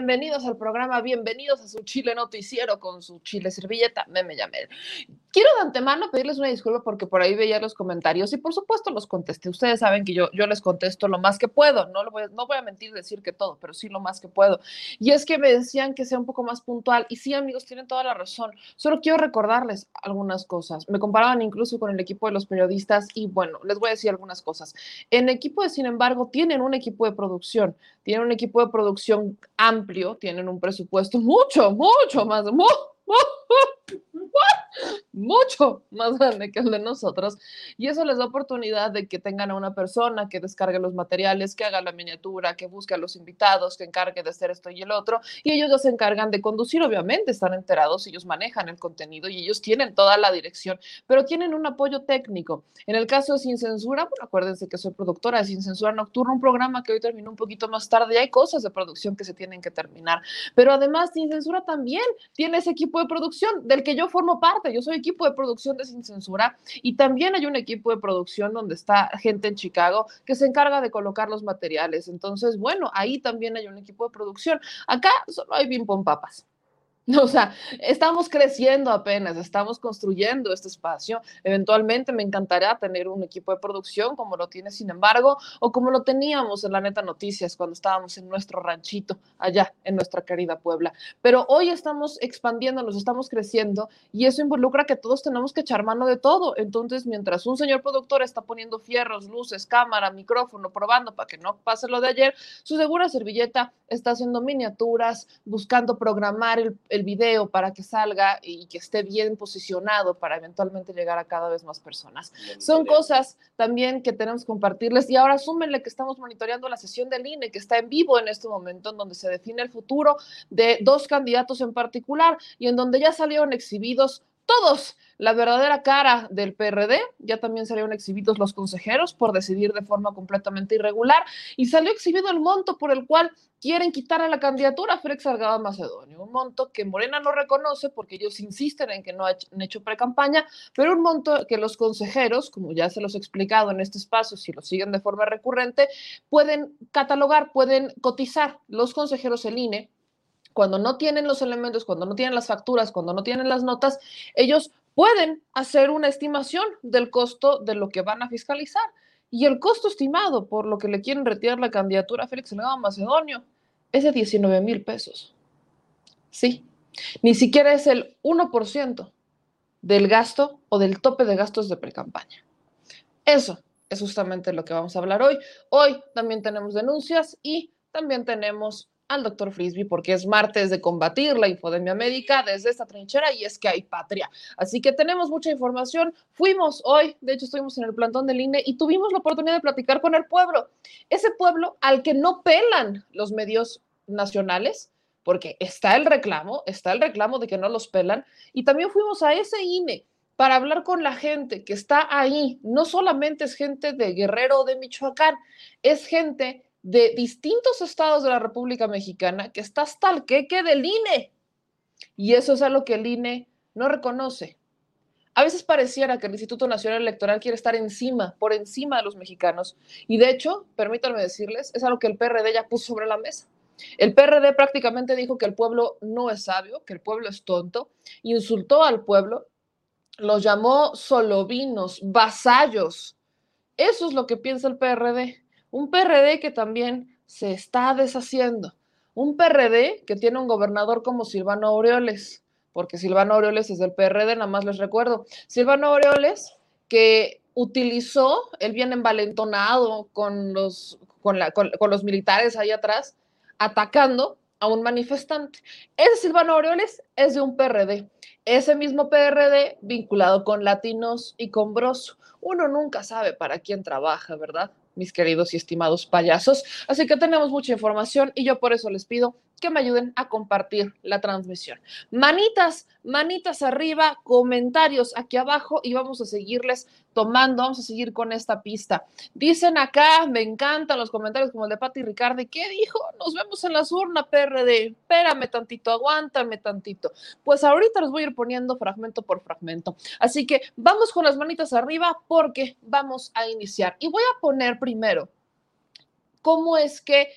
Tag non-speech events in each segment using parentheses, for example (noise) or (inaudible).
Bienvenidos al programa, bienvenidos a su Chile Noticiero con su Chile Servilleta, Meme Yamel. Quiero de antemano pedirles una disculpa porque por ahí veía los comentarios y por supuesto los contesté. Ustedes saben que yo, yo les contesto lo más que puedo, no, lo voy, no voy a mentir decir que todo, pero sí lo más que puedo. Y es que me decían que sea un poco más puntual y sí amigos, tienen toda la razón. Solo quiero recordarles algunas cosas. Me comparaban incluso con el equipo de los periodistas y bueno, les voy a decir algunas cosas. En equipo de, sin embargo, tienen un equipo de producción, tienen un equipo de producción amplio, tienen un presupuesto (laughs) mucho, mucho más, (laughs) mucho más grande que el de nosotros. Y eso les da oportunidad de que tengan a una persona que descargue los materiales, que haga la miniatura, que busque a los invitados, que encargue de hacer esto y el otro. Y ellos ya se encargan de conducir, obviamente están enterados, ellos manejan el contenido y ellos tienen toda la dirección, pero tienen un apoyo técnico. En el caso de Sin Censura, bueno, acuérdense que soy productora de Sin Censura Nocturna, un programa que hoy terminó un poquito más tarde. Y hay cosas de producción que se tienen que terminar, pero además Sin Censura también tiene ese equipo de producción del que yo formo parte, yo soy equipo de producción de Sin Censura y también hay un equipo de producción donde está gente en Chicago que se encarga de colocar los materiales. Entonces, bueno, ahí también hay un equipo de producción. Acá solo hay ping pong papas. (laughs) O sea, estamos creciendo apenas, estamos construyendo este espacio. Eventualmente me encantaría tener un equipo de producción como lo tiene, sin embargo, o como lo teníamos en la neta noticias cuando estábamos en nuestro ranchito allá en nuestra querida Puebla. Pero hoy estamos expandiéndonos, estamos creciendo y eso involucra que todos tenemos que echar mano de todo. Entonces, mientras un señor productor está poniendo fierros, luces, cámara, micrófono, probando para que no pase lo de ayer, su segura servilleta está haciendo miniaturas, buscando programar el el video para que salga y que esté bien posicionado para eventualmente llegar a cada vez más personas. Son cosas también que tenemos que compartirles y ahora súmenle que estamos monitoreando la sesión del INE que está en vivo en este momento en donde se define el futuro de dos candidatos en particular y en donde ya salieron exhibidos todos. La verdadera cara del PRD, ya también salieron exhibidos los consejeros por decidir de forma completamente irregular y salió exhibido el monto por el cual quieren quitar a la candidatura a Félix Salgado Macedonio, un monto que Morena no reconoce porque ellos insisten en que no han hecho pre-campaña, pero un monto que los consejeros, como ya se los he explicado en este espacio, si lo siguen de forma recurrente, pueden catalogar, pueden cotizar. Los consejeros el INE cuando no tienen los elementos, cuando no tienen las facturas, cuando no tienen las notas, ellos pueden hacer una estimación del costo de lo que van a fiscalizar. Y el costo estimado por lo que le quieren retirar la candidatura a Félix Salgado Macedonio es de 19 mil pesos. Sí, ni siquiera es el 1% del gasto o del tope de gastos de precampaña. Eso es justamente lo que vamos a hablar hoy. Hoy también tenemos denuncias y también tenemos al doctor Frisby porque es martes de combatir la infodemia médica desde esta trinchera y es que hay patria. Así que tenemos mucha información. Fuimos hoy, de hecho estuvimos en el plantón del INE y tuvimos la oportunidad de platicar con el pueblo. Ese pueblo al que no pelan los medios nacionales, porque está el reclamo, está el reclamo de que no los pelan. Y también fuimos a ese INE para hablar con la gente que está ahí. No solamente es gente de Guerrero o de Michoacán, es gente de distintos estados de la República Mexicana que está hasta el queque del INE. Y eso es algo que el INE no reconoce. A veces pareciera que el Instituto Nacional Electoral quiere estar encima, por encima de los mexicanos. Y de hecho, permítanme decirles, es algo que el PRD ya puso sobre la mesa. El PRD prácticamente dijo que el pueblo no es sabio, que el pueblo es tonto, insultó al pueblo, los llamó solovinos, vasallos. Eso es lo que piensa el PRD. Un PRD que también se está deshaciendo. Un PRD que tiene un gobernador como Silvano Aureoles, porque Silvano Aureoles es del PRD, nada más les recuerdo. Silvano Aureoles que utilizó, él bien envalentonado con los, con, la, con, los militares ahí atrás, atacando a un manifestante. Ese Silvano Aureoles es de un PRD. Ese mismo PRD vinculado con Latinos y con Broso. Uno nunca sabe para quién trabaja, ¿verdad? Mis queridos y estimados payasos. Así que tenemos mucha información y yo por eso les pido que me ayuden a compartir la transmisión. Manitas, manitas arriba, comentarios aquí abajo y vamos a seguirles tomando, vamos a seguir con esta pista. Dicen acá, me encantan los comentarios como el de Pati Ricardi, ¿qué dijo? Nos vemos en las urnas, PRD. Espérame tantito, aguántame tantito. Pues ahorita los voy a ir poniendo fragmento por fragmento. Así que vamos con las manitas arriba porque vamos a iniciar. Y voy a poner primero cómo es que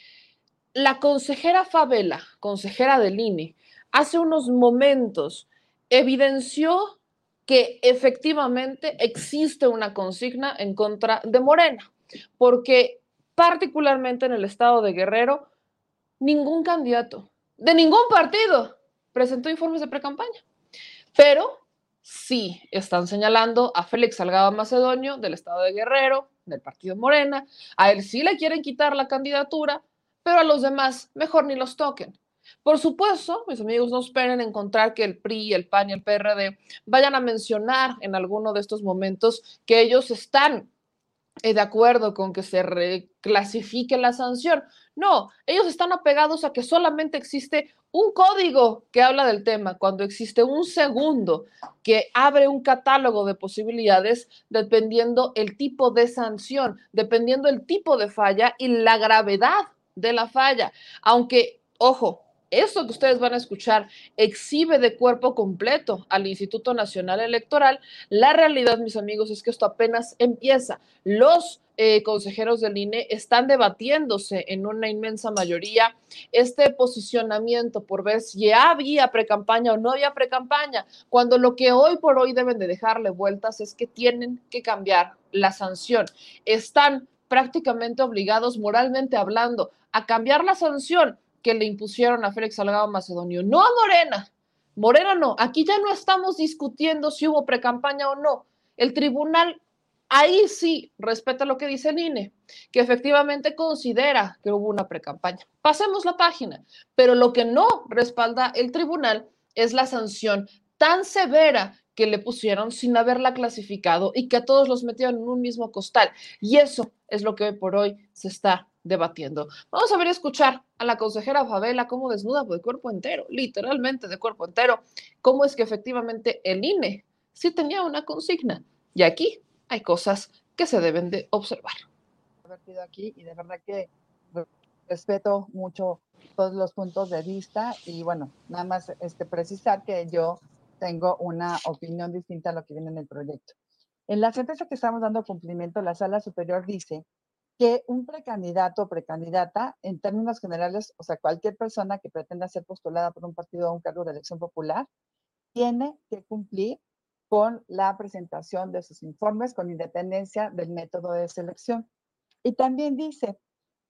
la consejera Favela, consejera del INE, hace unos momentos evidenció que efectivamente existe una consigna en contra de Morena, porque particularmente en el estado de Guerrero, ningún candidato de ningún partido presentó informes de precampaña, pero sí están señalando a Félix Salgado Macedonio del estado de Guerrero, del partido Morena, a él sí le quieren quitar la candidatura, pero a los demás mejor ni los toquen. Por supuesto, mis amigos, no esperen encontrar que el PRI, el PAN y el PRD vayan a mencionar en alguno de estos momentos que ellos están eh, de acuerdo con que se reclasifique la sanción. No, ellos están apegados a que solamente existe un código que habla del tema, cuando existe un segundo que abre un catálogo de posibilidades dependiendo el tipo de sanción, dependiendo el tipo de falla y la gravedad de la falla. Aunque, ojo, esto que ustedes van a escuchar exhibe de cuerpo completo al Instituto Nacional Electoral. La realidad, mis amigos, es que esto apenas empieza. Los eh, consejeros del INE están debatiéndose en una inmensa mayoría este posicionamiento por ver si había precampaña o no había precampaña, cuando lo que hoy por hoy deben de dejarle vueltas es que tienen que cambiar la sanción. Están prácticamente obligados, moralmente hablando, a cambiar la sanción que le impusieron a Félix Salgado Macedonio, no a Morena. Morena no, aquí ya no estamos discutiendo si hubo precampaña o no. El tribunal ahí sí respeta lo que dice el INE, que efectivamente considera que hubo una precampaña. Pasemos la página, pero lo que no respalda el tribunal es la sanción tan severa que le pusieron sin haberla clasificado y que a todos los metieron en un mismo costal. Y eso es lo que hoy por hoy se está debatiendo. Vamos a ver y escuchar a la consejera Favela cómo desnuda de cuerpo entero, literalmente de cuerpo entero, cómo es que efectivamente el INE sí tenía una consigna. Y aquí hay cosas que se deben de observar. aquí y de verdad que respeto mucho todos los puntos de vista y bueno, nada más este, precisar que yo tengo una opinión distinta a lo que viene en el proyecto. En la sentencia que estamos dando cumplimiento, la sala superior dice que un precandidato o precandidata, en términos generales, o sea, cualquier persona que pretenda ser postulada por un partido o un cargo de elección popular, tiene que cumplir con la presentación de sus informes con independencia del método de selección. Y también dice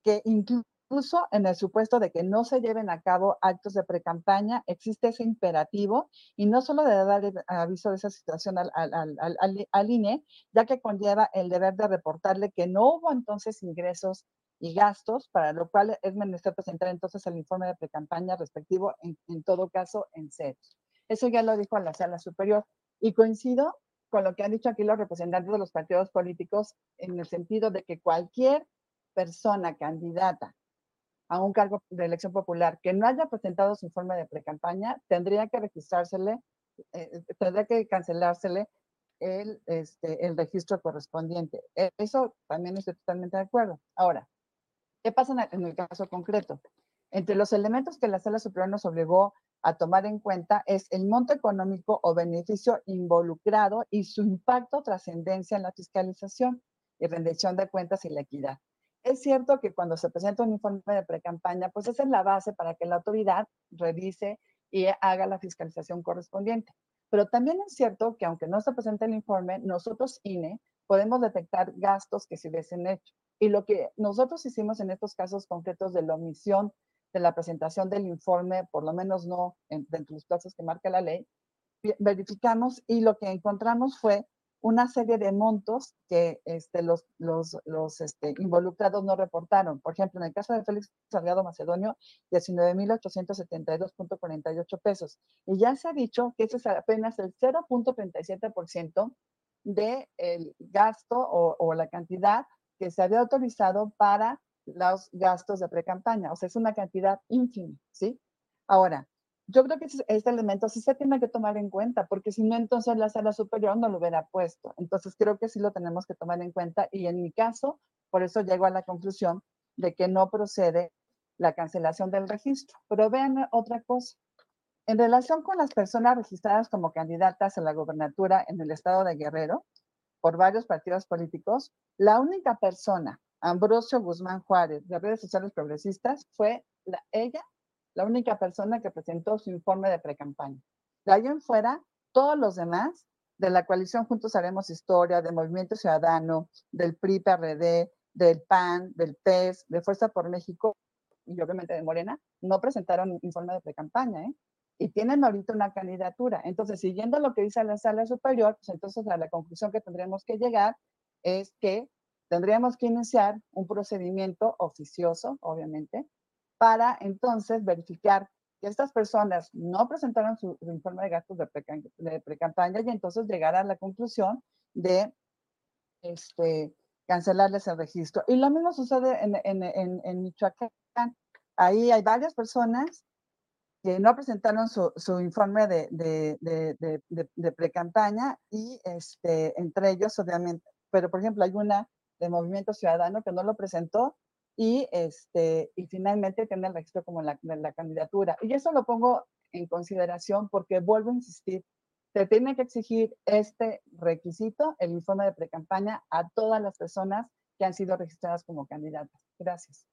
que incluso Incluso en el supuesto de que no se lleven a cabo actos de precampaña, existe ese imperativo y no solo de dar aviso de esa situación al, al, INE, ya que conlleva el deber de reportarle que no hubo entonces ingresos y gastos, para lo cual es menester presentar entonces el informe de precampaña respectivo, en, en todo caso, en ceros. Eso ya lo dijo la sala superior y coincido con lo que han dicho aquí los representantes de los partidos políticos en el sentido de que cualquier persona candidata a un cargo de elección popular que no haya presentado su informe de precampaña, tendría que registrársele, eh, eh, tendría que cancelársele el, este, el registro correspondiente. E, eso también estoy totalmente de acuerdo. Ahora, ¿qué pasa en el caso concreto? Entre los elementos que la Sala Superior nos obligó a tomar en cuenta es el monto económico o beneficio involucrado y su impacto trascendencia en la fiscalización y rendición de cuentas y la equidad. Es cierto que cuando se presenta un informe de precampaña, pues esa es la base para que la autoridad revise y haga la fiscalización correspondiente. Pero también es cierto que aunque no se presente el informe, nosotros, INE, podemos detectar gastos que se hubiesen hecho. Y lo que nosotros hicimos en estos casos concretos de la omisión de la presentación del informe, por lo menos no dentro de los plazos que marca la ley, verificamos y lo que encontramos fue una serie de montos que este, los, este, involucrados no reportaron. Por ejemplo, en el caso de Félix Salgado Macedonio, 19.872.48 pesos. Y ya se ha dicho que ese es apenas el 0.37% del gasto o, o la cantidad que se había autorizado para los gastos de pre-campaña. O sea, es una cantidad ínfima, ¿sí? Ahora, yo creo que este elemento sí se tiene que tomar en cuenta, porque si no, entonces la sala superior no lo hubiera puesto. Entonces, creo que sí lo tenemos que tomar en cuenta y en mi caso, por eso llego a la conclusión de que no procede la cancelación del registro. Pero vean otra cosa. En relación con las personas registradas como candidatas a la gobernatura en el estado de Guerrero por varios partidos políticos, la única persona, Ambrosio Guzmán Juárez, de redes sociales progresistas, fue la, ella la única persona que presentó su informe de precampaña. De ahí en fuera, todos los demás de la coalición Juntos Haremos Historia, del Movimiento Ciudadano, del PRI-PRD, del PAN, del PES, de Fuerza por México y obviamente de Morena, no presentaron informe de precampaña, ¿eh? Y tienen ahorita una candidatura. Entonces, siguiendo lo que dice la sala superior, pues entonces la conclusión que tendremos que llegar es que tendríamos que iniciar un procedimiento oficioso, obviamente, para entonces verificar que estas personas no presentaron su, informe de gastos de pre-campaña y entonces llegar a la conclusión de este, cancelarles el registro. Y lo mismo sucede en, en, en, Michoacán. Ahí hay varias personas que no presentaron su, su informe de, de, de, de pre-campaña y este, entre ellos, obviamente, pero por ejemplo, hay una de Movimiento Ciudadano que no lo presentó y, este, y finalmente tiene el registro como la, la candidatura. Y eso lo pongo en consideración porque vuelvo a insistir, se tiene que exigir este requisito, el informe de precampaña, a todas las personas que han sido registradas como candidatas. Gracias.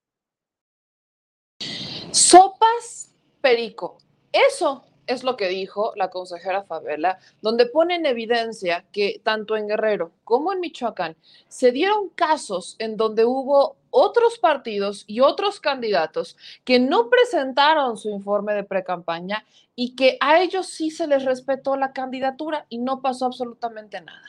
Sopas Perico. Eso es lo que dijo la consejera Favela, donde pone en evidencia que tanto en Guerrero como en Michoacán se dieron casos en donde hubo otros partidos y otros candidatos que no presentaron su informe de precampaña y que a ellos sí se les respetó la candidatura y no pasó absolutamente nada.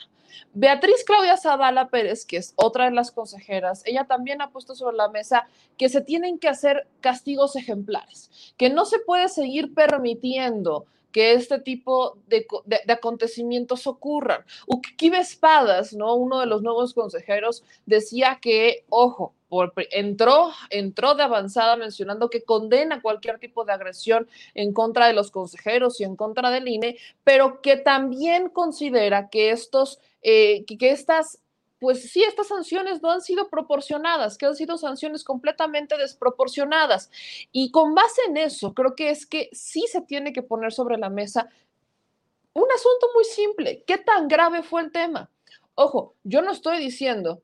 Beatriz Claudia Zavala Pérez, que es otra de las consejeras, ella también ha puesto sobre la mesa que se tienen que hacer castigos ejemplares, que no se puede seguir permitiendo que este tipo de, acontecimientos ocurran. Ukibe Espadas, ¿no? uno de los nuevos consejeros, decía que, ojo, entró, entró de avanzada mencionando que condena cualquier tipo de agresión en contra de los consejeros y en contra del INE, pero que también considera que estos, eh, que, estas pues sí, estas sanciones no han sido proporcionadas, que han sido sanciones completamente desproporcionadas. Y con base en eso, creo que es que sí se tiene que poner sobre la mesa un asunto muy simple. ¿Qué tan grave fue el tema? Ojo, yo no estoy diciendo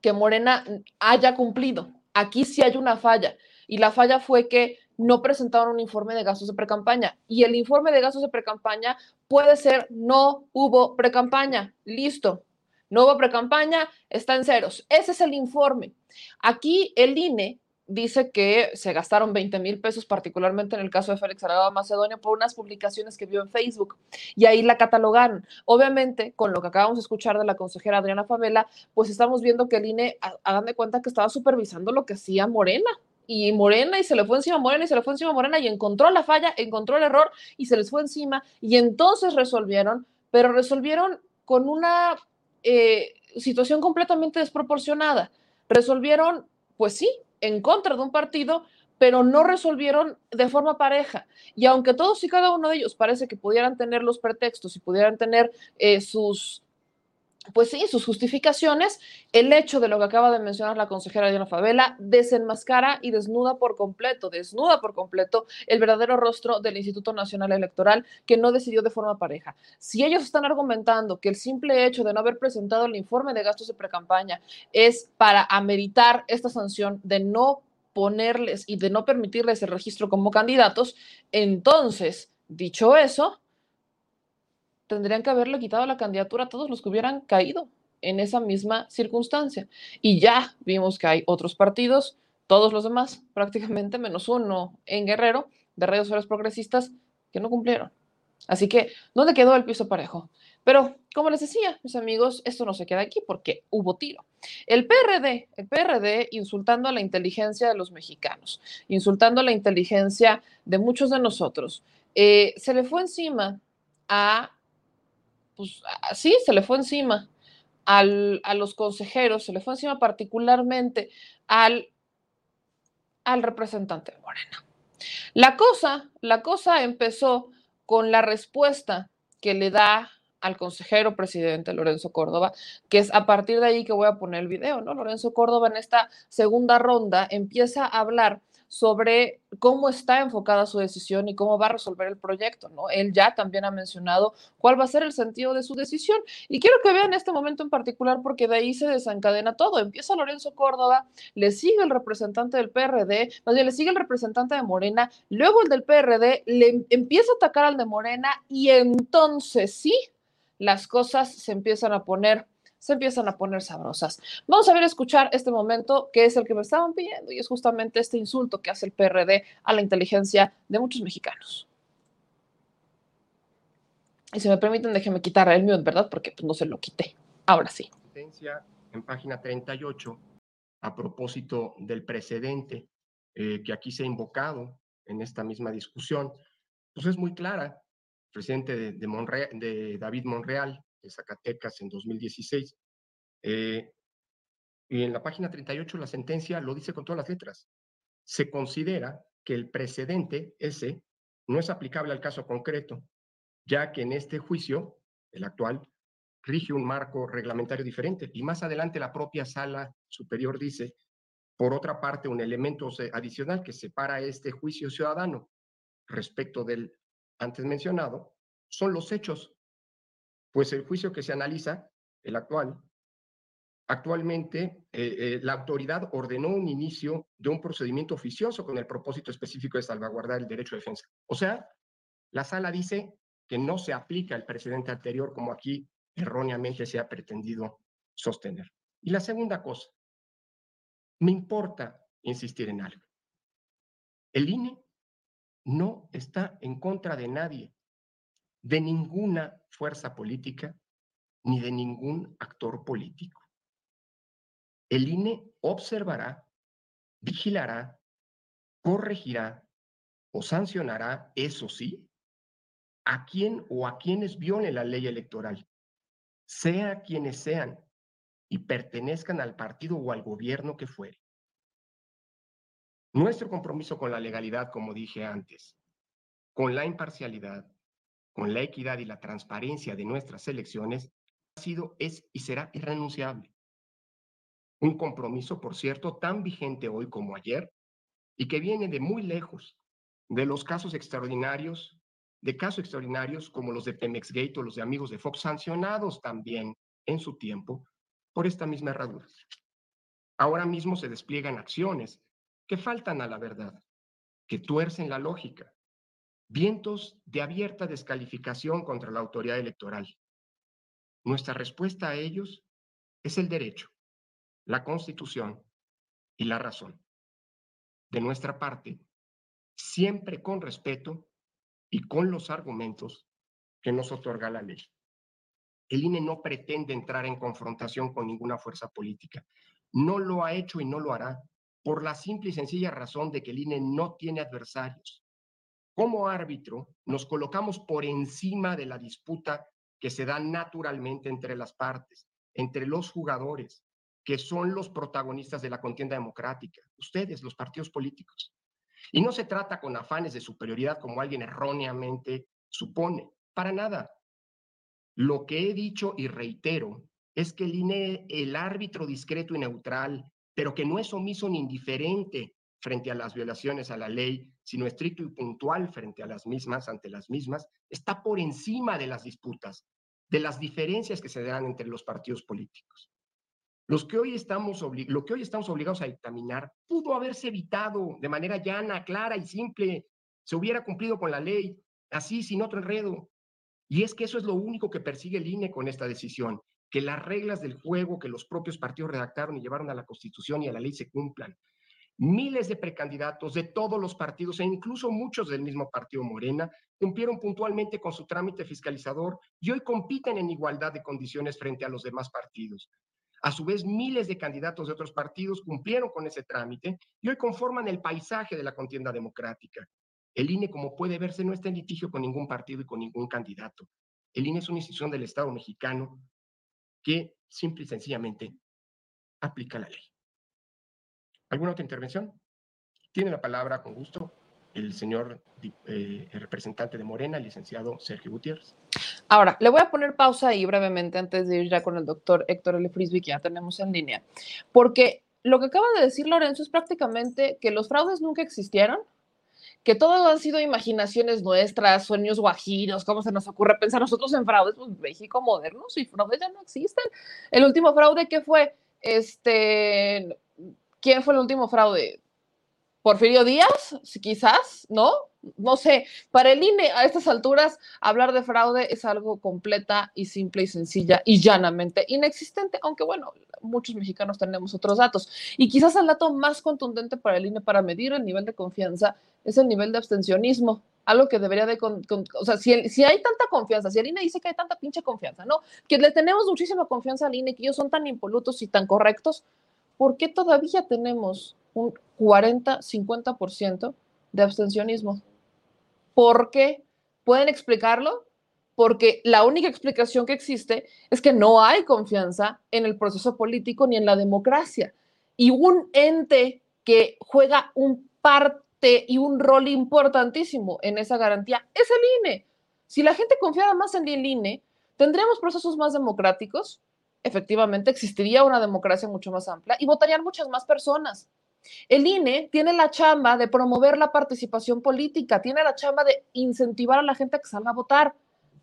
que Morena haya cumplido. Aquí sí hay una falla. Y la falla fue que no presentaron un informe de gastos de precampaña. Y el informe de gastos de precampaña puede ser no hubo precampaña. Listo. No hubo precampaña, está en ceros. Ese es el informe. Aquí el INE dice que se gastaron 20 mil pesos, particularmente en el caso de Félix Aragao Macedonia, por unas publicaciones que vio en Facebook y ahí la catalogaron. Obviamente, con lo que acabamos de escuchar de la consejera Adriana Favela, pues estamos viendo que el INE, hagan de cuenta que estaba supervisando lo que hacía Morena. Y Morena, y se le fue encima Morena, y se le fue encima Morena, y encontró la falla, encontró el error, y se les fue encima, y entonces resolvieron, pero resolvieron con una eh, situación completamente desproporcionada. Resolvieron, pues sí, en contra de un partido, pero no resolvieron de forma pareja. Y aunque todos y cada uno de ellos parece que pudieran tener los pretextos y pudieran tener eh, sus, pues sí, sus justificaciones, el hecho de lo que acaba de mencionar la consejera Diana Favela desenmascara y desnuda por completo, desnuda por completo el verdadero rostro del Instituto Nacional Electoral que no decidió de forma pareja. Si ellos están argumentando que el simple hecho de no haber presentado el informe de gastos de precampaña es para ameritar esta sanción de no ponerles y de no permitirles el registro como candidatos, entonces, dicho eso, tendrían que haberle quitado la candidatura a todos los que hubieran caído en esa misma circunstancia. Y ya vimos que hay otros partidos, todos los demás, (laughs) prácticamente menos uno en Guerrero, de redes sociales progresistas, que no cumplieron. Así que, ¿dónde quedó el piso parejo? Pero, como les decía, mis amigos, esto no se queda aquí porque hubo tiro. El PRD, el PRD insultando a la inteligencia de los mexicanos, insultando a la inteligencia de muchos de nosotros, eh, se le fue encima a, pues sí, se le fue encima al, a los consejeros, se le fue encima particularmente al, al representante de Morena. La cosa, la cosa empezó con la respuesta que le da al consejero presidente Lorenzo Córdoba, que es a partir de ahí que voy a poner el video, ¿no? Lorenzo Córdoba en esta segunda ronda empieza a hablar sobre cómo está enfocada su decisión y cómo va a resolver el proyecto, ¿no? Él ya también ha mencionado cuál va a ser el sentido de su decisión y quiero que vean este momento en particular porque de ahí se desencadena todo. Empieza Lorenzo Córdoba, le sigue el representante del PRD, más bien le sigue el representante de Morena, luego el del PRD le empieza a atacar al de Morena y entonces sí, las cosas se empiezan a poner se empiezan a poner sabrosas. Vamos a ver, escuchar este momento que es el que me estaban pidiendo y es justamente este insulto que hace el PRD a la inteligencia de muchos mexicanos. Y si me permiten, déjenme quitar el mío, ¿verdad? Porque pues, no se lo quité. Ahora sí. En página 38, a propósito del precedente eh, que aquí se ha invocado en esta misma discusión, pues es muy clara. El presidente de, de, de David Monreal de Zacatecas en 2016. Eh, y en la página 38 la sentencia lo dice con todas las letras. Se considera que el precedente ese no es aplicable al caso concreto, ya que en este juicio, el actual, rige un marco reglamentario diferente. Y más adelante la propia sala superior dice, por otra parte, un elemento adicional que separa este juicio ciudadano respecto del antes mencionado son los hechos pues el juicio que se analiza, el actual, actualmente eh, eh, la autoridad ordenó un inicio de un procedimiento oficioso con el propósito específico de salvaguardar el derecho de defensa. O sea, la sala dice que no se aplica el precedente anterior como aquí erróneamente se ha pretendido sostener. Y la segunda cosa, me importa insistir en algo. El INE no está en contra de nadie de ninguna fuerza política ni de ningún actor político. El INE observará, vigilará, corregirá o sancionará, eso sí, a quien o a quienes violen la ley electoral, sea quienes sean y pertenezcan al partido o al gobierno que fuere. Nuestro compromiso con la legalidad, como dije antes, con la imparcialidad, con la equidad y la transparencia de nuestras elecciones ha sido, es y será irrenunciable. Un compromiso, por cierto, tan vigente hoy como ayer y que viene de muy lejos de los casos extraordinarios, de casos extraordinarios como los de Pemex Gate o los de amigos de Fox, sancionados también en su tiempo por esta misma herradura. Ahora mismo se despliegan acciones que faltan a la verdad, que tuercen la lógica, vientos de abierta descalificación contra la autoridad electoral. Nuestra respuesta a ellos es el derecho, la constitución y la razón. De nuestra parte, siempre con respeto y con los argumentos que nos otorga la ley. El INE no pretende entrar en confrontación con ninguna fuerza política. No lo ha hecho y no lo hará por la simple y sencilla razón de que el INE no tiene adversarios como árbitro nos colocamos por encima de la disputa que se da naturalmente entre las partes, entre los jugadores, que son los protagonistas de la contienda democrática, ustedes, los partidos políticos. Y no se trata con afanes de superioridad como alguien erróneamente supone, para nada. Lo que he dicho y reitero es que el INE, el árbitro discreto y neutral, pero que no es omiso ni indiferente frente a las violaciones a la ley, sino estricto y puntual frente a las mismas, ante las mismas, está por encima de las disputas, de las diferencias que se dan entre los partidos políticos. Los que hoy estamos lo que hoy estamos obligados a dictaminar pudo haberse evitado de manera llana, clara y simple. Se hubiera cumplido con la ley, así, sin otro enredo. Y es que eso es lo único que persigue el INE con esta decisión, que las reglas del juego que los propios partidos redactaron y llevaron a la Constitución y a la ley se cumplan, Miles de precandidatos de todos los partidos e incluso muchos del mismo partido Morena cumplieron puntualmente con su trámite fiscalizador y hoy compiten en igualdad de condiciones frente a los demás partidos. A su vez, miles de candidatos de otros partidos cumplieron con ese trámite y hoy conforman el paisaje de la contienda democrática. El INE, como puede verse, no está en litigio con ningún partido y con ningún candidato. El INE es una institución del Estado mexicano que simple y sencillamente aplica la ley. ¿Alguna otra intervención? Tiene la palabra con gusto el señor eh, representante de Morena, el licenciado Sergio Gutiérrez. Ahora, le voy a poner pausa ahí brevemente antes de ir ya con el doctor Héctor L. Frisby, que ya tenemos en línea, porque lo que acaba de decir Lorenzo es prácticamente que los fraudes nunca existieron, que todo han sido imaginaciones nuestras, sueños guajiros, ¿cómo se nos ocurre pensar nosotros en fraudes? Pues México moderno, y fraudes ya no existen. El último fraude que fue, este, ¿Quién fue el último fraude? Porfirio Díaz, quizás, ¿no? No sé, para el INE a estas alturas hablar de fraude es algo completa y simple y sencilla y llanamente inexistente, aunque bueno, muchos mexicanos tenemos otros datos. Y quizás el dato más contundente para el INE para medir el nivel de confianza es el nivel de abstencionismo, algo que debería de, o sea, si, si, hay tanta confianza, si el INE dice que hay tanta pinche confianza, ¿no? Que le tenemos muchísima confianza al INE, que ellos son tan impolutos y tan correctos, ¿por qué todavía tenemos un 40-50% de abstencionismo? ¿Por qué? ¿Pueden explicarlo? Porque la única explicación que existe es que no hay confianza en el proceso político ni en la democracia. Y un ente que juega un parte y un rol importantísimo en esa garantía es el INE. Si la gente confiara más en el INE, tendríamos procesos más democráticos, efectivamente existiría una democracia mucho más amplia y votarían muchas más personas. El INE tiene la chamba de promover la participación política, tiene la chamba de incentivar a la gente a que salga a votar.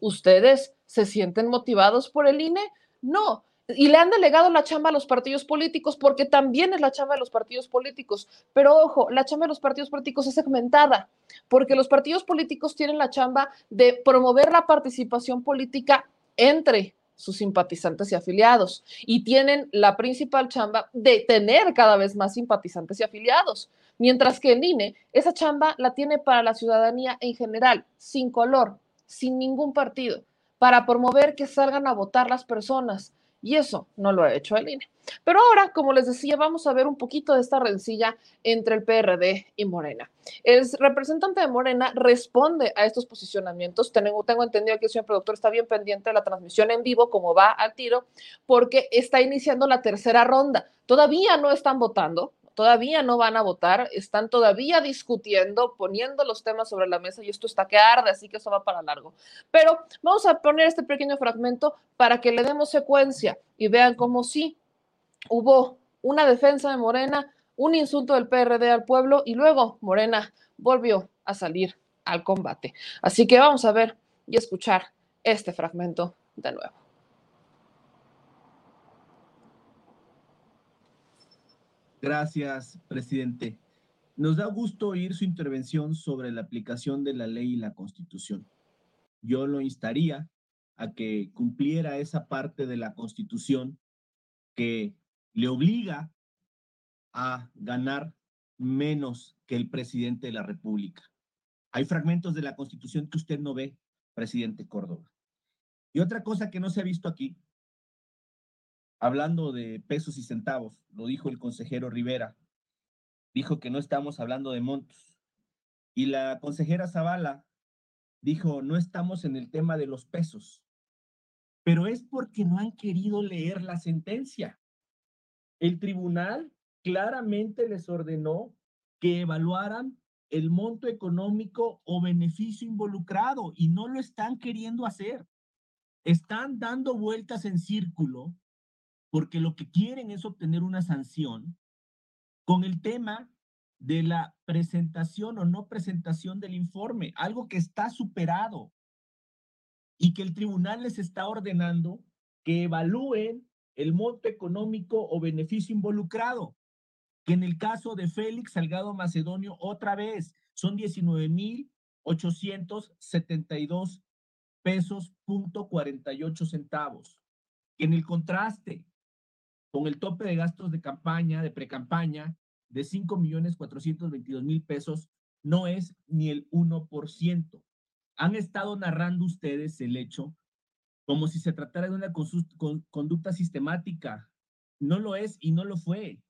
¿Ustedes se sienten motivados por el INE? No. Y le han delegado la chamba a los partidos políticos porque también es la chamba de los partidos políticos. Pero ojo, la chamba de los partidos políticos es segmentada porque los partidos políticos tienen la chamba de promover la participación política entre sus simpatizantes y afiliados y tienen la principal chamba de tener cada vez más simpatizantes y afiliados, mientras que el INE esa chamba la tiene para la ciudadanía en general, sin color, sin ningún partido, para promover que salgan a votar las personas, y eso no lo ha hecho el INE. Pero ahora, como les decía, vamos a ver un poquito de esta rencilla entre el PRD y Morena. El representante de Morena responde a estos posicionamientos. Tengo, tengo entendido que el señor productor está bien pendiente de la transmisión en vivo, como va al tiro, porque está iniciando la tercera ronda. Todavía no están votando, todavía no van a votar, están todavía discutiendo, poniendo los temas sobre la mesa y esto está que arde, así que eso va para largo. Pero vamos a poner este pequeño fragmento para que le demos secuencia y vean cómo sí hubo una defensa de Morena, un insulto del PRD al pueblo y luego Morena volvió a salir al combate. Así que vamos a ver y escuchar este fragmento de nuevo. Gracias, presidente. Nos da gusto oír su intervención sobre la aplicación de la ley y la constitución. Yo lo instaría a que cumpliera esa parte de la constitución que le obliga a ganar menos que el presidente de la República. Hay fragmentos de la constitución que usted no ve, presidente Córdoba. Y otra cosa que no se ha visto aquí hablando de pesos y centavos, lo dijo el consejero Rivera, dijo que no estamos hablando de montos. Y la consejera Zavala dijo, no estamos en el tema de los pesos, pero es porque no han querido leer la sentencia. El tribunal claramente les ordenó que evaluaran el monto económico o beneficio involucrado y no lo están queriendo hacer. Están dando vueltas en círculo porque lo que quieren es obtener una sanción con el tema de la presentación o no presentación del informe, algo que está superado y que el tribunal les está ordenando que evalúen el monto económico o beneficio involucrado, que en el caso de Félix Salgado Macedonio, otra vez, son 19,872 pesos punto 48 centavos. En el contraste, con el tope de gastos de campaña, de precampaña, de 5 millones 422 mil pesos no es ni el 1%. Han estado narrando ustedes el hecho como si se tratara de una conducta sistemática. No lo es y no lo fue.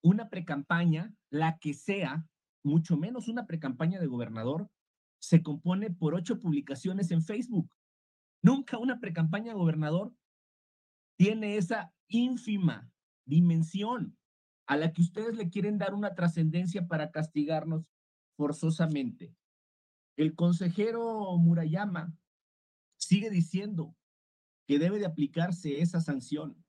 Una precampaña, la que sea, mucho menos una precampaña de gobernador, se compone por ocho publicaciones en Facebook. Nunca una precampaña de gobernador tiene esa ínfima dimensión a la que ustedes le quieren dar una trascendencia para castigarnos forzosamente. El consejero Murayama sigue diciendo que debe de aplicarse esa sanción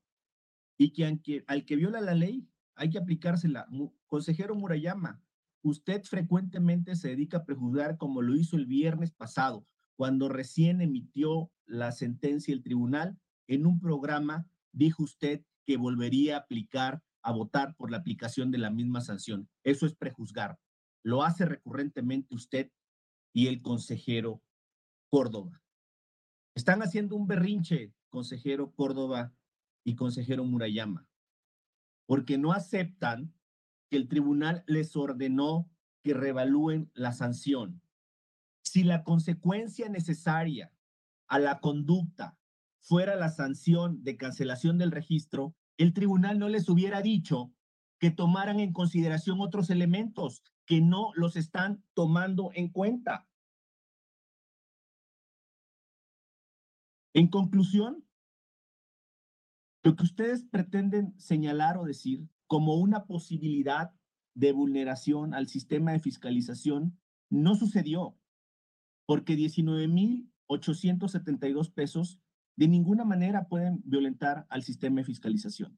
y que, al que viola la ley hay que aplicársela. Consejero Murayama, usted frecuentemente se dedica a prejuzgar como lo hizo el viernes pasado, cuando recién emitió la sentencia el tribunal. En un programa dijo usted que volvería a aplicar, a votar por la aplicación de la misma sanción. Eso es prejuzgar. Lo hace recurrentemente usted y el consejero Córdoba. Están haciendo un berrinche, consejero Córdoba y consejero Murayama, porque no aceptan que el tribunal les ordenó que revalúen la sanción. Si la consecuencia necesaria a la conducta fuera la sanción de cancelación del registro, el tribunal no les hubiera dicho que tomaran en consideración otros elementos que no los están tomando en cuenta. En conclusión, lo que ustedes pretenden señalar o decir como una posibilidad de vulneración al sistema de fiscalización no sucedió, porque 19.872 pesos de ninguna manera pueden violentar al sistema de fiscalización.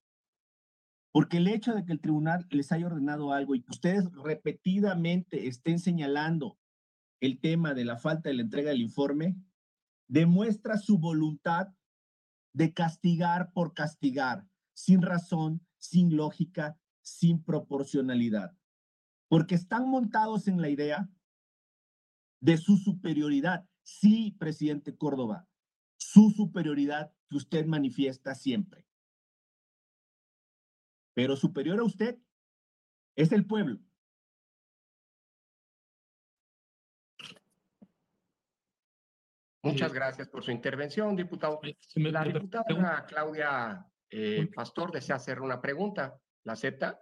Porque el hecho de que el tribunal les haya ordenado algo y que ustedes repetidamente estén señalando el tema de la falta de la entrega del informe, demuestra su voluntad de castigar por castigar, sin razón, sin lógica, sin proporcionalidad. Porque están montados en la idea de su superioridad. Sí, presidente Córdoba, su superioridad que usted manifiesta siempre. Pero superior a usted es el pueblo. Muchas gracias por su intervención, diputado. La diputada Claudia eh, Pastor desea hacer una pregunta. ¿La acepta?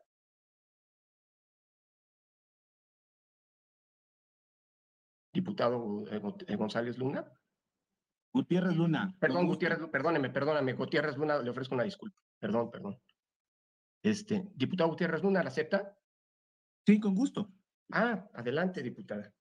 Diputado eh, González Luna. Gutiérrez Luna. Perdón, Gutiérrez, perdóneme, perdóname, Gutiérrez Luna, le ofrezco una disculpa. Perdón, perdón. Este, diputado Gutiérrez Luna, ¿la acepta? Sí, con gusto. Ah, adelante, diputada.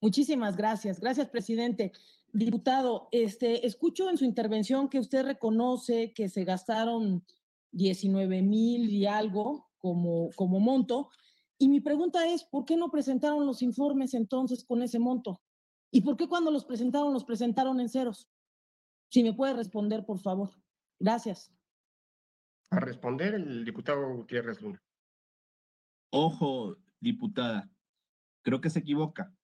Muchísimas gracias. Gracias, presidente. Diputado, este, escucho en su intervención que usted reconoce que se gastaron 19 mil y algo como, como monto. Y mi pregunta es, ¿por qué no presentaron los informes entonces con ese monto? ¿Y por qué cuando los presentaron, los presentaron en ceros? Si me puede responder, por favor. Gracias. A responder el diputado Gutiérrez Luna. Ojo, diputada, creo que se equivoca.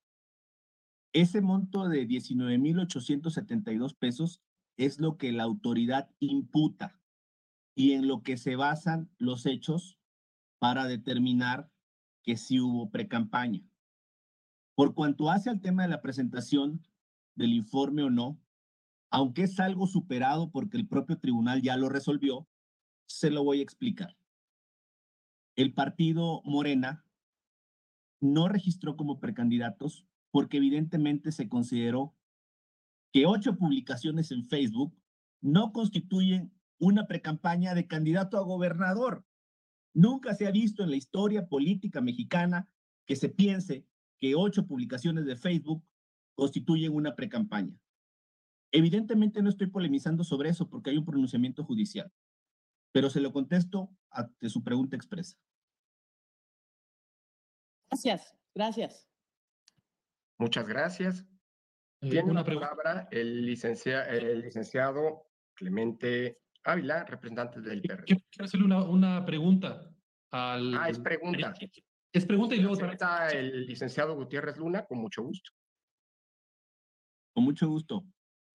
Ese monto de 19.872 pesos es lo que la autoridad imputa y en lo que se basan los hechos para determinar que sí hubo precampaña. Por cuanto hace al tema de la presentación del informe o no, aunque es algo superado porque el propio tribunal ya lo resolvió, se lo voy a explicar. El partido Morena no registró como precandidatos porque evidentemente se consideró que ocho publicaciones en Facebook no constituyen una precampaña de candidato a gobernador. Nunca se ha visto en la historia política mexicana que se piense que ocho publicaciones de Facebook constituyen una precampaña. Evidentemente no estoy polemizando sobre eso porque hay un pronunciamiento judicial, pero se lo contesto ante su pregunta expresa. Gracias, gracias. Muchas gracias. Eh, Tiene una palabra el, el licenciado Clemente Ávila, representante del PRD. Quiero, hacerle una, una pregunta al... Ah, es pregunta. Es pregunta y luego... Está el licenciado Gutiérrez Luna, con mucho gusto. Con mucho gusto.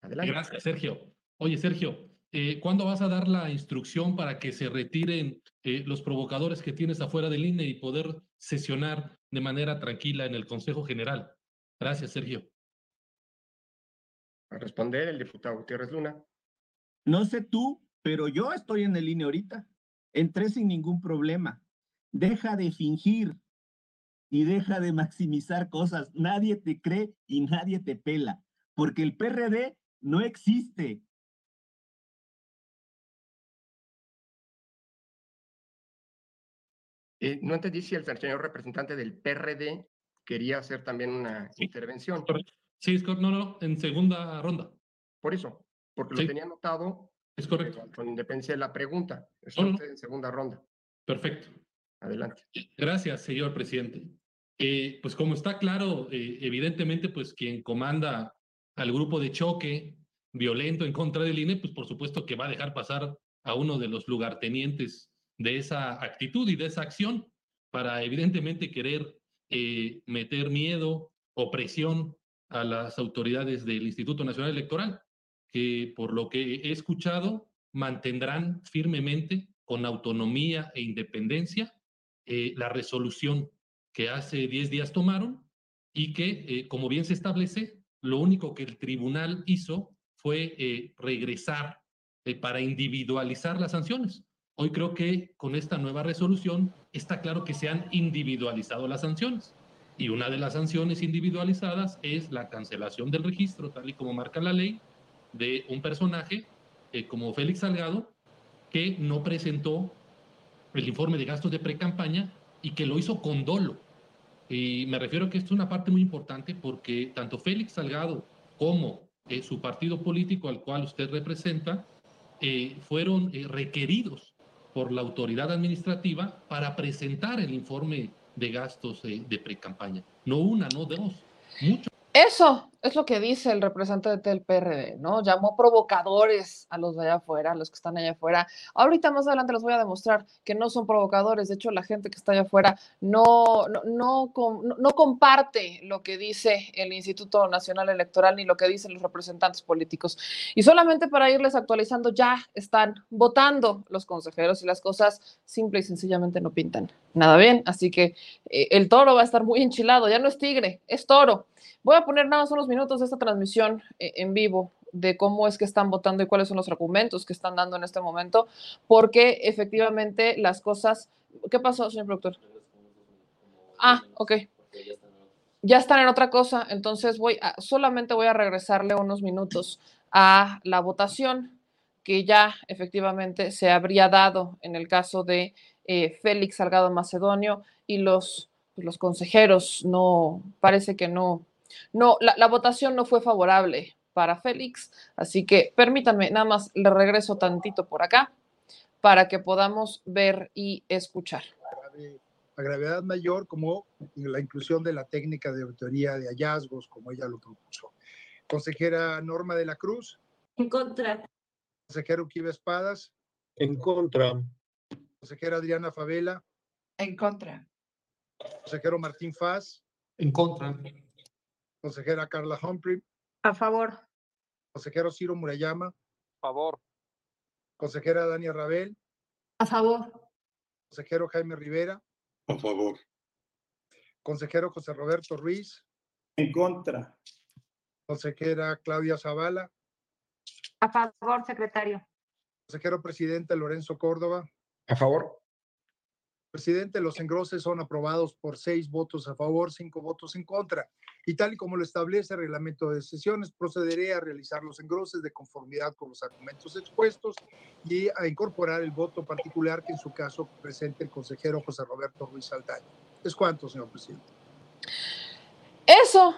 Adelante. Gracias, Sergio. Oye, Sergio, eh, ¿cuándo vas a dar la instrucción para que se retiren eh, los provocadores que tienes afuera del INE y poder sesionar de manera tranquila en el Consejo General? Gracias, Sergio. A responder el diputado Gutiérrez Luna. No sé tú, pero yo estoy en el INE ahorita. Entré sin ningún problema. Deja de fingir y deja de maximizar cosas. Nadie te cree y nadie te pela, porque el PRD no existe. Eh, no entendí si el señor representante del PRD quería hacer también una intervención. Sí, es no, no, en segunda ronda. Por eso, porque Sí. lo tenía anotado Es correcto. con independencia de la pregunta. Está No, no. usted en segunda ronda. Perfecto. Adelante. Gracias, señor presidente. Pues como está claro, eh, evidentemente, pues quien comanda al grupo de choque violento en contra del INE, pues por supuesto que va a dejar pasar a uno de los lugartenientes de esa actitud y de esa acción para evidentemente querer eh, meter miedo o presión a las autoridades del Instituto Nacional Electoral, que por lo que he escuchado mantendrán firmemente con autonomía e independencia eh, la resolución que hace 10 días tomaron y que, eh, como bien se establece, lo único que el tribunal hizo fue eh, regresar eh, para individualizar las sanciones. Hoy creo que con esta nueva resolución está claro que se han individualizado las sanciones. Y una de las sanciones individualizadas es la cancelación del registro, tal y como marca la ley, de un personaje como Félix Salgado, que no presentó el informe de gastos de pre-campaña y que lo hizo con dolo. Y me refiero a que esto es una parte muy importante porque tanto Félix Salgado como eh, su partido político al cual usted representa eh, fueron eh, requeridos por la autoridad administrativa para presentar el informe de gastos eh, de pre-campaña. No una, no dos, muchos. Eso es lo que dice el representante del PRD, ¿no? Llamó provocadores a los de allá afuera, a los que están allá afuera. Ahorita más adelante les voy a demostrar que no son provocadores. De hecho, la gente que está allá afuera no, no, no, no comparte lo que dice el Instituto Nacional Electoral ni lo que dicen los representantes políticos. Y solamente para irles actualizando, ya están votando los consejeros y las cosas simple y sencillamente no pintan nada bien. Así que eh, el toro va a estar muy enchilado. Ya no es tigre, es toro. Voy a poner nada más unos minutos de esta transmisión eh, en vivo de cómo es que están votando y cuáles son los argumentos que están dando en este momento, porque efectivamente las cosas... ¿Qué pasó, señor productor? Ah, ok. Ya están en otra cosa, entonces voy a, solamente voy a regresarle unos minutos a la votación que ya efectivamente se habría dado en el caso de eh, Félix Salgado Macedonio y los, pues, los consejeros no, parece que no, no, la, la votación no fue favorable para Félix, así que permítanme, nada más le regreso tantito por acá para que podamos ver y escuchar. grave- a gravedad mayor como la inclusión de la técnica de auditoría de hallazgos, como ella lo propuso. Consejera Norma de la Cruz, En contra. consejero Kiva Espadas, En contra. consejera Adriana Favela, En contra. consejero Martín Faz, En contra. Consejera Carla Humphrey, A favor. consejero Ciro Murayama, Favor. consejera Dania Rabel, A favor. consejero Jaime Rivera, A favor. consejero José Roberto Ruiz, En contra. consejera Claudia Zavala, A favor, secretario. consejero presidente Lorenzo Córdoba, A favor. Presidente, los engroses son aprobados por seis votos a favor, cinco votos en contra. Y tal y como lo establece el reglamento de sesiones, procederé a realizar los engroses de conformidad con los argumentos expuestos y a incorporar el voto particular que en su caso presente el consejero José Roberto Ruiz Saldaña. ¿Es cuánto, señor presidente? Eso,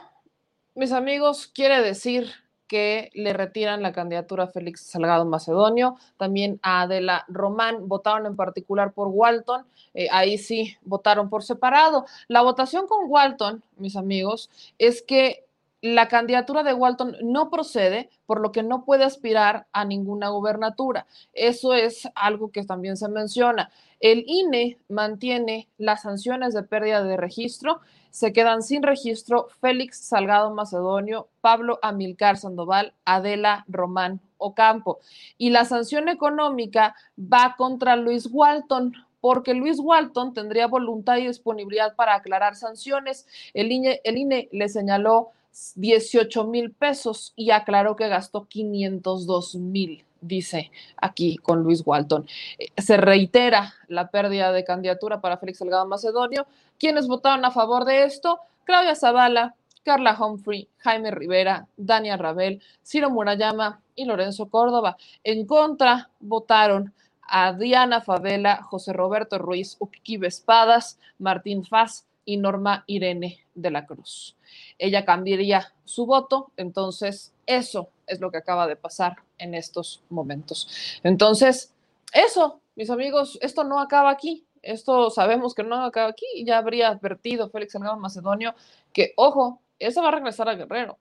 mis amigos, quiere decir que le retiran la candidatura a Félix Salgado Macedonio, también a Adela Román, votaron en particular por Walton, eh, ahí sí votaron por separado. La votación con Walton, mis amigos, es que la candidatura de Walton no procede, por lo que no puede aspirar a ninguna gubernatura. Eso es algo que también se menciona. El INE mantiene las sanciones de pérdida de registro. Se quedan sin registro Félix Salgado Macedonio, Pablo Amilcar Sandoval, Adela Román Ocampo. Y la sanción económica va contra Luis Walton, porque Luis Walton tendría voluntad y disponibilidad para aclarar sanciones. El INE, el INE le señaló 18 mil pesos y aclaró que gastó 502 mil, dice aquí con Luis Walton. Eh, se reitera la pérdida de candidatura para Félix Salgado Macedonio. ¿Quiénes votaron a favor de esto? Claudia Zavala, Carla Humphrey, Jaime Rivera, Dania Rabel, Ciro Murayama y Lorenzo Córdoba. En contra votaron a Diana Favela, José Roberto Ruiz, Uquique Espadas, Martín Faz y Norma Irene de la Cruz ella cambiaría su voto. Entonces, eso es lo que acaba de pasar en estos momentos. Entonces, eso, mis amigos, esto no acaba aquí. Esto sabemos que no acaba aquí. Ya habría advertido Félix Salgado Macedonio que, ojo, eso va a regresar a Guerrero,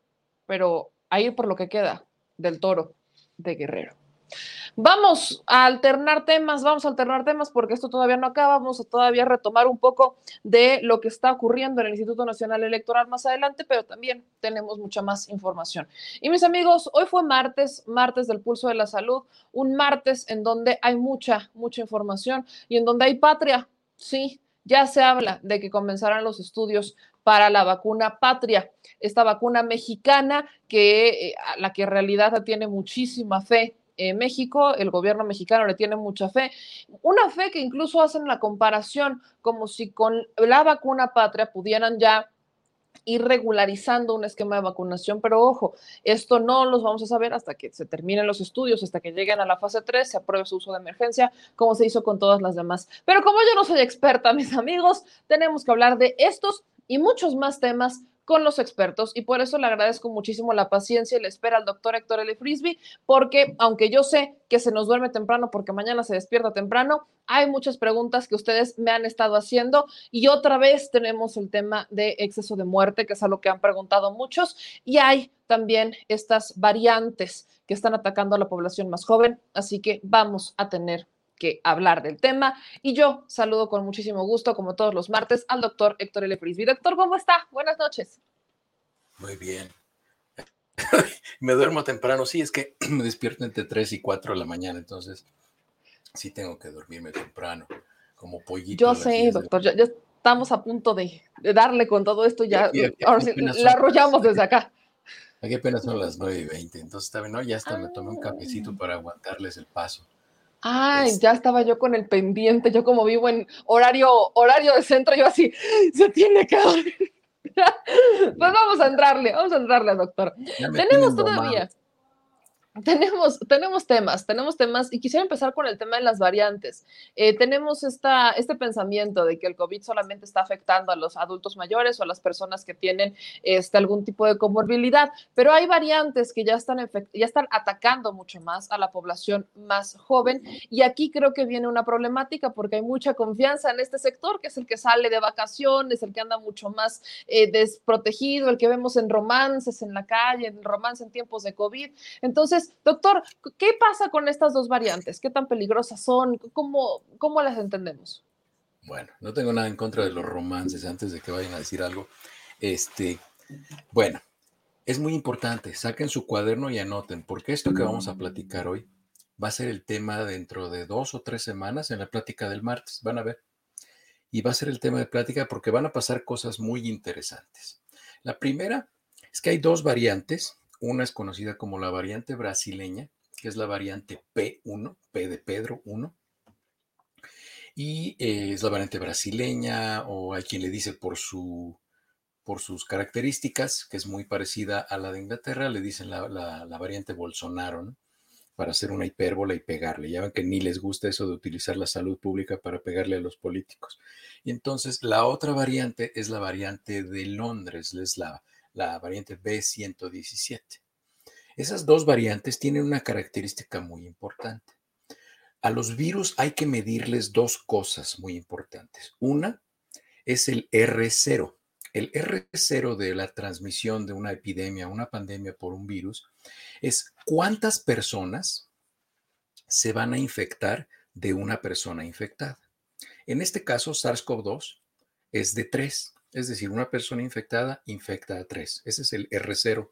pero ahí por lo que queda del toro de Guerrero. Vamos a alternar temas, vamos a alternar temas porque esto todavía no acaba, vamos a todavía retomar un poco de lo que está ocurriendo en el Instituto Nacional Electoral más adelante, pero también tenemos mucha más información. Y mis amigos, hoy fue martes, martes del pulso de la salud, un martes en donde hay mucha, mucha información y en donde hay patria, sí, ya se habla de que comenzarán los estudios para la vacuna patria, esta vacuna mexicana que eh, a la que en realidad tiene muchísima fe eh, México, el gobierno mexicano le tiene mucha fe, una fe que incluso hacen la comparación como si con la vacuna patria pudieran ya ir regularizando un esquema de vacunación, pero ojo, esto no los vamos a saber hasta que se terminen los estudios, hasta que lleguen a la fase 3, se apruebe su uso de emergencia, como se hizo con todas las demás. Pero como yo no soy experta, (laughs) mis amigos, tenemos que hablar de estos y muchos más temas con los expertos y por eso le agradezco muchísimo la paciencia y le espera al doctor Héctor L. Frisby, porque aunque yo sé que se nos duerme temprano porque mañana se despierta temprano, hay muchas preguntas que ustedes me han estado haciendo y otra vez tenemos el tema de exceso de muerte, que es algo que han preguntado muchos, y hay también estas variantes que están atacando a la población más joven, así que vamos a tener que hablar del tema. Y yo saludo con muchísimo gusto, como todos los martes, al doctor Héctor L. Frisby. Doctor, ¿cómo está? Buenas noches. Muy bien. (laughs) me duermo temprano, sí, es que (clears throat) me despierto entre 3 y 4 de la mañana, entonces sí tengo que dormirme temprano, como pollito. Yo sé, doctor, ya, estamos a punto de, darle con todo esto, ya, ahora sí, la arrollamos desde acá. Aquí apenas son las 9 y 20, entonces no, ya hasta me tomé un cafecito ah. para aguantarles el paso. Ay, ya estaba yo con el pendiente, yo como vivo en horario, horario de centro, yo así, (laughs) se tiene que (laughs) pues vamos a entrarle, vamos a entrarle, doctor. Tenemos todavía. Tenemos, tenemos temas, tenemos temas y quisiera empezar con el tema de las variantes. Eh, tenemos esta, este pensamiento de que el COVID solamente está afectando a los adultos mayores o a las personas que tienen este, algún tipo de comorbilidad, pero hay variantes que ya están, ya están atacando mucho más a la población más joven y aquí creo que viene una problemática porque hay mucha confianza en este sector, que es el que sale de vacaciones, el que anda mucho más eh, desprotegido, el que vemos en romances en la calle, en romance en tiempos de COVID. Entonces, doctor, ¿qué pasa con estas dos variantes? ¿Qué tan peligrosas son? ¿Cómo, cómo las entendemos? Bueno, no tengo nada en contra de los romances antes de que vayan a decir algo. Este, bueno, es muy importante, saquen su cuaderno y anoten, porque esto que vamos a platicar hoy va a ser el tema dentro de dos o tres semanas en la plática del martes, van a ver. Y va a ser el tema de plática porque van a pasar cosas muy interesantes. La primera es que hay dos variantes una es conocida como la variante brasileña, que es la variante P1, P de Pedro 1. Y eh, es la variante brasileña, o hay quien le dice por, su, por sus características, que es muy parecida a la de Inglaterra, le dicen la, variante Bolsonaro, para hacer una hipérbola y pegarle. Ya ven que ni les gusta eso de utilizar la salud pública para pegarle a los políticos. Y entonces la otra variante es la variante de Londres, es la la variante B117. Esas dos variantes tienen una característica muy importante. A los virus hay que medirles dos cosas muy importantes. Una es el R0. El R0 de la transmisión de una epidemia, una pandemia por un virus, es cuántas personas se van a infectar de una persona infectada. En este caso, SARS-CoV-2 es de 3, es decir, una persona infectada infecta a 3. Ese es el R0.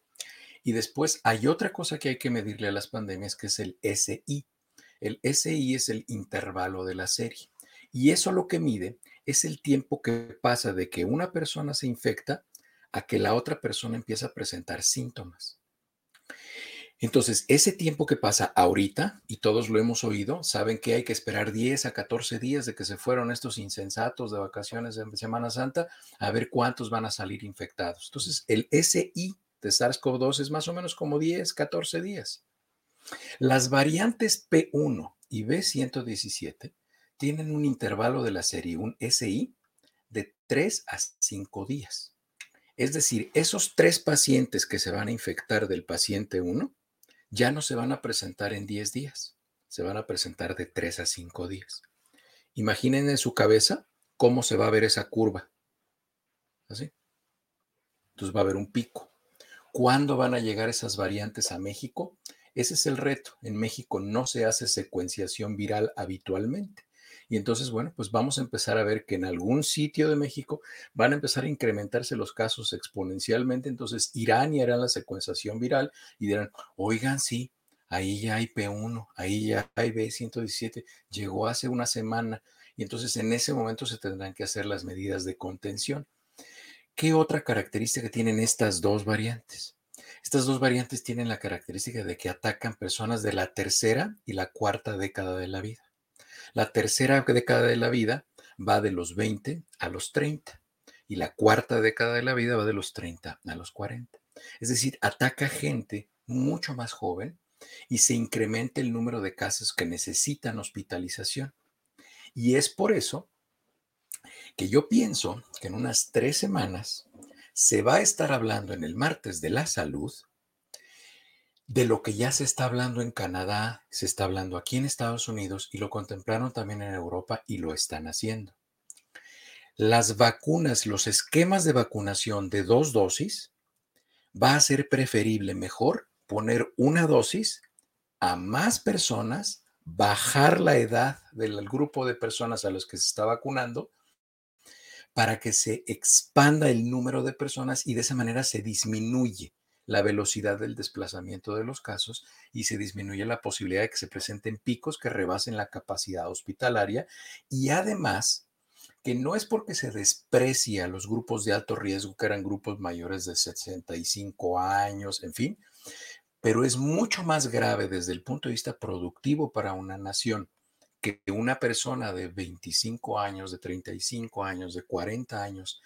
Y después hay otra cosa que hay que medirle a las pandemias, que es el SI. El SI es el intervalo de la serie. Y eso lo que mide es el tiempo que pasa de que una persona se infecta a que la otra persona empieza a presentar síntomas. Entonces, ese tiempo que pasa ahorita, y todos lo hemos oído, saben que hay que esperar 10 a 14 días de que se fueron estos insensatos de vacaciones de Semana Santa a ver cuántos van a salir infectados. Entonces, el SI de SARS-CoV-2 es más o menos como 10, 14 días. Las variantes P1 y B117 tienen un intervalo de la serie, un SI, de 3 a 5 días. Es decir, esos tres pacientes que se van a infectar del paciente 1 ya no se van a presentar en 10 días, se van a presentar de 3 a 5 días. Imaginen en su cabeza cómo se va a ver esa curva. Así. Entonces va a haber un pico. ¿Cuándo van a llegar esas variantes a México? Ese es el reto. En México no se hace secuenciación viral habitualmente. Y entonces, bueno, pues vamos a empezar a ver que en algún sitio de México van a empezar a incrementarse los casos exponencialmente. Entonces irán y harán la secuenciación viral y dirán, oigan, sí, ahí ya hay P1, ahí ya hay B117, llegó hace una semana. Y entonces en ese momento se tendrán que hacer las medidas de contención. ¿Qué otra característica tienen estas dos variantes? Estas dos variantes tienen la característica de que atacan personas de la tercera y la cuarta década de la vida. La tercera década de la vida va de los 20 a los 30 y la cuarta década de la vida va de los 30 a los 40. Es decir, ataca gente mucho más joven y se incrementa el número de casos que necesitan hospitalización. Y es por eso que yo pienso que en unas tres semanas se va a estar hablando en el martes de la salud de lo que ya se está hablando en Canadá, se está hablando aquí en Estados Unidos y lo contemplaron también en Europa y lo están haciendo. Las vacunas, los esquemas de vacunación de dos dosis, va a ser preferible, mejor poner una dosis a más personas, bajar la edad del grupo de personas a los que se está vacunando para que se expanda el número de personas y de esa manera se disminuye la velocidad del desplazamiento de los casos y se disminuye la posibilidad de que se presenten picos que rebasen la capacidad hospitalaria y además que no es porque se desprecie a los grupos de alto riesgo, que eran grupos mayores de 65 años, en fin, pero es mucho más grave desde el punto de vista productivo para una nación que una persona de 25 años, de 35 años, de 40 años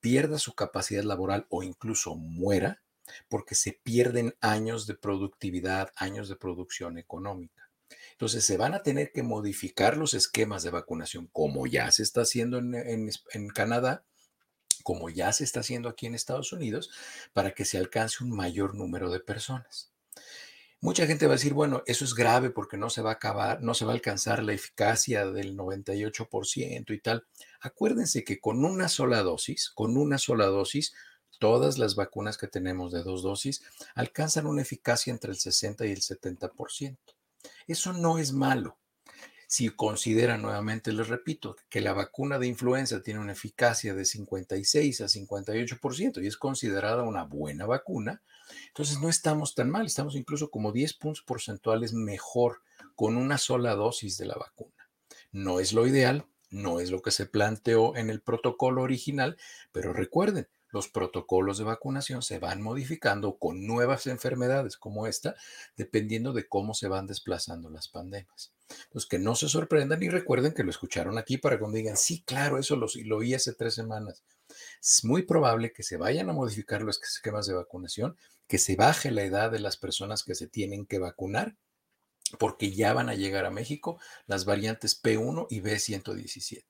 pierda su capacidad laboral o incluso muera porque se pierden años de productividad, años de producción económica. Entonces se van a tener que modificar los esquemas de vacunación, como ya se está haciendo en, Canadá, como ya se está haciendo aquí en Estados Unidos, para que se alcance un mayor número de personas. Mucha gente va a decir, bueno, eso es grave porque no se va a acabar, no se va a alcanzar la eficacia del 98% y tal. Acuérdense que con una sola dosis, con una sola dosis, todas las vacunas que tenemos de dos dosis alcanzan una eficacia entre el 60 y el 70%. Eso no es malo. Si consideran nuevamente, les repito, que la vacuna de influenza tiene una eficacia de 56 a 58% y es considerada una buena vacuna, entonces no estamos tan mal, estamos incluso como 10 puntos porcentuales mejor con una sola dosis de la vacuna. No es lo ideal, no es lo que se planteó en el protocolo original, pero recuerden, los protocolos de vacunación se van modificando con nuevas enfermedades como esta, dependiendo de cómo se van desplazando las pandemias. Entonces, que no se sorprendan y recuerden que lo escucharon aquí para cuando digan, sí, claro, eso lo, lo oí hace tres semanas. Es muy probable que se vayan a modificar los esquemas de vacunación, que se baje la edad de las personas que se tienen que vacunar, porque ya van a llegar a México las variantes P1 y B117.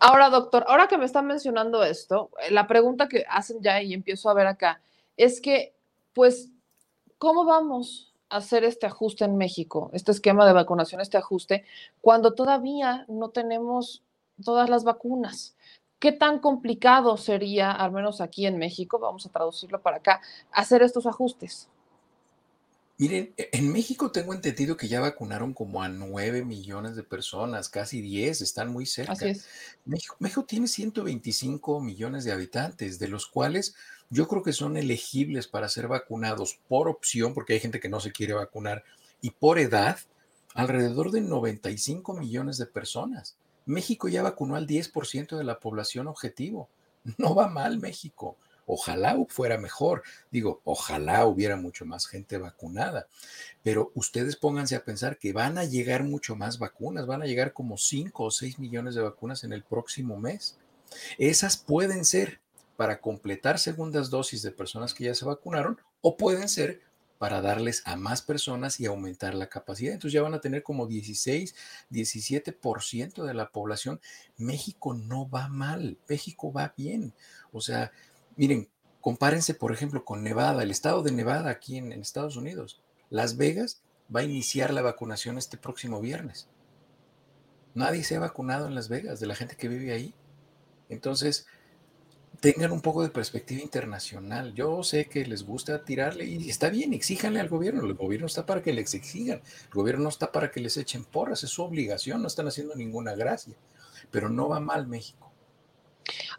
Ahora, doctor, ahora que me están mencionando esto, eh, la pregunta que hacen ya y empiezo a ver acá es que, pues, ¿cómo vamos a hacer este ajuste en México, este esquema de vacunación, este ajuste, cuando todavía no tenemos todas las vacunas. ¿Qué tan complicado sería, al menos aquí en México, vamos a traducirlo para acá, hacer estos ajustes? Miren, e, en México tengo entendido que ya vacunaron como a 9 millones de personas, casi 10, están muy cerca. Así es. México, México tiene 125 millones de habitantes, de los cuales yo creo que son elegibles para ser vacunados por opción, porque hay gente que no se quiere vacunar, y por edad, alrededor de 95 millones de personas. México ya vacunó al 10% de la población objetivo. No va mal México. Ojalá fuera mejor. Digo, ojalá hubiera mucho más gente vacunada. Pero ustedes pónganse a pensar que van a llegar mucho más vacunas. Van a llegar como 5 o 6 millones de vacunas en el próximo mes. Esas pueden ser para completar segundas dosis de personas que ya se vacunaron o pueden ser para darles a más personas y aumentar la capacidad. Entonces ya van a tener como 16, 17% de la población. México no va mal, México va bien. O sea, Miren, compárense, por ejemplo, con Nevada, el estado de Nevada aquí en, Estados Unidos. Las Vegas va a iniciar la vacunación este próximo viernes. Nadie se ha vacunado en Las Vegas de la gente que vive ahí. Entonces, tengan un poco de perspectiva internacional. Yo sé que les gusta tirarle y está bien, exíjanle al gobierno. El gobierno está para que les exijan. El gobierno no está para que les echen porras, es su obligación, no están haciendo ninguna gracia. Pero no va mal México.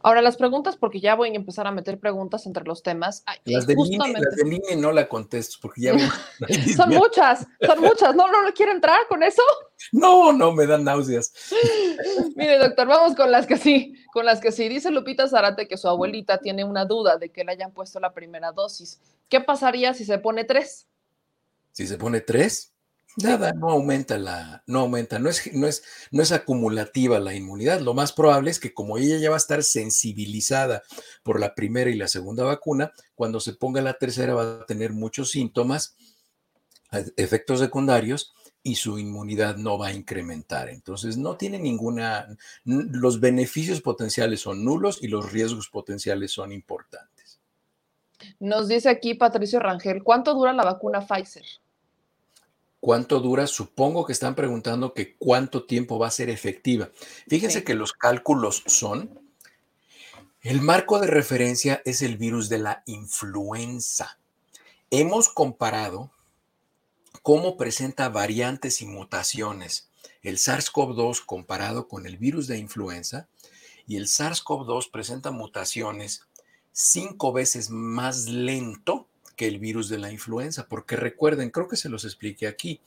Ahora, las preguntas, porque ya voy a empezar a meter preguntas entre los temas. Las de, justamente... las no la contesto, porque ya... (laughs) (laughs) son muchas, son muchas. ¿No, ¿No quiere entrar con eso? No, no, me dan náuseas. (laughs) Mire, doctor, vamos con las que sí, con las que sí. Dice Lupita Zarate que su abuelita tiene una duda de que le hayan puesto la primera dosis. ¿Qué pasaría si se pone tres? Si se pone tres, Nada, no aumenta la, no aumenta, no es, no es, no es acumulativa la inmunidad. Lo más probable es que como ella ya va a estar sensibilizada por la primera y la segunda vacuna, cuando se ponga la tercera va a tener muchos síntomas, efectos secundarios y su inmunidad no va a incrementar. Entonces no tiene ninguna, los beneficios potenciales son nulos y los riesgos potenciales son importantes. Nos dice aquí Patricio Rangel, ¿cuánto dura la vacuna Pfizer? ¿Cuánto dura? Supongo que están preguntando que cuánto tiempo va a ser efectiva. Fíjense que los cálculos son, el marco de referencia es el virus de la influenza. Hemos comparado cómo presenta variantes y mutaciones el SARS-CoV-2 comparado con el virus de influenza y el SARS-CoV-2 presenta mutaciones cinco veces más lento el virus de la influenza, porque recuerden, creo que se los expliqué aquí,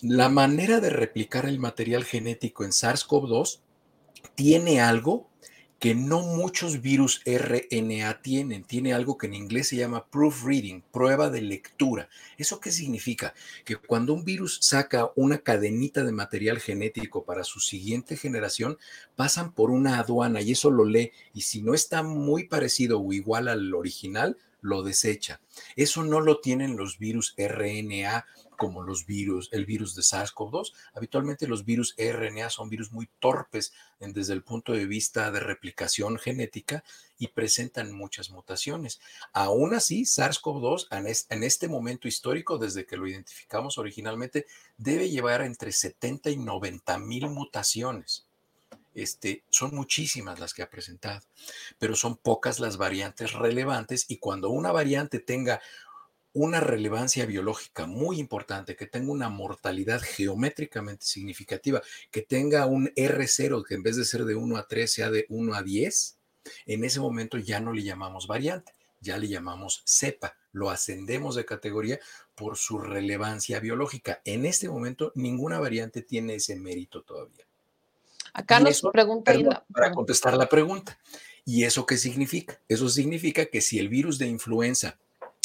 la manera de replicar el material genético en SARS-CoV-2 tiene algo que no muchos virus RNA tienen. Tiene algo que en inglés se llama proofreading, prueba de lectura. ¿Eso qué significa? Que cuando un virus saca una cadenita de material genético para su siguiente generación, pasan por una aduana y eso lo lee. Y si no está muy parecido o igual al original, lo desecha. Eso no lo tienen los virus RNA como los virus, el virus de SARS-CoV-2. Habitualmente los virus RNA son virus muy torpes desde el punto de vista de replicación genética y presentan muchas mutaciones. Aún así, SARS-CoV-2 en este momento histórico, desde que lo identificamos originalmente, debe llevar entre 70 y 90 mil mutaciones. Este, son muchísimas las que ha presentado, pero son pocas las variantes relevantes y cuando una variante tenga una relevancia biológica muy importante, que tenga una mortalidad geométricamente significativa, que tenga un R0 que en vez de ser de 1 a 3 sea de 1 a 10, en ese momento ya no le llamamos variante, ya le llamamos cepa, lo ascendemos de categoría por su relevancia biológica. En este momento ninguna variante tiene ese mérito todavía. Acá nos pregunta para contestar la pregunta. ¿Y eso qué significa? Eso significa que si el virus de influenza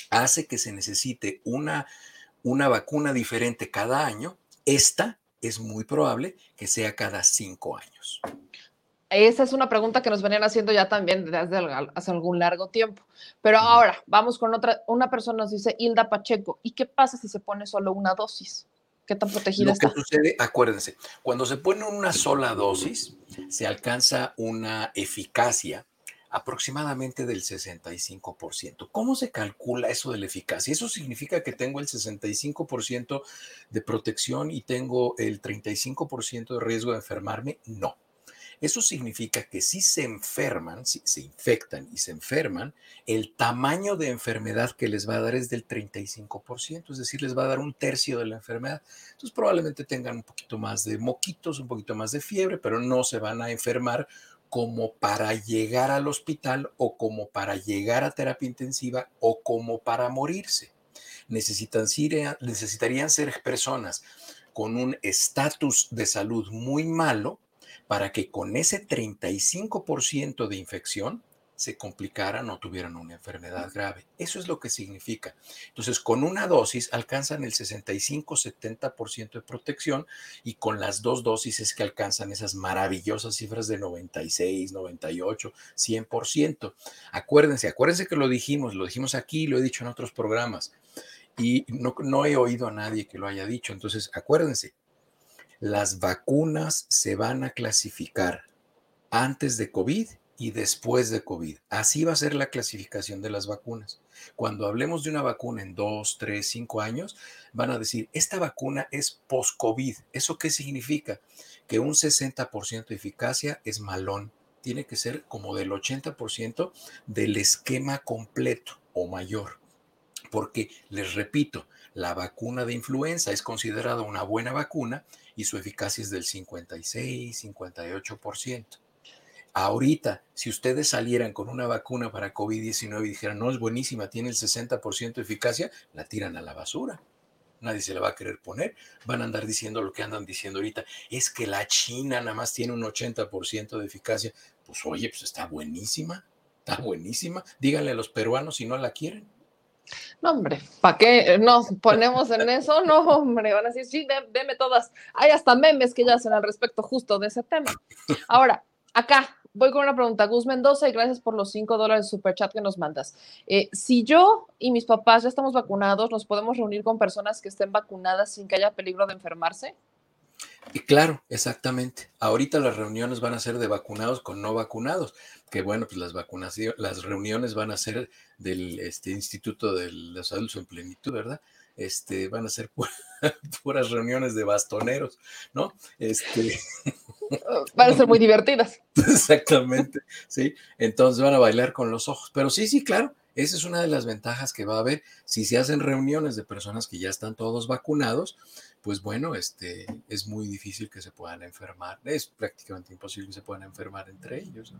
hace que se necesite una, una vacuna diferente cada año, esta es muy probable que sea cada cinco años. Esa es una pregunta que nos venían haciendo ya también desde hace algún largo tiempo. Pero ahora vamos con otra. Una persona nos dice, Hilda Pacheco, ¿y qué pasa si se pone solo una dosis? ¿Qué tan protegida Lo que sucede, acuérdense, cuando se pone una sola dosis, se alcanza una eficacia aproximadamente del 65%. ¿Cómo se calcula eso de la eficacia? ¿Eso significa que tengo el 65% de protección y tengo el 35% de riesgo de enfermarme? No. Eso significa que si se enferman, si se infectan y se enferman, el tamaño de enfermedad que les va a dar es del 35%, es decir, les va a dar un tercio de la enfermedad. Entonces probablemente tengan un poquito más de moquitos, un poquito más de fiebre, pero no se van a enfermar como para llegar al hospital o como para llegar a terapia intensiva o como para morirse. Necesitan, necesitarían ser personas con un estatus de salud muy malo para que con ese 35% de infección se complicaran o tuvieran una enfermedad grave. Eso es lo que significa. Entonces, con una dosis alcanzan el 65-70% de protección y con las dos dosis es que alcanzan esas maravillosas cifras de 96, 98, 100%. Acuérdense, acuérdense que lo dijimos, lo dijimos aquí, lo he dicho en otros programas y no, no he oído a nadie que lo haya dicho. Entonces, acuérdense, las vacunas se van a clasificar antes de COVID y después de COVID. Así va a ser la clasificación de las vacunas. Cuando hablemos de una vacuna en dos, tres, cinco años, van a decir, esta vacuna es post-COVID. ¿Eso qué significa? Que un 60% de eficacia es malón. Tiene que ser como del 80% del esquema completo o mayor. Porque, les repito, la vacuna de influenza es considerada una buena vacuna y su eficacia es del 56, 58%. Ahorita, si ustedes salieran con una vacuna para COVID-19 y dijeran, no, es buenísima, tiene el 60% de eficacia, la tiran a la basura. Nadie se la va a querer poner. Van a andar diciendo lo que andan diciendo ahorita. Es que la China nada más tiene un 80% de eficacia. Pues oye, pues está buenísima. Está buenísima. Díganle a los peruanos si no la quieren. No, hombre, ¿para qué nos ponemos en eso? No, hombre, van a decir, sí, deme todas. Hay hasta memes que ya hacen al respecto justo de ese tema. Ahora, acá voy con una pregunta. Gus Mendoza, y gracias por los 5 dólares de superchat que nos mandas. Eh, si yo y mis papás ya estamos vacunados, ¿nos podemos reunir con personas que estén vacunadas sin que haya peligro de enfermarse? Y claro, exactamente. Ahorita las reuniones van a ser de vacunados con no vacunados, que bueno, pues las vacunaciones, las reuniones van a ser del este, Instituto de la Salud en Plenitud, ¿verdad? Este, van a ser (laughs) puras reuniones de bastoneros, ¿no? Este... (laughs) Van a ser muy divertidas. (laughs) Exactamente, sí. Entonces van a bailar con los ojos. Pero sí, sí, claro, esa es una de las ventajas que va a haber si se hacen reuniones de personas que ya están todos vacunados, pues bueno, este, es muy difícil que se puedan enfermar. Es prácticamente imposible que se puedan enfermar entre ellos.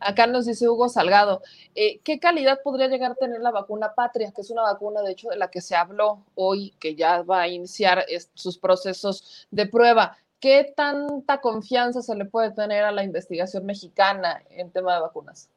Acá nos dice Hugo Salgado, eh, ¿qué calidad podría llegar a tener la vacuna Patria, que es una vacuna, de hecho, de la que se habló hoy, que ya va a iniciar sus procesos de prueba? ¿Qué tanta confianza se le puede tener a la investigación mexicana en tema de vacunas?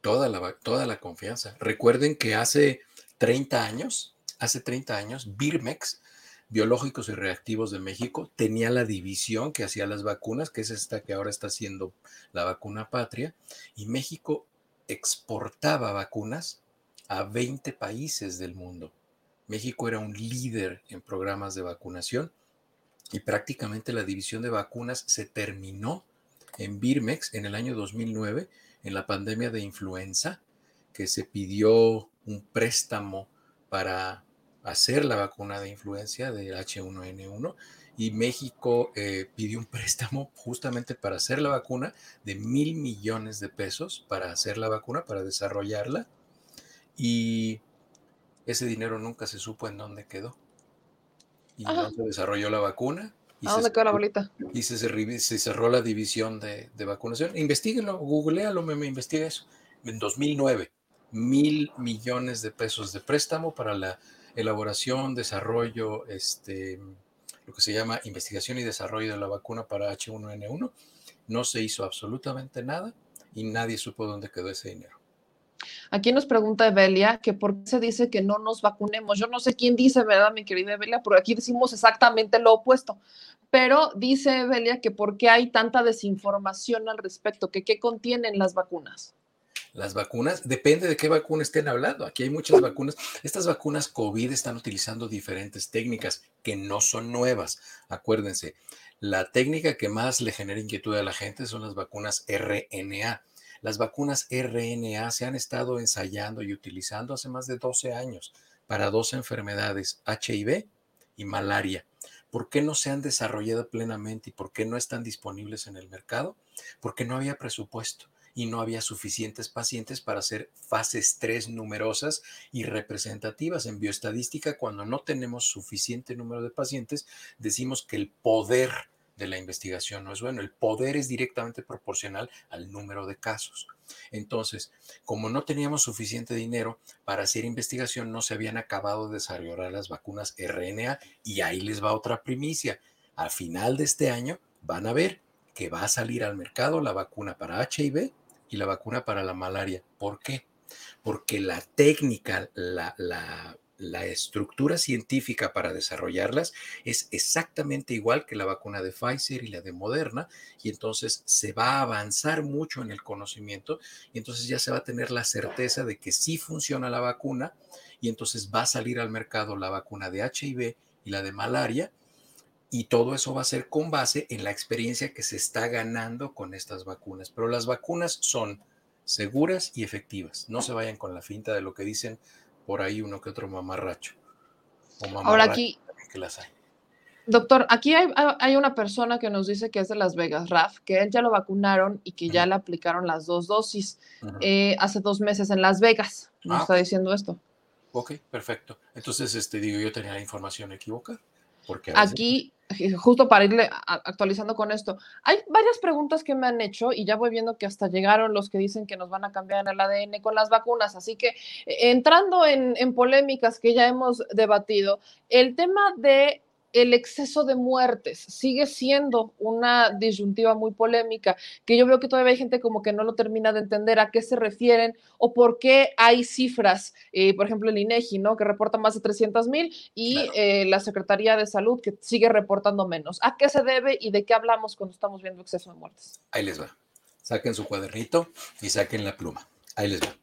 Toda la, toda la confianza. Recuerden que hace 30 años, hace 30 años, Birmex Biológicos y Reactivos de México tenía la división que hacía las vacunas, que es esta que ahora está haciendo la vacuna patria, y México exportaba vacunas a 20 países del mundo. México era un líder en programas de vacunación y prácticamente la división de vacunas se terminó en Birmex en el año 2009, en la pandemia de influenza, que se pidió un préstamo para hacer la vacuna de influencia del H1N1 y México eh, pidió un préstamo justamente para hacer la vacuna de mil millones de pesos para hacer la vacuna, para desarrollarla y ese dinero nunca se supo en dónde quedó. Y no se desarrolló la vacuna. Y ¿A dónde quedó la bolita? Y se, se, cerró la división de, de vacunación. Investíguenlo, googlealo, me, me investiga eso. En 2009, mil millones de pesos de préstamo para la elaboración, desarrollo, este, lo que se llama investigación y desarrollo de la vacuna para H1N1. No se hizo absolutamente nada y nadie supo dónde quedó ese dinero. Aquí nos pregunta Evelia que por qué se dice que no nos vacunemos. Yo no sé quién dice, ¿verdad, mi querida Evelia? Pero aquí decimos exactamente lo opuesto. Pero dice Evelia que por qué hay tanta desinformación al respecto, que qué contienen las vacunas. Las vacunas, depende de qué vacuna estén hablando. Aquí hay muchas vacunas. Estas vacunas COVID están utilizando diferentes técnicas que no son nuevas. Acuérdense, la técnica que más le genera inquietud a la gente son las vacunas RNA. Las vacunas RNA se han estado ensayando y utilizando hace más de 12 años para dos enfermedades, HIV y malaria. ¿Por qué no se han desarrollado plenamente y por qué no están disponibles en el mercado? Porque no había presupuesto y no había suficientes pacientes para hacer fases 3 numerosas y representativas. En bioestadística, cuando no tenemos suficiente número de pacientes, decimos que el poder de la investigación no es bueno. El poder es directamente proporcional al número de casos. Entonces, como no teníamos suficiente dinero para hacer investigación, no se habían acabado de desarrollar las vacunas RNA y ahí les va otra primicia. Al final de este año van a ver que va a salir al mercado la vacuna para HIV y la vacuna para la malaria. ¿Por qué? Porque la técnica, la, la, estructura científica para desarrollarlas es exactamente igual que la vacuna de Pfizer y la de Moderna, y entonces se va a avanzar mucho en el conocimiento, y entonces ya se va a tener la certeza de que sí funciona la vacuna, y entonces va a salir al mercado la vacuna de HIV y la de malaria, y todo eso va a ser con base en la experiencia que se está ganando con estas vacunas. Pero las vacunas son seguras y efectivas. No se vayan con la finta de lo que dicen por ahí uno que otro mamarracho. Ahora aquí, doctor, aquí hay, una persona que nos dice que es de Las Vegas, Raf, que él ya lo vacunaron y que ya le aplicaron las dos dosis eh, hace dos meses en Las Vegas. Nos ah, está diciendo esto. Ok, perfecto. Entonces, este, digo, yo tenía la información equivocada. Aquí eh, justo para irle actualizando con esto, hay varias preguntas que me han hecho y ya voy viendo que hasta llegaron los que dicen que nos van a cambiar el ADN con las vacunas, así que eh, entrando en, en polémicas que ya hemos debatido, el tema de el exceso de muertes sigue siendo una disyuntiva muy polémica, que yo veo que todavía hay gente como que no lo termina de entender a qué se refieren o por qué hay cifras, eh, por ejemplo el INEGI, ¿no? Que reporta más de 300 mil y eh, la Secretaría de Salud que sigue reportando menos. ¿A qué se debe y de qué hablamos cuando estamos viendo exceso de muertes? Ahí les va. Saquen su cuadernito y saquen la pluma. Ahí les va.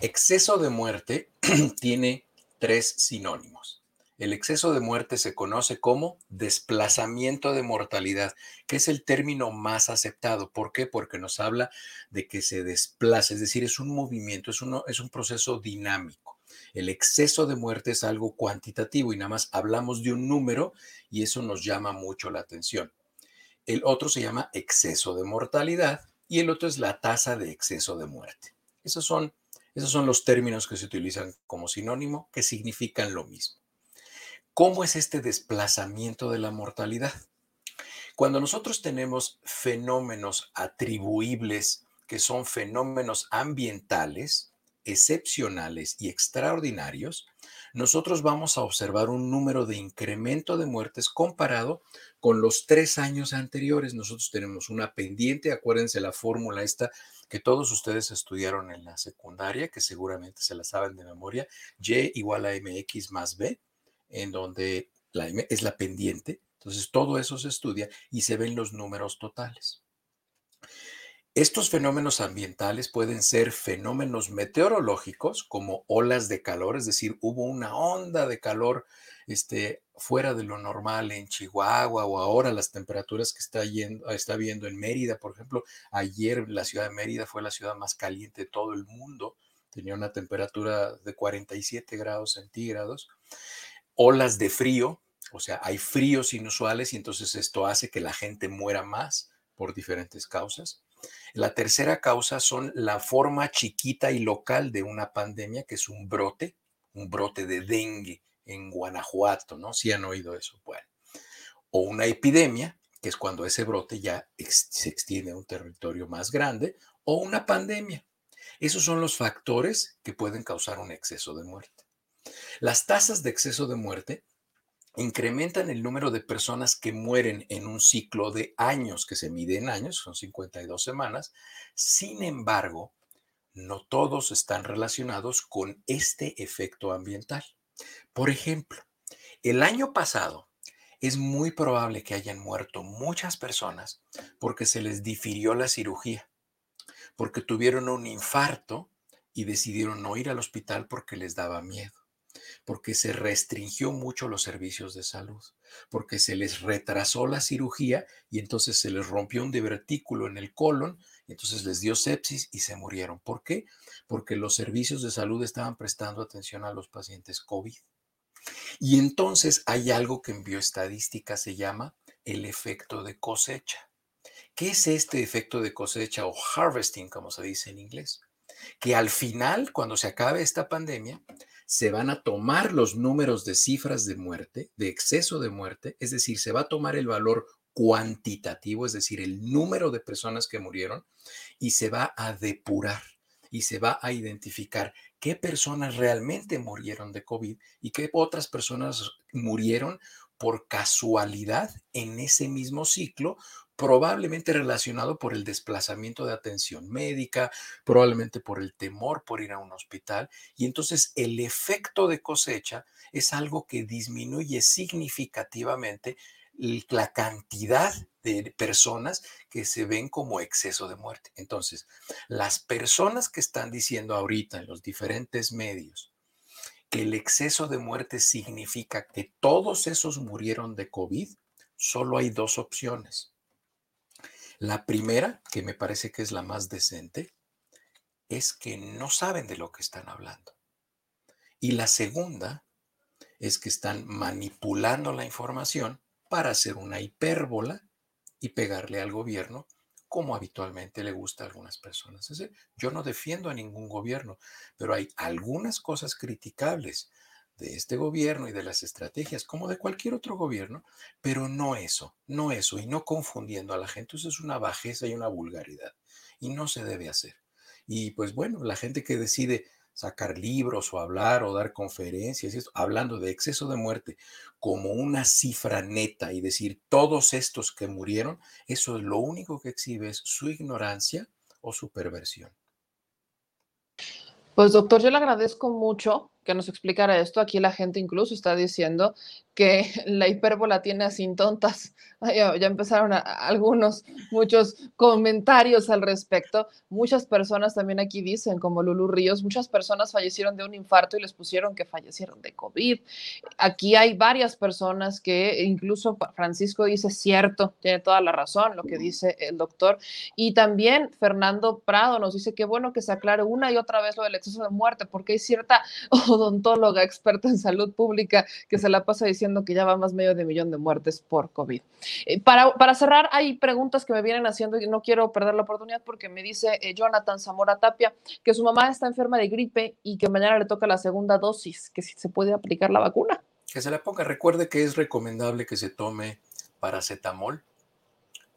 Exceso de muerte (clears throat) tiene tres sinónimos. El exceso de muerte se conoce como desplazamiento de mortalidad, que es el término más aceptado. ¿Por qué? Porque nos habla de que se desplaza, es decir, es un movimiento, es, un proceso dinámico. El exceso de muerte es algo cuantitativo y nada más hablamos de un número y eso nos llama mucho la atención. El otro se llama exceso de mortalidad y el otro es la tasa de exceso de muerte. Esos son, esos son los términos que se utilizan como sinónimo que significan lo mismo. ¿Cómo es este desplazamiento de la mortalidad? Cuando nosotros tenemos fenómenos atribuibles que son fenómenos ambientales, excepcionales y extraordinarios, nosotros vamos a observar un número de incremento de muertes comparado con los tres años anteriores. Nosotros tenemos una pendiente, acuérdense la fórmula esta que todos ustedes estudiaron en la secundaria, que seguramente se la saben de memoria, Y igual a MX más B, en donde es la pendiente. Entonces, todo eso se estudia y se ven los números totales. Estos fenómenos ambientales pueden ser fenómenos meteorológicos como olas de calor, es decir, hubo una onda de calor este, fuera de lo normal en Chihuahua o ahora las temperaturas que está, yendo, está viendo en Mérida, por ejemplo, ayer la ciudad de Mérida fue la ciudad más caliente de todo el mundo, tenía una temperatura de 47 grados centígrados olas de frío, o sea, hay fríos inusuales y entonces esto hace que la gente muera más por diferentes causas. La tercera causa son la forma chiquita y local de una pandemia, que es un brote, un brote de dengue en Guanajuato, ¿no? Si han oído eso, bueno. O una epidemia, que es cuando ese brote ya se extiende a un territorio más grande, o una pandemia. Esos son los factores que pueden causar un exceso de muerte. Las tasas de exceso de muerte incrementan el número de personas que mueren en un ciclo de años, que se mide en años, son 52 semanas. Sin embargo, no todos están relacionados con este efecto ambiental. Por ejemplo, el año pasado es muy probable que hayan muerto muchas personas porque se les difirió la cirugía, porque tuvieron un infarto y decidieron no ir al hospital porque les daba miedo porque se restringió mucho los servicios de salud, porque se les retrasó la cirugía y entonces se les rompió un divertículo en el colon, y entonces les dio sepsis y se murieron. ¿Por qué? Porque los servicios de salud estaban prestando atención a los pacientes COVID. Y entonces hay algo que en bioestadística se llama el efecto de cosecha. ¿Qué es este efecto de cosecha o harvesting, como se dice en inglés? Que al final, cuando se acabe esta pandemia, se van a tomar los números de cifras de muerte, de exceso de muerte, es decir, se va a tomar el valor cuantitativo, es decir, el número de personas que murieron, y se va a depurar y se va a identificar qué personas realmente murieron de COVID y qué otras personas murieron por casualidad en ese mismo ciclo, probablemente relacionado por el desplazamiento de atención médica, probablemente por el temor por ir a un hospital. Y entonces el efecto de cosecha es algo que disminuye significativamente la cantidad de personas que se ven como exceso de muerte. Entonces, las personas que están diciendo ahorita en los diferentes medios que el exceso de muerte significa que todos esos murieron de COVID, solo hay dos opciones. La primera, que me parece que es la más decente, es que no saben de lo que están hablando. Y la segunda es que están manipulando la información para hacer una hipérbola y pegarle al gobierno como habitualmente le gusta a algunas personas. yo no defiendo a ningún gobierno, pero hay algunas cosas criticables de este gobierno y de las estrategias, como de cualquier otro gobierno, pero no eso, no eso, y no confundiendo a la gente. Eso es una bajeza y una vulgaridad, y no se debe hacer. Y pues bueno, la gente que decide sacar libros o hablar o dar conferencias, hablando de exceso de muerte como una cifra neta y decir todos estos que murieron, eso es lo único que exhibe es su ignorancia o su perversión. Pues doctor, yo le agradezco mucho que nos explicara esto. Aquí la gente incluso está diciendo que (laughs) la hipérbola tiene asintontas. (laughs) Ya, ya empezaron algunos, muchos comentarios al respecto. Muchas personas también aquí dicen, como Lulu Ríos, muchas personas fallecieron de un infarto y les pusieron que fallecieron de COVID. Aquí hay varias personas que incluso Francisco dice cierto, tiene toda la razón lo que dice el doctor. Y también Fernando Prado nos dice que bueno que se aclare una y otra vez lo del exceso de muerte, porque hay cierta (laughs) odontóloga experta en salud pública que se la pasa diciendo que ya va más medio de millón de muertes por COVID. Eh, para, para, cerrar, hay preguntas que me vienen haciendo y no quiero perder la oportunidad porque me dice eh, Jonathan Zamora Tapia que su mamá está enferma de gripe y que mañana le toca la segunda dosis, que si se puede aplicar la vacuna. Que se la ponga. Recuerde que es recomendable que se tome paracetamol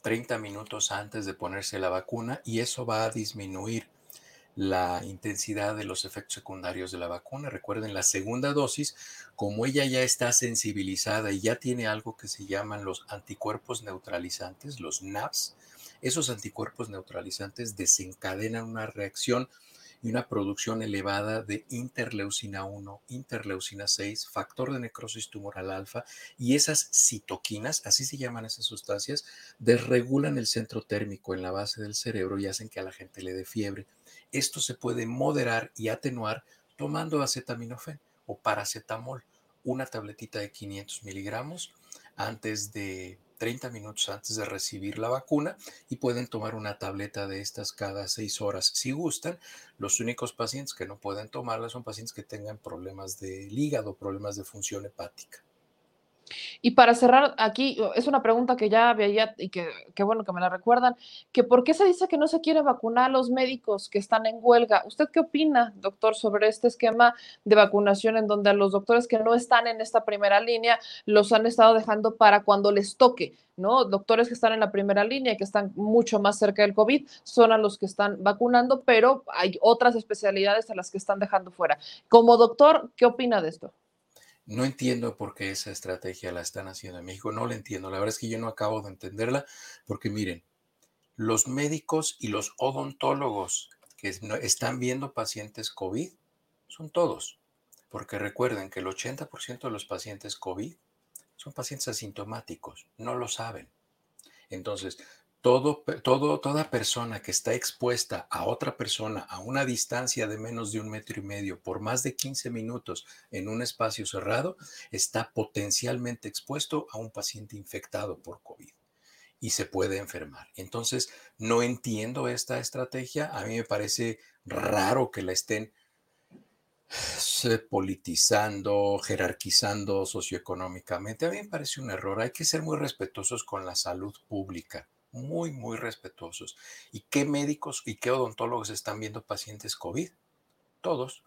30 minutos antes de ponerse la vacuna y eso va a disminuir la intensidad de los efectos secundarios de la vacuna. Recuerden, la segunda dosis, como ella ya está sensibilizada y ya tiene algo que se llaman los anticuerpos neutralizantes, los NAPs, esos anticuerpos neutralizantes desencadenan una reacción y una producción elevada de interleucina 1, interleucina 6, factor de necrosis tumoral alfa y esas citoquinas, así se llaman esas sustancias, desregulan el centro térmico en la base del cerebro y hacen que a la gente le dé fiebre esto se puede moderar y atenuar tomando acetaminofén o paracetamol, una tabletita de 500 miligramos antes de 30 minutos antes de recibir la vacuna y pueden tomar una tableta de estas cada 6 horas si gustan. Los únicos pacientes que no pueden tomarla son pacientes que tengan problemas del hígado, problemas de función hepática. Y para cerrar aquí, es una pregunta que ya veía y que, qué bueno que me la recuerdan, que por qué se dice que no se quiere vacunar a los médicos que están en huelga. ¿Usted qué opina, doctor, sobre este esquema de vacunación en donde a los doctores que no están en esta primera línea los han estado dejando para cuando les toque? ¿no? Doctores que están en la primera línea y que están mucho más cerca del COVID son a los que están vacunando, pero hay otras especialidades a las que están dejando fuera. Como doctor, ¿qué opina de esto? No entiendo por qué esa estrategia la están haciendo en México, no la entiendo. La verdad es que yo no acabo de entenderla porque miren, los médicos y los odontólogos que están viendo pacientes COVID son todos, porque recuerden que el 80% de los pacientes COVID son pacientes asintomáticos, no lo saben. Entonces, todo, toda persona que está expuesta a otra persona a una distancia de menos de un metro y medio por más de 15 minutos en un espacio cerrado está potencialmente expuesto a un paciente infectado por COVID y se puede enfermar. Entonces, no entiendo esta estrategia. A mí me parece raro que la estén politizando, jerarquizando socioeconómicamente. A mí me parece un error. Hay que ser muy respetuosos con la salud pública, muy, muy respetuosos. ¿Y qué médicos y qué odontólogos están viendo pacientes COVID? Todos.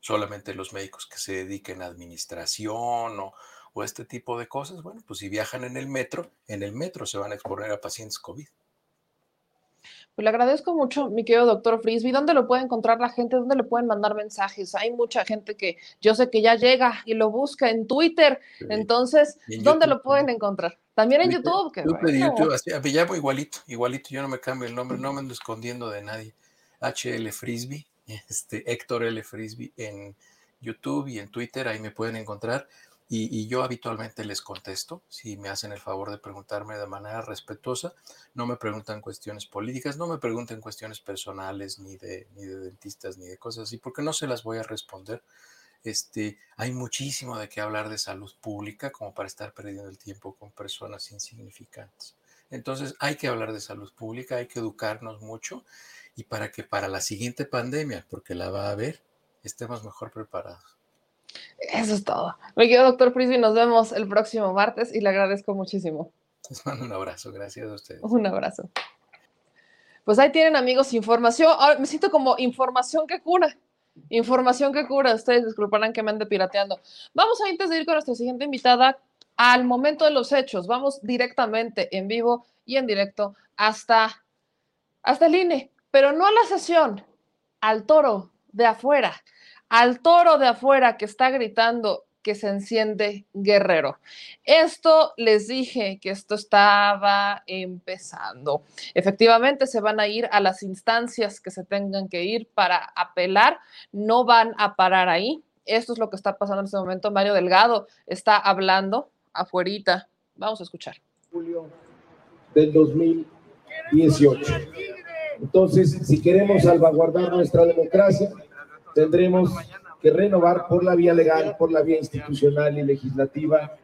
Solamente los médicos que se dediquen a administración o, o este tipo de cosas. Bueno, pues si viajan en el metro, en el metro se van a exponer a pacientes COVID. Pues le agradezco mucho, mi querido doctor Frisby. ¿Dónde lo puede encontrar la gente? ¿Dónde le pueden mandar mensajes? Hay mucha gente que yo sé que ya llega y lo busca en Twitter. Entonces, en ¿dónde YouTube lo pueden encontrar? También en YouTube. que YouTube, bueno. YouTube, así, me llamo igualito, igualito, yo no me cambio el nombre, no me ando escondiendo de nadie. HL Frisbee, este, Héctor L. Frisbee en YouTube y en Twitter, ahí me pueden encontrar. Y, y yo habitualmente les contesto, si me hacen el favor de preguntarme de manera respetuosa. No me preguntan cuestiones políticas, no me pregunten cuestiones personales, ni de, ni de dentistas, ni de cosas así, porque no se las voy a responder. Este, hay muchísimo de qué hablar de salud pública como para estar perdiendo el tiempo con personas insignificantes. Entonces hay que hablar de salud pública, hay que educarnos mucho y para que para la siguiente pandemia, porque la va a haber, estemos mejor preparados. Eso es todo. Mi querido doctor Frisby, nos vemos el próximo martes y le agradezco muchísimo. Les mando un abrazo, gracias a ustedes. Un abrazo. Pues ahí tienen amigos información. Ahora me siento como información que cura. Información que cura. Ustedes disculparán que me ande pirateando. Vamos a antes de ir con nuestra siguiente invitada al momento de los hechos. Vamos directamente en vivo y en directo hasta, hasta el INE, pero no a la sesión, al toro de afuera, al toro de afuera que está gritando que se enciende guerrero. Esto les dije que esto estaba empezando. Efectivamente, se van a ir a las instancias que se tengan que ir para apelar, no van a parar ahí. Esto es lo que está pasando en este momento. Mario Delgado está hablando afuerita. Vamos a escuchar. julio del 2018. Entonces, si queremos salvaguardar nuestra democracia, tendremos que renovar por la vía legal, por la vía institucional y legislativa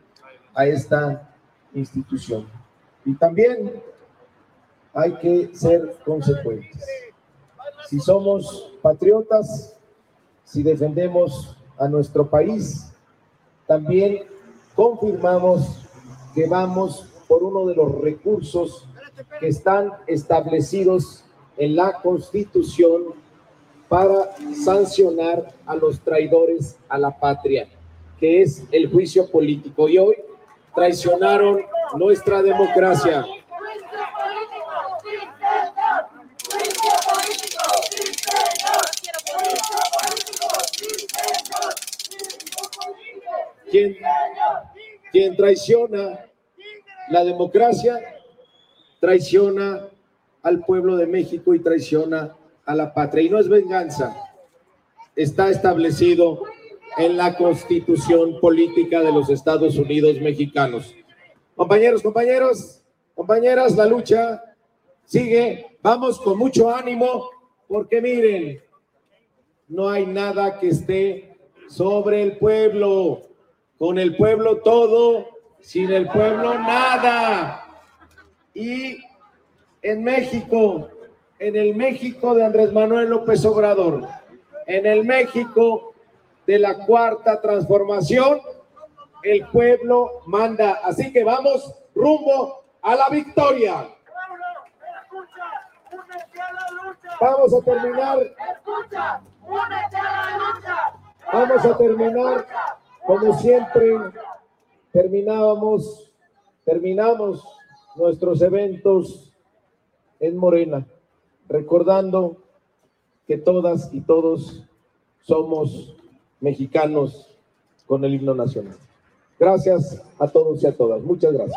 a esta institución. Y también hay que ser consecuentes. Si somos patriotas, si defendemos a nuestro país, también confirmamos que vamos por uno de los recursos que están establecidos en la Constitución para sancionar a los traidores a la patria, que es el juicio político. Y hoy traicionaron nuestra democracia. Quien, quien traiciona la democracia, traiciona al pueblo de México y traiciona a la patria. Y no es venganza, está establecido en la constitución política de los Estados Unidos mexicanos. Compañeros, compañeros, compañeras, la lucha sigue. Vamos con mucho ánimo porque miren, no hay nada que esté sobre el pueblo. Con el pueblo todo, sin el pueblo nada. Y en México, en el México de Andrés Manuel López Obrador, en el México de la cuarta transformación, el pueblo manda. Así que vamos rumbo a la victoria. Vamos a terminar. Vamos a terminar como siempre terminábamos, terminamos nuestros eventos en Morena, recordando que todas y todos somos mexicanos con el himno nacional. Gracias a todos y a todas. Muchas gracias.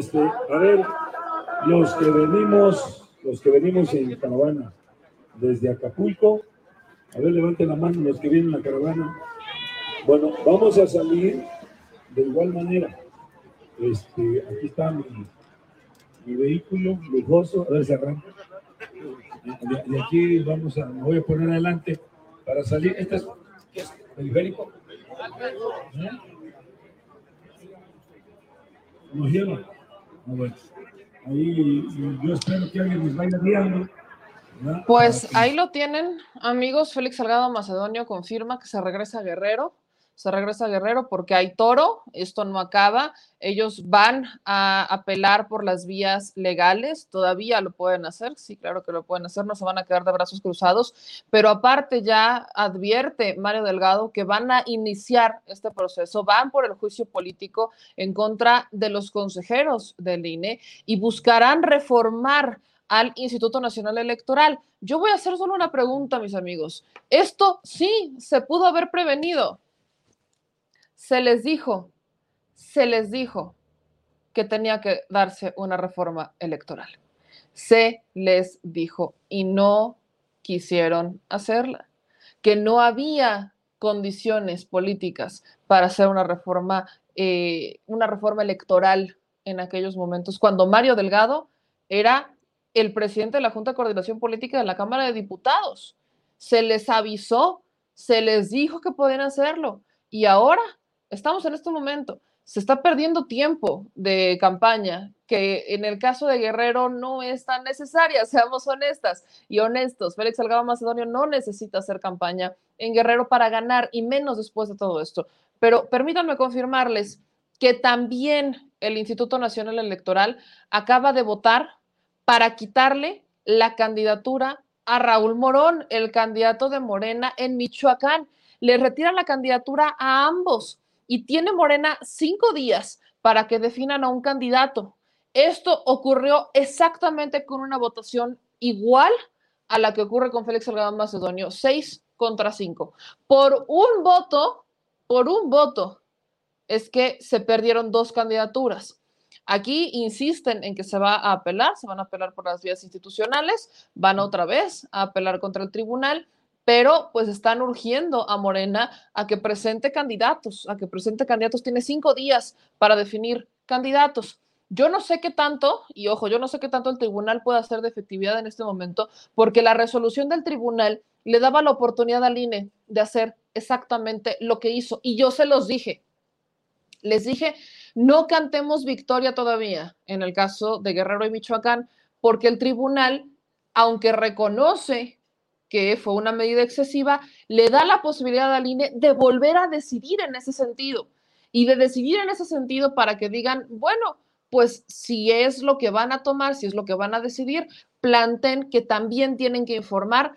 Este, a ver, los que venimos, los que venimos en caravana desde Acapulco, a ver, levanten la mano los que vienen en la caravana. Bueno, vamos a salir de igual manera. Este, aquí está mi, vehículo lujoso, a ver si arranca. De aquí vamos a, me voy a poner adelante para salir. Este es, ¿qué es? periférico. ¿Eh? ¿Nos? Ah, bueno. Ahí yo espero que alguien nos vaya guiando. ¿verdad? Pues ahí lo tienen, amigos. Félix Salgado Macedonio confirma que se regresa a Guerrero. Se regresa a Guerrero porque hay toro, esto no acaba. Ellos van a apelar por las vías legales, todavía lo pueden hacer, sí, claro que lo pueden hacer, no se van a quedar de brazos cruzados, pero aparte ya advierte Mario Delgado que van a iniciar este proceso, van por el juicio político en contra de los consejeros del INE y buscarán reformar al Instituto Nacional Electoral. Yo voy a hacer solo una pregunta, mis amigos. Esto sí se pudo haber prevenido. Se les dijo, se les dijo que tenía que darse una reforma electoral. Se les dijo y no quisieron hacerla, que no había condiciones políticas para hacer una reforma, eh, una reforma electoral en aquellos momentos, cuando Mario Delgado era el presidente de la Junta de Coordinación Política de la Cámara de Diputados. Se les avisó, se les dijo que podían hacerlo y ahora estamos en este momento. Se está perdiendo tiempo de campaña, que en el caso de Guerrero no es tan necesaria, (laughs) seamos honestas y honestos. Félix Salgado Macedonio no necesita hacer campaña en Guerrero para ganar y menos después de todo esto. Pero permítanme confirmarles que también el Instituto Nacional Electoral acaba de votar para quitarle la candidatura a Raúl Morón, el candidato de Morena en Michoacán. Le retiran la candidatura a ambos y tiene Morena cinco días para que definan a un candidato. Esto ocurrió exactamente con una votación igual a la que ocurre con Félix Salgado Macedonio, seis contra cinco. Por un voto, por un voto, es que se perdieron dos candidaturas. Aquí insisten en que se va a apelar, se van a apelar por las vías institucionales, van otra vez a apelar contra el tribunal, pero pues están urgiendo a Morena a que presente candidatos, a que presente candidatos. Tiene cinco días para definir candidatos. Yo no sé qué tanto, y ojo, yo no sé qué tanto el tribunal puede hacer de efectividad en este momento, porque la resolución del tribunal le daba la oportunidad al INE de hacer exactamente lo que hizo. Y yo se los dije, les dije, no cantemos victoria todavía en el caso de Guerrero y Michoacán, porque el tribunal, aunque reconoce que fue una medida excesiva, le da la posibilidad al INE de volver a decidir en ese sentido. Y de decidir en ese sentido para que digan, bueno, pues si es lo que van a tomar, si es lo que van a decidir, planten que también tienen que informar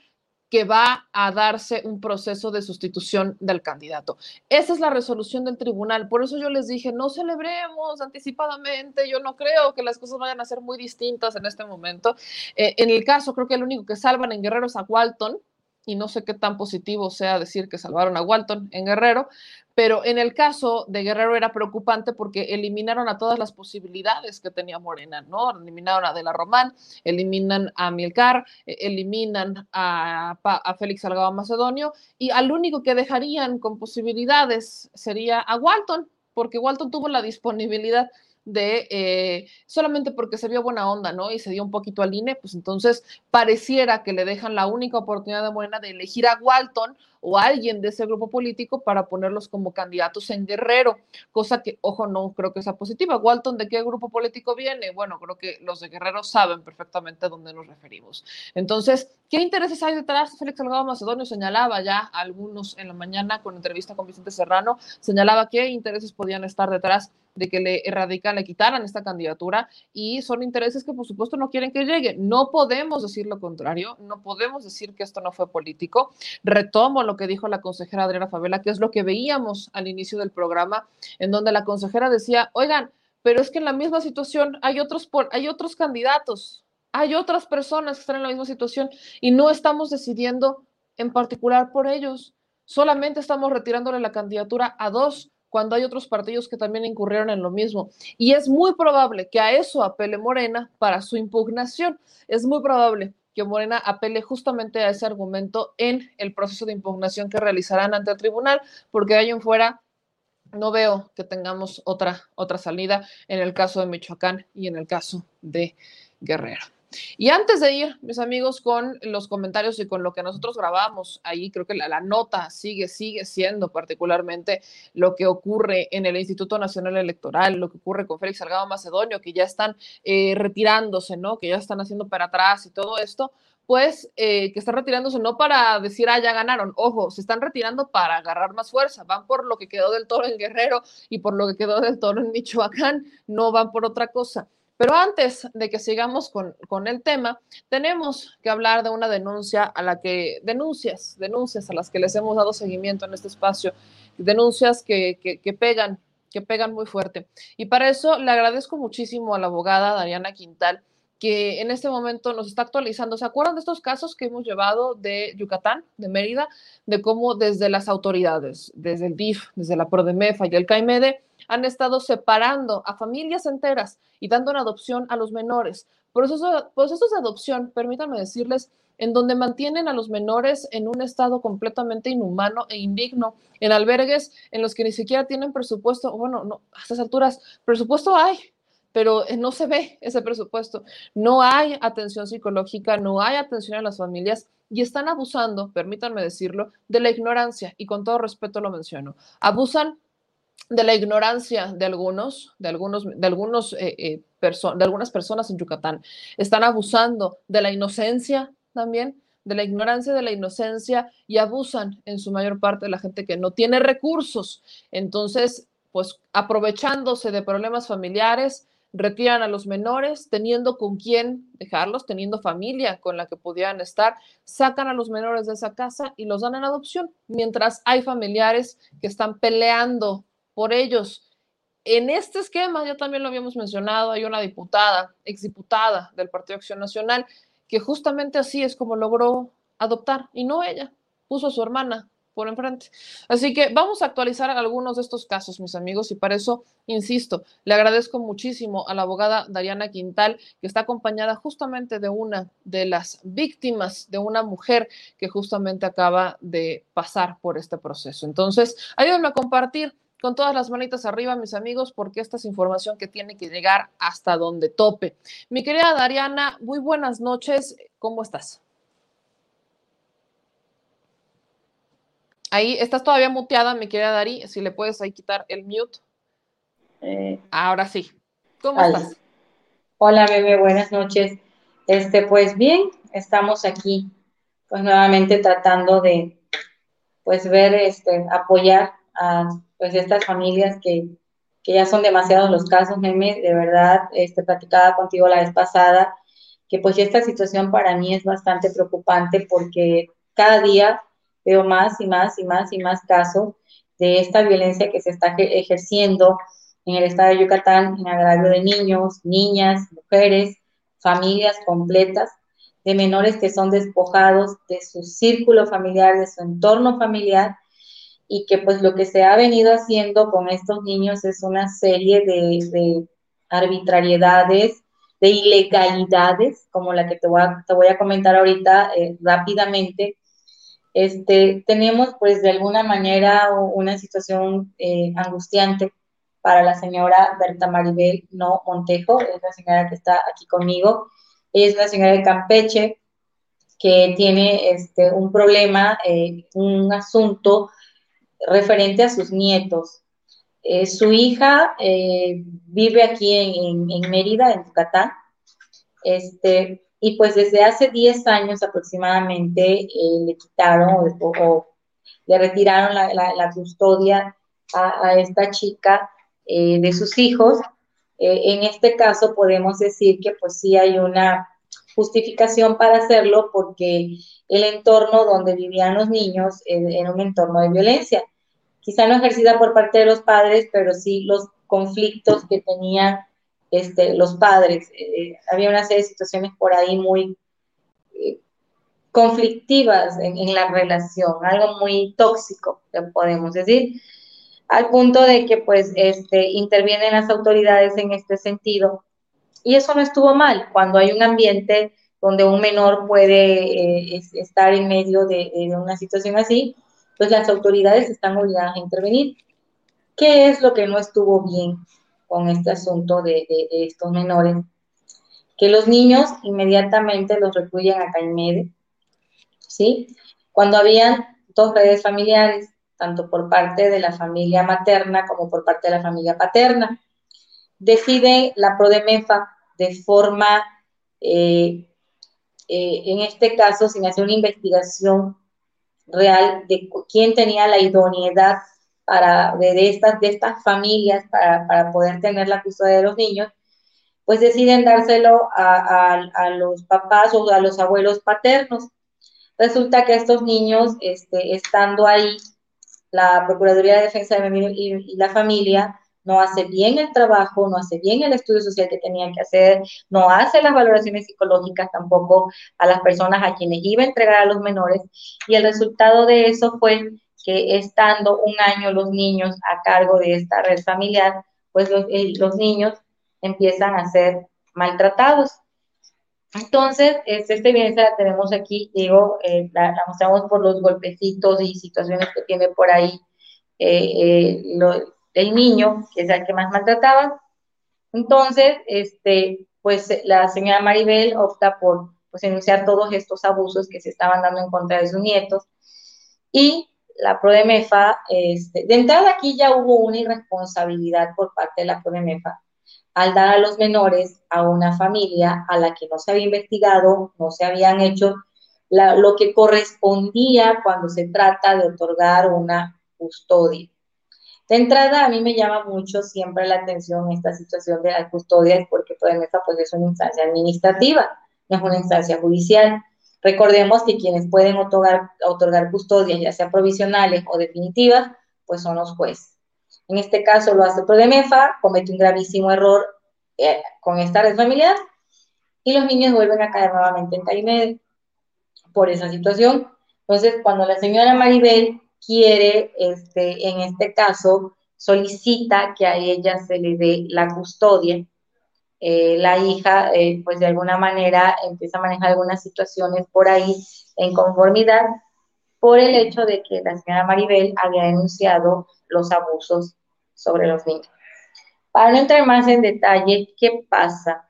que va a darse un proceso de sustitución del candidato. Esa es la resolución del tribunal. Por eso yo les dije, no celebremos anticipadamente. Yo no creo que las cosas vayan a ser muy distintas en este momento. Eh, en el caso, creo que el único que salvan en Guerrero es a Walton, y no sé qué tan positivo sea decir que salvaron a Walton en Guerrero, pero en el caso de Guerrero era preocupante porque eliminaron a todas las posibilidades que tenía Morena, ¿no? Eliminaron a De la Román, eliminan a Milcar, eh, eliminan a, a Félix Salgado Macedonio y al único que dejarían con posibilidades sería a Walton, porque Walton tuvo la disponibilidad de eh, solamente porque se vio buena onda, ¿no? Y se dio un poquito al INE, pues entonces pareciera que le dejan la única oportunidad de buena de elegir a Walton o a alguien de ese grupo político para ponerlos como candidatos en Guerrero, cosa que, ojo, no creo que sea positiva. Walton, ¿de qué grupo político viene? Bueno, creo que los de Guerrero saben perfectamente a dónde nos referimos. Entonces, ¿qué intereses hay detrás? Félix Salgado Macedonio señalaba ya algunos en la mañana con entrevista con Vicente Serrano, señalaba qué intereses podían estar detrás de que le erradican, le quitaran esta candidatura y son intereses que por supuesto no quieren que llegue. No podemos decir lo contrario, no podemos decir que esto no fue político. Retomo lo que dijo la consejera Adriana Favela, que es lo que veíamos al inicio del programa, en donde la consejera decía, oigan, pero es que en la misma situación hay otros, hay otros candidatos, hay otras personas que están en la misma situación y no estamos decidiendo en particular por ellos. Solamente estamos retirándole la candidatura a dos cuando hay otros partidos que también incurrieron en lo mismo. Y es muy probable que a eso apele Morena para su impugnación. Es muy probable que Morena apele justamente a ese argumento en el proceso de impugnación que realizarán ante el tribunal, porque de ahí en fuera no veo que tengamos otra, otra salida en el caso de Michoacán y en el caso de Guerrero. Y antes de ir, mis amigos, con los comentarios y con lo que nosotros grabamos ahí, creo que la, nota sigue, sigue siendo particularmente lo que ocurre en el Instituto Nacional Electoral, lo que ocurre con Félix Salgado Macedonio, que ya están eh, retirándose, ¿no? Que ya están haciendo para atrás y todo esto pues eh, que están retirándose no para decir, ah, ya ganaron, ojo, se están retirando para agarrar más fuerza, van por lo que quedó del toro en Guerrero y por lo que quedó del toro en Michoacán, no van por otra cosa. Pero antes de que sigamos con, con, el tema, tenemos que hablar de una denuncia a la que, denuncias, denuncias a las que les hemos dado seguimiento en este espacio, denuncias que, que, que pegan, que pegan muy fuerte. Y para eso le agradezco muchísimo a la abogada Dariana Quintal, que en este momento nos está actualizando. ¿Se acuerdan de estos casos que hemos llevado de Yucatán, de Mérida, de cómo desde las autoridades, desde el DIF, desde la PRODEMEFA y el CAIMEDE, han estado separando a familias enteras y dando en adopción a los menores? Procesos, procesos de adopción, permítanme decirles, en donde mantienen a los menores en un estado completamente inhumano e indigno, en albergues en los que ni siquiera tienen presupuesto, bueno, no, a estas alturas, presupuesto hay, pero eh, no se ve ese presupuesto. No hay atención psicológica, no hay atención a las familias y están abusando, permítanme decirlo, de la ignorancia y con todo respeto lo menciono. Abusan de la ignorancia de algunos, de algunos, de algunos eh, eh, de algunas personas en Yucatán. Están abusando de la inocencia también, de la ignorancia, de la inocencia y abusan en su mayor parte de la gente que no tiene recursos. Entonces, pues aprovechándose de problemas familiares, retiran a los menores, teniendo con quién dejarlos, teniendo familia con la que pudieran estar, sacan a los menores de esa casa y los dan en adopción, mientras hay familiares que están peleando por ellos. En este esquema, ya también lo habíamos mencionado, hay una diputada, exdiputada del Partido Acción Nacional, que justamente así es como logró adoptar, y no ella, puso a su hermana por enfrente. Así que vamos a actualizar algunos de estos casos, mis amigos, y para eso, insisto, le agradezco muchísimo a la abogada Dariana Quintal, que está acompañada justamente de una de las víctimas, de una mujer que justamente acaba de pasar por este proceso. Entonces, ayúdenme a compartir con todas las manitas arriba, mis amigos, porque esta es información que tiene que llegar hasta donde tope. Mi querida Dariana, muy buenas noches, ¿cómo estás? Ahí estás todavía muteada, mi querida Dari. Si le puedes ahí quitar el mute. Eh, Ahora sí. ¿Cómo estás? Hola, bebé, buenas noches. Este, pues bien, estamos aquí, pues nuevamente tratando de, pues ver, este, apoyar a, pues estas familias que, que ya son demasiados los casos, meme, de verdad, este, platicaba contigo la vez pasada, que pues esta situación para mí es bastante preocupante porque cada día veo más y más y más y más casos de esta violencia que se está ejerciendo en el estado de Yucatán en agravio de niños, niñas, mujeres, familias completas, de menores que son despojados de su círculo familiar, de su entorno familiar, y que pues lo que se ha venido haciendo con estos niños es una serie de, arbitrariedades, de ilegalidades, como la que te voy a, te voy a comentar ahorita eh, rápidamente, este, tenemos pues de alguna manera una situación eh, angustiante para la señora Berta Maribel No Montejo, es la señora que está aquí conmigo. Ella es una señora de Campeche que tiene este, un problema, eh, un asunto referente a sus nietos. Eh, su hija eh, vive aquí en, en, Mérida, en Yucatán, este, y pues desde hace 10 años aproximadamente le quitaron o, le retiraron la, la, custodia a, a, esta chica de sus hijos. en este caso podemos decir que pues sí hay una justificación para hacerlo porque el entorno donde vivían los niños era un entorno de violencia. Quizá no ejercida por parte de los padres, pero sí los conflictos que tenían este, los padres. Eh, había una serie de situaciones por ahí muy eh, conflictivas en, en, la relación, algo muy tóxico, podemos decir, al punto de que pues este, intervienen las autoridades en este sentido y eso no estuvo mal cuando hay un ambiente donde un menor puede eh, estar en medio de, una situación así, pues las autoridades están obligadas a intervenir. ¿Qué es lo que no estuvo bien con este asunto de, estos menores? Que los niños inmediatamente los recluyen a CAIMEDE, ¿sí? Cuando habían dos redes familiares, tanto por parte de la familia materna como por parte de la familia paterna decide la PRODEMEFA de forma, eh, eh, en este caso, sin hacer una investigación real de quién tenía la idoneidad para, de, estas, de estas familias para, para, poder tener la custodia de los niños, pues deciden dárselo a, a, los papás o a los abuelos paternos. Resulta que estos niños, este, estando ahí, la Procuraduría de Defensa de y, y la familia no hace bien el trabajo, no hace bien el estudio social que tenía que hacer, no hace las valoraciones psicológicas tampoco a las personas a quienes iba a entregar a los menores. Y el resultado de eso fue que estando un año los niños a cargo de esta red familiar, pues los, eh, niños empiezan a ser maltratados. Entonces, esta evidencia la tenemos aquí, digo, eh, la, mostramos por los golpecitos y situaciones que tiene por ahí eh, el niño, que es el que más maltrataba. Entonces, este, pues la señora Maribel opta por pues, denunciar todos estos abusos que se estaban dando en contra de sus nietos. Y la PRODEMEFA, este, de entrada aquí ya hubo una irresponsabilidad por parte de la PRODEMEFA al dar a los menores a una familia a la que no se había investigado, no se habían hecho lo que correspondía cuando se trata de otorgar una custodia. De entrada, a mí me llama mucho siempre la atención esta situación de la custodia, porque PRODEMEFA pues, es una instancia administrativa, no es una instancia judicial. Recordemos que quienes pueden otorgar, otorgar custodias, ya sea provisionales o definitivas, pues son los jueces. En este caso lo hace PRODEMEFA, comete un gravísimo error eh, con esta red familiar y los niños vuelven a caer nuevamente en CAIMED por esa situación. Entonces, cuando la señora Maribel quiere, este, en este caso, solicita que a ella se le dé la custodia. Eh, la hija, eh, pues de alguna manera, empieza a manejar algunas situaciones por ahí en conformidad por el hecho de que la señora Maribel había denunciado los abusos sobre los niños. Para no entrar más en detalle, ¿qué pasa?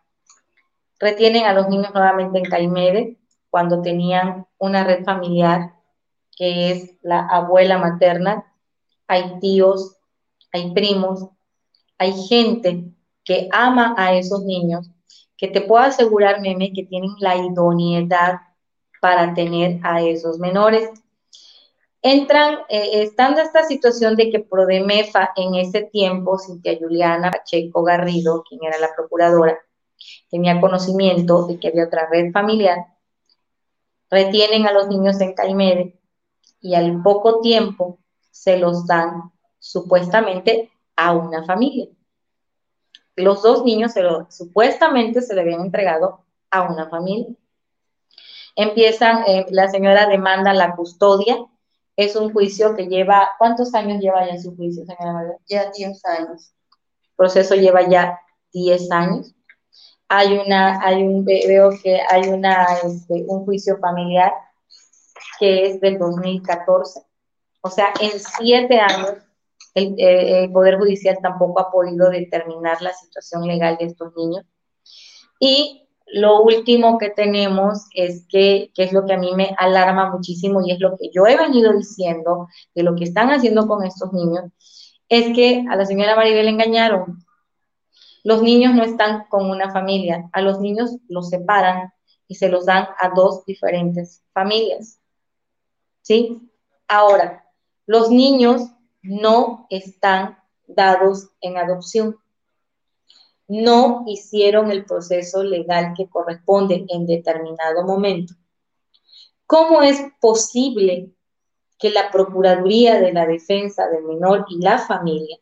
Retienen a los niños nuevamente en Caimede cuando tenían una red familiar que es la abuela materna, hay tíos, hay primos, hay gente que ama a esos niños, que te puedo asegurar, meme, que tienen la idoneidad para tener a esos menores. Entran, eh, estando esta situación de que Prodemefa en ese tiempo, Cintia Juliana Pacheco Garrido, quien era la procuradora, tenía conocimiento de que había otra red familiar, retienen a los niños en Caimede y al poco tiempo se los dan supuestamente a una familia. Los dos niños se lo, supuestamente se le habían entregado a una familia. Empiezan, eh, la señora demanda la custodia. Es un juicio que lleva, ¿cuántos años lleva ya su juicio, señora María? Ya 10 años. El proceso lleva ya 10 años. Hay una, hay un, veo que hay una, este, un juicio familiar que es del 2014. O sea, en siete años el, el, Poder Judicial tampoco ha podido determinar la situación legal de estos niños. Y lo último que tenemos es que, que es lo que a mí me alarma muchísimo y es lo que yo he venido diciendo de lo que están haciendo con estos niños, es que a la señora Maribel engañaron. Los niños no están con una familia, a los niños los separan y se los dan a dos diferentes familias. ¿Sí? Ahora, los niños no están dados en adopción. No hicieron el proceso legal que corresponde en determinado momento. ¿Cómo es posible que la Procuraduría de la Defensa del Menor y la Familia,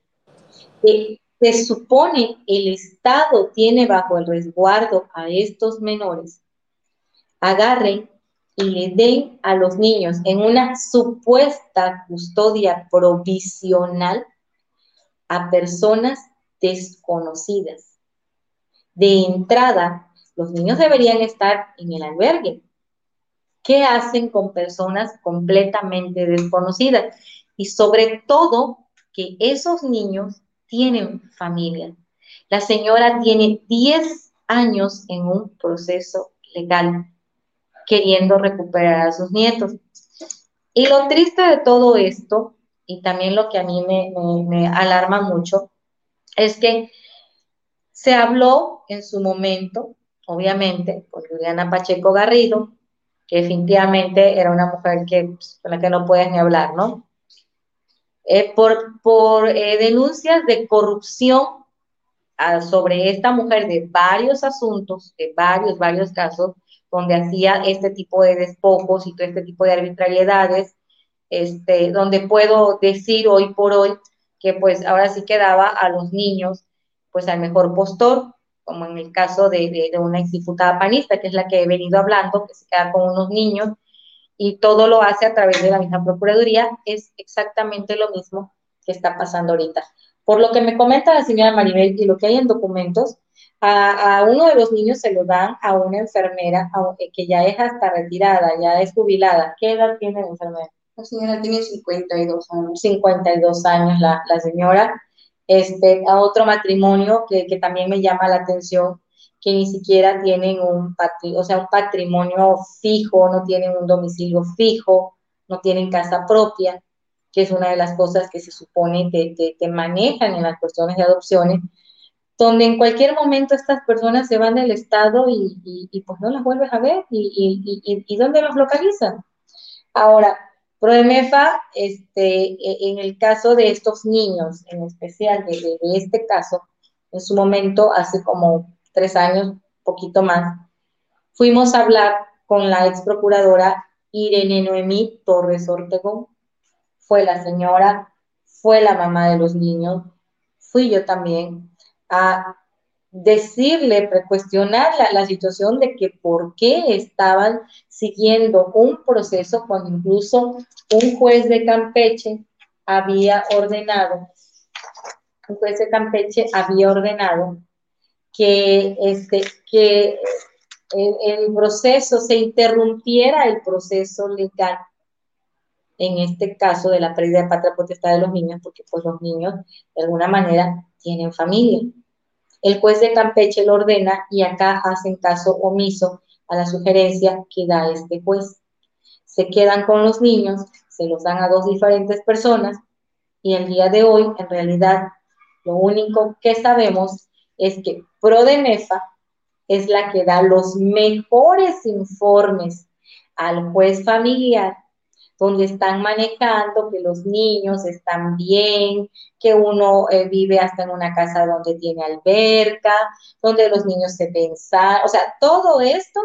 que se supone el Estado tiene bajo el resguardo a estos menores, agarren y le den a los niños en una supuesta custodia provisional a personas desconocidas. De entrada, los niños deberían estar en el albergue. ¿Qué hacen con personas completamente desconocidas? Y sobre todo, que esos niños tienen familia. La señora tiene 10 años en un proceso legal queriendo recuperar a sus nietos. Y lo triste de todo esto, y también lo que a mí me, alarma mucho, es que se habló en su momento, obviamente, por Juliana Pacheco Garrido, que definitivamente era una mujer que, pues, con la que no puedes ni hablar, ¿no? Eh, por, por eh, denuncias de corrupción ah, sobre esta mujer de varios asuntos, de varios, varios casos, donde hacía este tipo de despojos y todo este tipo de arbitrariedades, este, donde puedo decir hoy por hoy que pues ahora sí quedaba a los niños pues al mejor postor, como en el caso de, de, una exdiputada panista, que es la que he venido hablando, que se queda con unos niños y todo lo hace a través de la misma Procuraduría, es exactamente lo mismo que está pasando ahorita. Por lo que me comenta la señora Maribel y lo que hay en documentos, a, uno de los niños se lo dan a una enfermera que ya es hasta retirada, ya es jubilada. ¿Qué edad tiene la enfermera? La señora tiene 52 años. 52 años la, la señora. Este, a otro matrimonio que, que, también me llama la atención, que ni siquiera tienen un, o sea, un patrimonio fijo, no tienen un domicilio fijo, no tienen casa propia, que es una de las cosas que se supone que, que, que manejan en las cuestiones de adopciones donde en cualquier momento estas personas se van del Estado y, pues no las vuelves a ver y, y, dónde los localizan. Ahora, Proemefa, este, e, en el caso de estos niños, en especial de, este caso, en su momento, hace como tres años, poquito más, fuimos a hablar con la ex procuradora Irene Noemí Torres Ortegón. Fue la señora, fue la mamá de los niños, fui yo también, a decirle, cuestionar la, situación de que por qué estaban siguiendo un proceso cuando incluso un juez de Campeche había ordenado, un juez de Campeche había ordenado que, este, que el, proceso se interrumpiera el proceso legal en este caso de la pérdida de patria de los niños, porque pues los niños de alguna manera tienen familia. El juez de Campeche lo ordena y acá hacen caso omiso a la sugerencia que da este juez. Se quedan con los niños, se los dan a dos diferentes personas y el día de hoy, en realidad, lo único que sabemos es que Prodenefa es la que da los mejores informes al juez familiar donde están manejando que los niños están bien, que uno eh, vive hasta en una casa donde tiene alberca, donde los niños se pensan, o sea, todo esto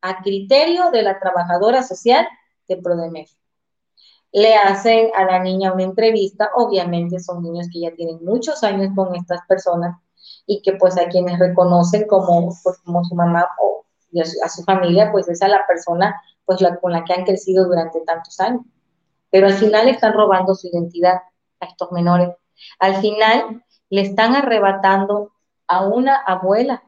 a criterio de la trabajadora social de Prodemef. Le hacen a la niña una entrevista, obviamente son niños que ya tienen muchos años con estas personas y que pues a quienes reconocen como, pues, como su mamá o a su, familia, pues es a la persona pues con la que han crecido durante tantos años. Pero al final están robando su identidad a estos menores. Al final le están arrebatando a una abuela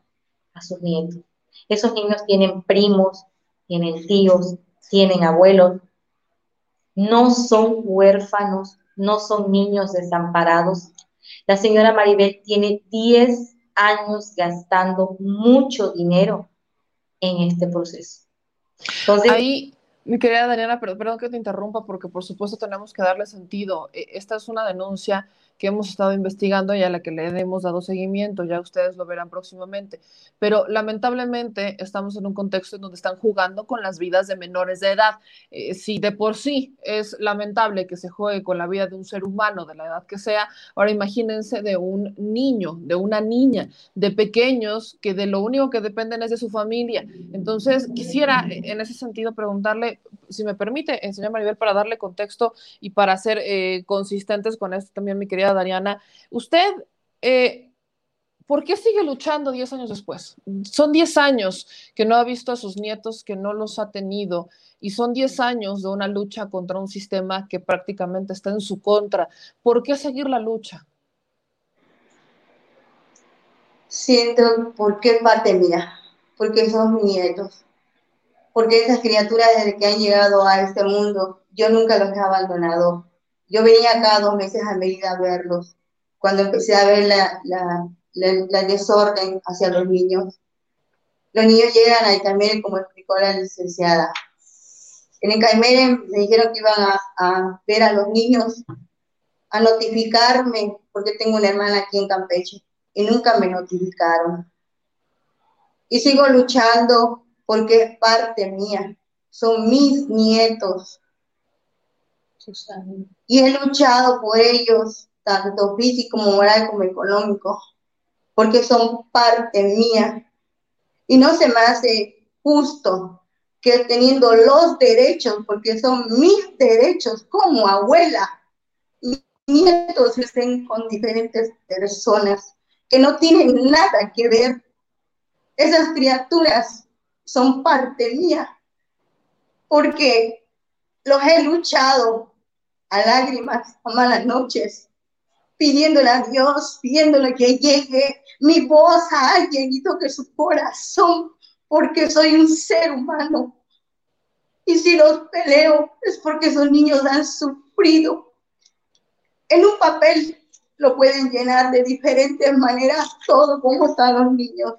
a sus nietos. Esos niños tienen primos, tienen tíos, tienen abuelos. No son huérfanos no son niños desamparados. La señora Maribel tiene 10 años gastando mucho dinero en este proceso. Ahí, mi querida Daniela, perdón que te interrumpa porque por supuesto tenemos que darle sentido. E, esta es una denuncia que hemos estado investigando y a la que le hemos dado seguimiento, ya ustedes lo verán próximamente. Pero lamentablemente estamos en un contexto en donde están jugando con las vidas de menores de edad. Eh, si de por sí es lamentable que se juegue con la vida de un ser humano, de la edad que sea, ahora imagínense de un niño, de una niña, de pequeños que de lo único que dependen es de su familia. Entonces, quisiera eh, en ese sentido preguntarle, si me permite, señor Maribel, para darle contexto y para ser eh, consistentes con esto también, mi querida Dariana, usted, eh, ¿por qué sigue luchando 10 años después? Son 10 años que no ha visto a sus nietos, que no los ha tenido, y son 10 años de una lucha contra un sistema que prácticamente está en su contra. ¿Por qué seguir la lucha? Siento, ¿por qué parte mía? Porque son nietos. Porque esas criaturas desde que han llegado a este mundo, yo nunca los he abandonado yo venía acá dos meses a medida a verlos, cuando empecé a ver la, la, la, desorden hacia los niños. Los niños llegan a Caimere, como explicó la licenciada. En Caimere me dijeron que iban a, a ver a los niños, a notificarme, porque tengo una hermana aquí en Campeche, y nunca me notificaron. Y sigo luchando porque es parte mía, son mis nietos y he luchado por ellos, tanto físico, moral como económico, porque son parte mía. Y no se me hace justo que teniendo los derechos, porque son mis derechos como abuela, mis nietos estén con diferentes personas que no tienen nada que ver. Esas criaturas son parte mía, porque los he luchado a lágrimas, a malas noches, pidiéndole a Dios, pidiéndole que llegue mi voz a alguien y toque su corazón, porque soy un ser humano. Y si los peleo es porque esos niños han sufrido. En un papel lo pueden llenar de diferentes maneras, todo como están los niños,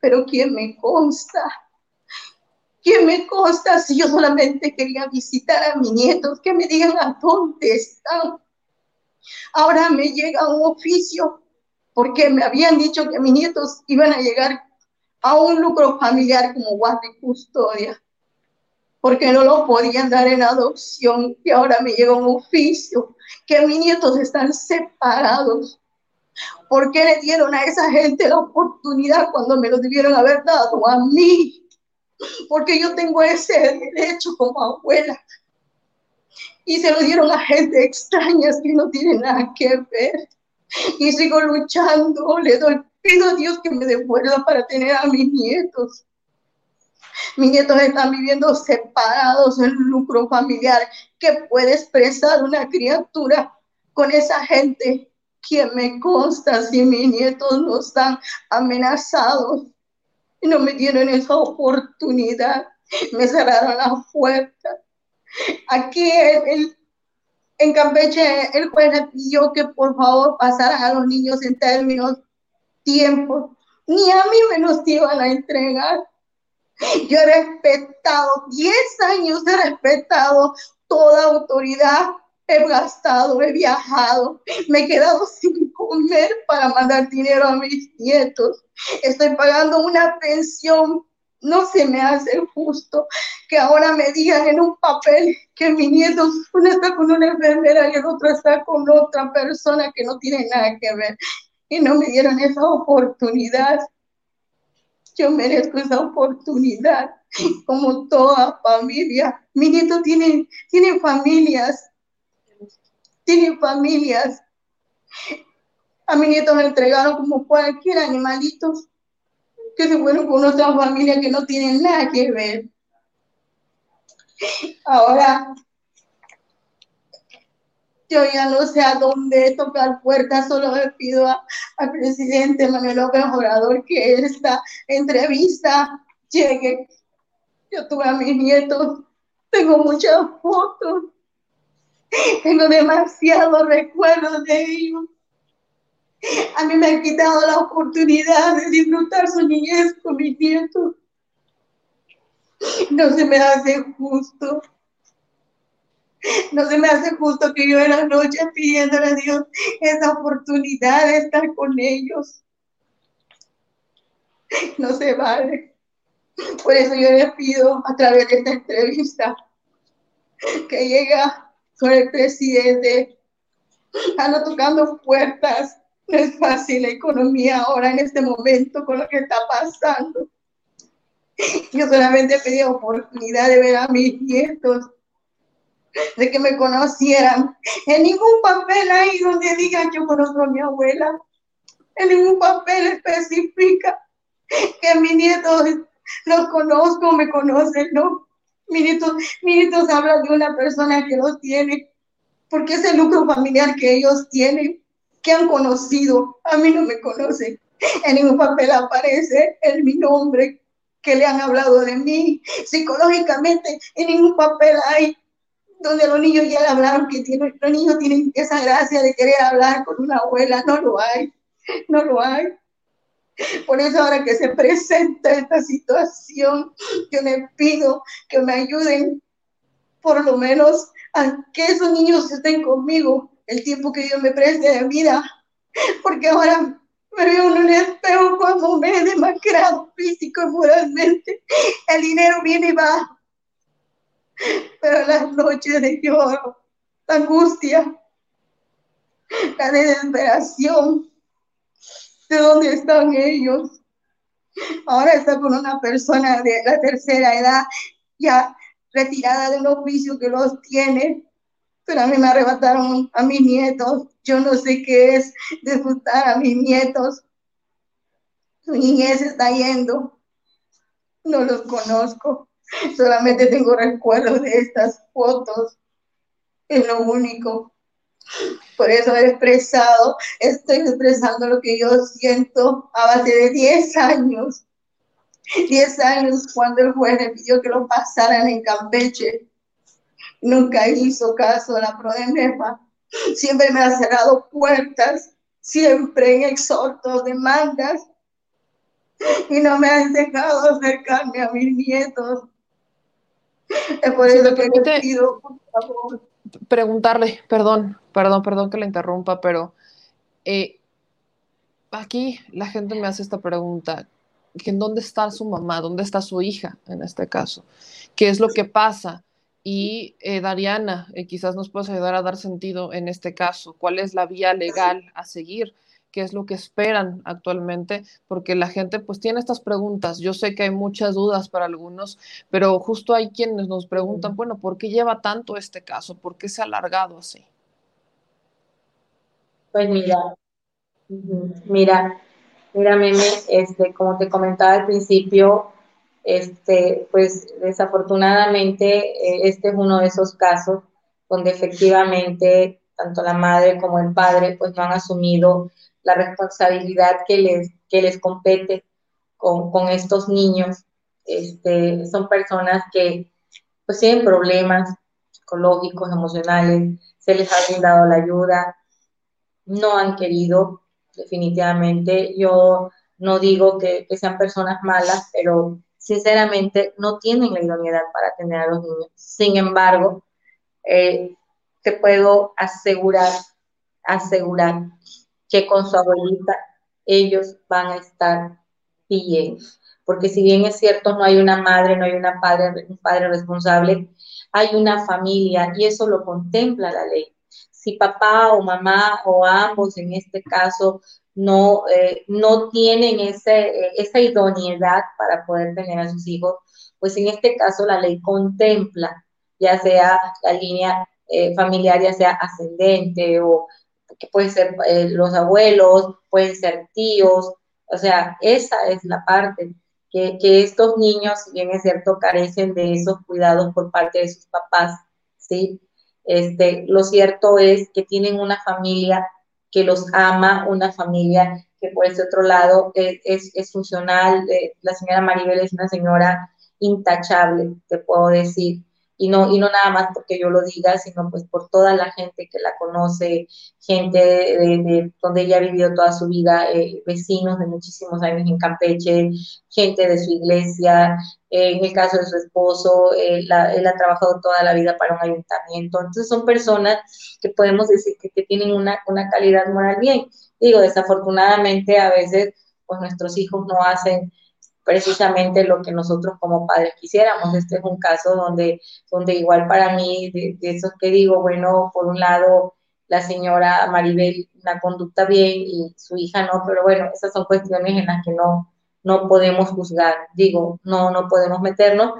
pero ¿quién me consta? ¿Qué me consta si yo solamente quería visitar a mis nietos? Que me digan a dónde están. Ahora me llega un oficio porque me habían dicho que mis nietos iban a llegar a un lucro familiar como guardia y custodia, porque no lo podían dar en adopción y ahora me llega un oficio que mis nietos están separados. ¿Por qué le dieron a esa gente la oportunidad cuando me lo debieron haber dado a mí? Porque yo tengo ese derecho como abuela. Y se lo dieron a gente extraña que no tiene nada que ver. Y sigo luchando, le doy, pido a Dios que me devuelva para tener a mis nietos. Mis nietos están viviendo separados en lucro familiar. ¿Qué puede expresar una criatura con esa gente? que me consta si mis nietos no están amenazados? Y no me dieron esa oportunidad. Me cerraron la puerta. Aquí en, en Campeche el juez le pidió que por favor pasaran a los niños en términos tiempo. Ni a mí me los iban a entregar. Yo he respetado, 10 años he respetado toda autoridad he gastado, he viajado, me he quedado (laughs) sin comer para mandar dinero a mis nietos, estoy pagando una pensión, no se me hace justo que ahora me digan en un papel que mi nieto, uno está con una enfermera y el otro está con otra persona que no tiene nada que ver y no me dieron esa oportunidad. Yo merezco esa oportunidad, como toda familia. Mi nieto tiene, tiene familias, tienen familias. A mi nieto me entregaron como cualquier animalito que se fueron con otra familia que no tienen nada que ver. Ahora, yo ya no sé a dónde tocar puertas, solo le pido al presidente Manuel López Obrador que esta entrevista llegue. Yo tuve a mis nietos, tengo muchas fotos, (laughs) Tengo demasiados recuerdos de ellos. A mí me han quitado la oportunidad de disfrutar su niñez con mis nietos. No se me hace justo. No se me hace justo que yo en la noche pidiéndole a Dios esa oportunidad de estar con ellos. No se vale. Por eso yo les pido a través de esta entrevista que llega con el presidente, ando tocando puertas. No es fácil la economía ahora en este momento con lo que está pasando. Yo solamente pedí oportunidad de ver a mis nietos, de que me conocieran. En ningún papel ahí donde digan yo conozco a mi abuela. En ningún papel especifica que mis nietos los conozco, me conocen, no. Mis nietos hablan de una persona que los tiene, porque es el lucro familiar que ellos tienen, que han conocido. A mí no me conocen. En ningún papel aparece en mi nombre, que le han hablado de mí. Psicológicamente, en ningún papel hay donde los niños ya le hablaron que tienen, los niños tienen esa gracia de querer hablar con una abuela. No lo hay, no lo hay. Por eso ahora que se presenta esta situación, yo les pido que me ayuden por lo menos a que esos niños estén conmigo el tiempo que Dios me preste de vida, porque ahora me veo en un espejo cuando me he demacrado físico y moralmente. El dinero viene y va, pero las noches de lloro, la angustia, la desesperación, ¿de dónde están ellos? Ahora está con una persona de la tercera edad, ya retirada de un oficio que los tiene, pero a mí me arrebataron a mis nietos. Yo no sé qué es disfrutar a mis nietos. Su niñez está yendo. No los conozco. Solamente tengo recuerdos de estas fotos. Es lo único. Por eso he expresado, estoy expresando lo que yo siento a base de 10 años. 10 años cuando el juez le pidió que lo pasaran en Campeche. Nunca hizo caso a la PRODEMEFA. Siempre me ha cerrado puertas, siempre en exhortos, demandas. Y no me han dejado acercarme a mis nietos. Es por eso que le pido, por favor preguntarle, perdón, perdón, perdón que le interrumpa, pero eh, aquí la gente me hace esta pregunta, ¿en dónde está su mamá? ¿Dónde está su hija en este caso? ¿Qué es lo que pasa? Y eh, Dariana, eh, quizás nos puedas ayudar a dar sentido en este caso. ¿Cuál es la vía legal a seguir? Qué es lo que esperan actualmente, porque la gente pues tiene estas preguntas. Yo sé que hay muchas dudas para algunos, pero justo hay quienes nos preguntan, bueno, ¿por qué lleva tanto este caso? ¿Por qué se ha alargado así? Pues mira, mira, mira, Meme, este, como te comentaba al principio, este, pues desafortunadamente eh, este es uno de esos casos donde efectivamente tanto la madre como el padre pues no han asumido la responsabilidad que les, que les compete con, con estos niños. Este, son personas que pues tienen problemas psicológicos, emocionales, se les ha brindado la ayuda, no han querido, definitivamente. Yo no digo que, que sean personas malas, pero sinceramente no tienen la idoneidad para tener a los niños. Sin embargo, eh, te puedo asegurar, asegurar que con su abuelita ellos van a estar bien. Porque si bien es cierto, no hay una madre, no hay una padre, un padre responsable, hay una familia y eso lo contempla la ley. Si papá o mamá o ambos en este caso no, eh, no tienen ese, esa idoneidad para poder tener a sus hijos, pues en este caso la ley contempla, ya sea la línea eh, familiar, ya sea ascendente o que pueden ser eh, los abuelos, pueden ser tíos, o sea, esa es la parte, que, que, estos niños, si bien es cierto, carecen de esos cuidados por parte de sus papás, ¿sí? Este, lo cierto es que tienen una familia que los ama, una familia que por ese otro lado es, es, funcional. Eh, la señora Maribel es una señora intachable, te puedo decir. Y no, y no nada más porque yo lo diga, sino pues por toda la gente que la conoce, gente de, donde ella ha vivido toda su vida, eh, vecinos de muchísimos años en Campeche, gente de su iglesia, eh, en el caso de su esposo, él ha trabajado toda la vida para un ayuntamiento, entonces son personas que podemos decir que, que tienen una, una calidad moral bien. Digo, desafortunadamente a veces pues nuestros hijos no hacen precisamente lo que nosotros como padres quisiéramos. Este es un caso donde, donde igual para mí, de, esos que digo, bueno, por un lado, la señora Maribel una conducta bien y su hija no, pero bueno, esas son cuestiones en las que no, no podemos juzgar, digo, no, no podemos meternos,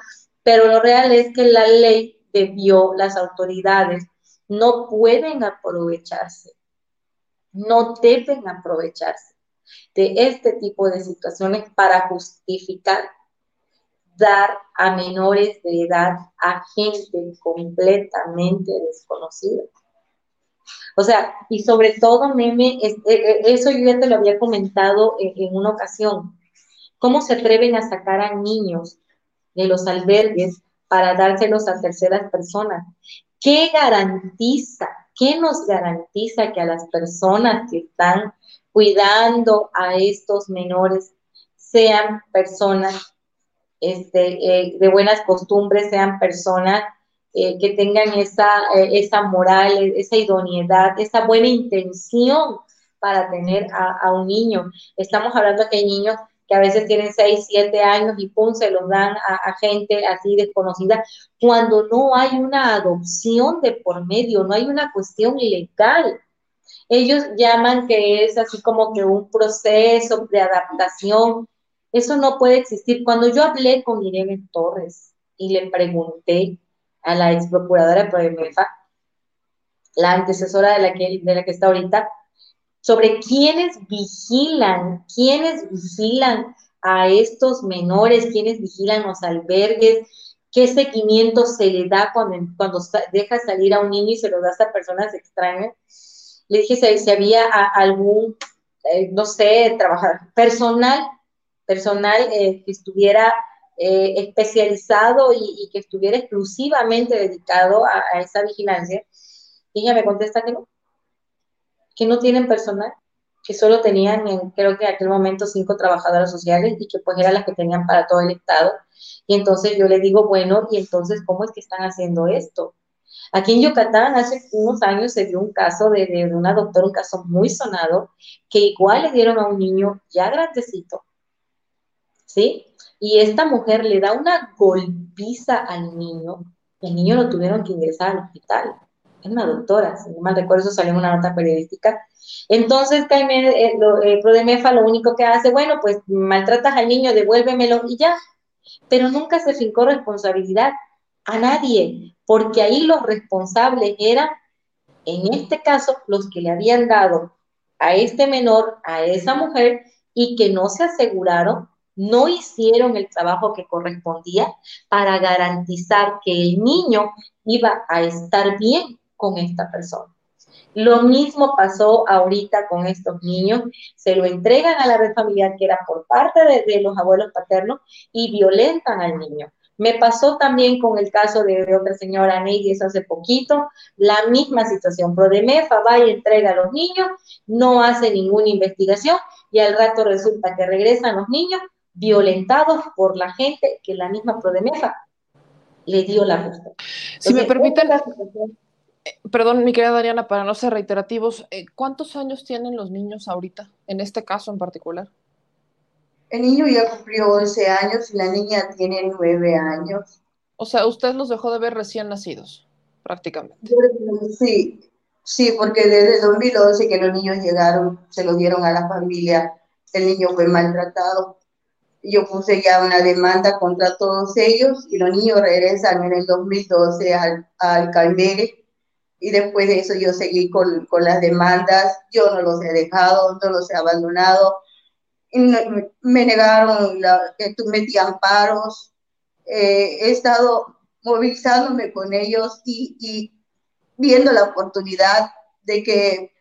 pero lo real es que la ley debió, las autoridades no pueden aprovecharse, no deben aprovecharse de este tipo de situaciones para justificar dar a menores de edad a gente completamente desconocida. O sea, y sobre todo, meme, e, e, eso yo ya te lo había comentado en, en una ocasión. ¿Cómo se atreven a sacar a niños de los albergues para dárselos a terceras personas? ¿Qué garantiza, qué nos garantiza que a las personas que están cuidando a estos menores sean personas este, eh, de buenas costumbres, sean personas eh, que tengan esa, eh, esa moral, esa idoneidad, esa buena intención para tener a, un niño. Estamos hablando que hay niños que a veces tienen 6, 7 años y pum, se los dan a, gente así desconocida, cuando no hay una adopción de por medio, no hay una cuestión legal ellos llaman que es así como que un proceso de adaptación. Eso no puede existir. Cuando yo hablé con Irene Torres y le pregunté a la ex procuradora de Prodemefa, la antecesora de la que, de la que está ahorita, sobre quiénes vigilan, quiénes vigilan a estos menores, quiénes vigilan los albergues, qué seguimiento se le da cuando, cuando deja salir a un niño y se lo da a personas extrañas le dije si, había algún, eh, no sé, trabajar personal, personal eh, que estuviera eh, especializado y, que estuviera exclusivamente dedicado a, esa vigilancia. Y ella me contesta que no, que no tienen personal, que solo tenían, creo que en aquel momento, cinco trabajadoras sociales y que pues eran las que tenían para todo el Estado. Y entonces yo le digo, bueno, ¿y entonces cómo es que están haciendo esto? Aquí en Yucatán hace unos años se dio un caso de, una doctora, un caso muy sonado, que igual le dieron a un niño ya grandecito, ¿sí? Y esta mujer le da una golpiza al niño, el niño lo tuvieron que ingresar al hospital. Es una doctora, si no mal recuerdo, eso salió en una nota periodística. Entonces, Jaime, eh, lo, eh, Prodemefa lo único que hace, bueno, pues maltratas al niño, devuélvemelo y ya. Pero nunca se fincó responsabilidad a nadie porque ahí los responsables eran, en este caso, los que le habían dado a este menor, a esa mujer, y que no se aseguraron, no hicieron el trabajo que correspondía para garantizar que el niño iba a estar bien con esta persona. Lo mismo pasó ahorita con estos niños, se lo entregan a la red familiar que era por parte de, de los abuelos paternos y violentan al niño. Me pasó también con el caso de, otra señora eso hace poquito, la misma situación. Prodemefa va y entrega a los niños, no hace ninguna investigación y al rato resulta que regresan los niños violentados por la gente que la misma Prodemefa le dio la justa. Si me permiten, eh, perdón, mi querida Dariana, para no ser reiterativos, eh, ¿cuántos años tienen los niños ahorita, en este caso en particular? El niño ya cumplió 11 años y la niña tiene 9 años. O sea, usted los dejó de ver recién nacidos, prácticamente. Sí, sí, porque desde 2011 que los niños llegaron, se los dieron a la familia, el niño fue maltratado. Yo puse ya una demanda contra todos ellos y los niños regresan en el 2012 al, al Calmere y después de eso yo seguí con, con las demandas, yo no los he dejado, no los he abandonado, me negaron, la, metí amparos, eh, he estado movilizándome con ellos y, y, viendo la oportunidad de que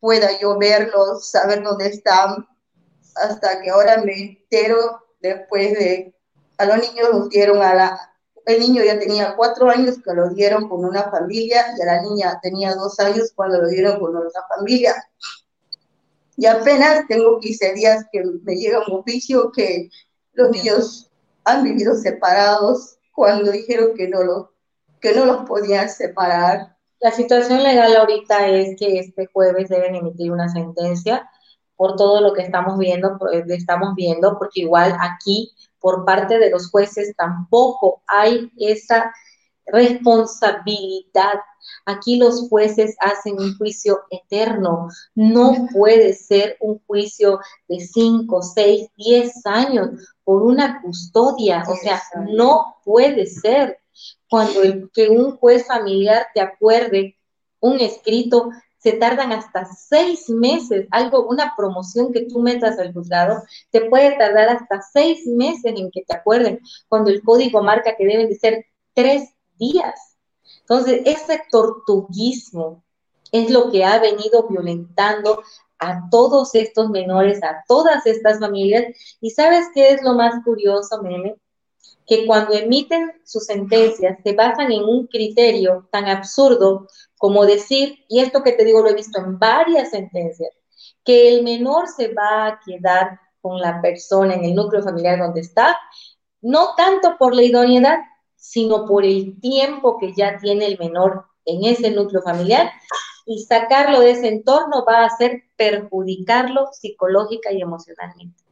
pueda yo verlos, saber dónde están, hasta que ahora me entero después de, a los niños los dieron a la, el niño ya tenía cuatro años que lo dieron con una familia y a la niña tenía dos años cuando lo dieron con otra familia. Y apenas tengo 15 días que me llega un oficio que los niños han vivido separados cuando dijeron que no, lo, que no los podían separar. La situación legal ahorita es que este jueves deben emitir una sentencia por todo lo que estamos viendo, pues, estamos viendo, porque igual aquí por parte de los jueces tampoco hay esa responsabilidad. Aquí los jueces hacen un juicio eterno. No puede ser un juicio de 5, 6, 10 años por una custodia. O sea, no puede ser. Cuando el, que un juez familiar te acuerde un escrito se tardan hasta seis meses, algo, una promoción que tú metas al juzgado, te puede tardar hasta seis meses en que te acuerden, cuando el código marca que deben de ser tres días. Entonces, ese tortuguismo es lo que ha venido violentando a todos estos menores, a todas estas familias. ¿Y sabes qué es lo más curioso, Meme? Que cuando emiten sus sentencias se basan en un criterio tan absurdo como decir, y esto que te digo lo he visto en varias sentencias, que el menor se va a quedar con la persona en el núcleo familiar donde está, no tanto por la idoneidad, sino por el tiempo que ya tiene el menor en ese núcleo familiar y sacarlo de ese entorno va a hacer perjudicarlo psicológica y emocionalmente.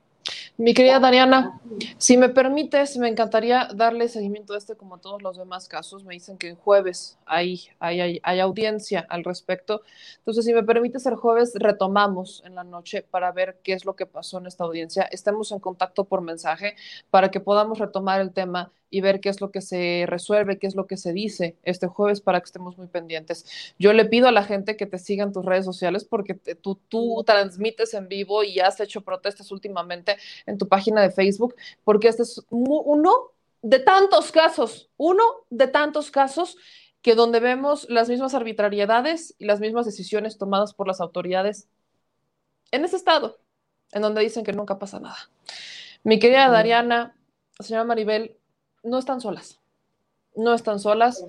Mi querida Dariana, si me permites, me encantaría darle seguimiento a este como a todos los demás casos. Me dicen que el jueves hay, hay, hay, audiencia al respecto. Entonces, si me permites, el jueves retomamos en la noche para ver qué es lo que pasó en esta audiencia. Estemos en contacto por mensaje para que podamos retomar el tema y ver qué es lo que se resuelve, qué es lo que se dice este jueves para que estemos muy pendientes. Yo le pido a la gente que te siga en tus redes sociales porque tú, tú transmites en vivo y has hecho protestas últimamente en tu página de Facebook, porque este es uno de tantos casos, uno de tantos casos que donde vemos las mismas arbitrariedades y las mismas decisiones tomadas por las autoridades en ese estado, en donde dicen que nunca pasa nada. Mi querida Dariana, señora Maribel, no están solas, no están solas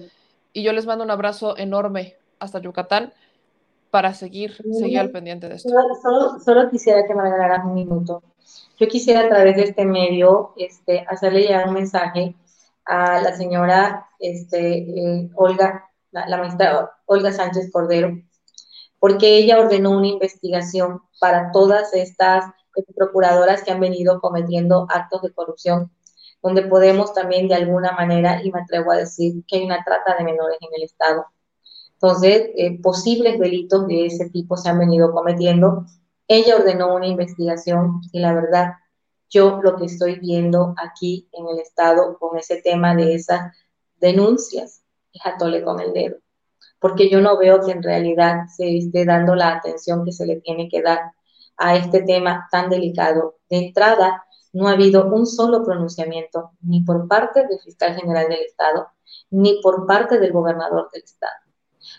y yo les mando un abrazo enorme hasta Yucatán para seguir, seguir al pendiente de esto. Solo, quisiera que me regalaras un minuto. Yo quisiera a través de este medio este, hacerle llegar un mensaje a la señora este, eh, Olga, la, la maestra Olga Sánchez Cordero, porque ella ordenó una investigación para todas estas procuradoras que han venido cometiendo actos de corrupción donde podemos también de alguna manera, y me atrevo a decir, que hay una trata de menores en el Estado. Entonces, eh, posibles delitos de ese tipo se han venido cometiendo. Ella ordenó una investigación y la verdad, yo lo que estoy viendo aquí en el Estado con ese tema de esas denuncias es atole con el dedo, porque yo no veo que en realidad se esté dando la atención que se le tiene que dar a este tema tan delicado. De entrada, no ha habido un solo pronunciamiento, ni por parte del fiscal general del Estado, ni por parte del gobernador del Estado.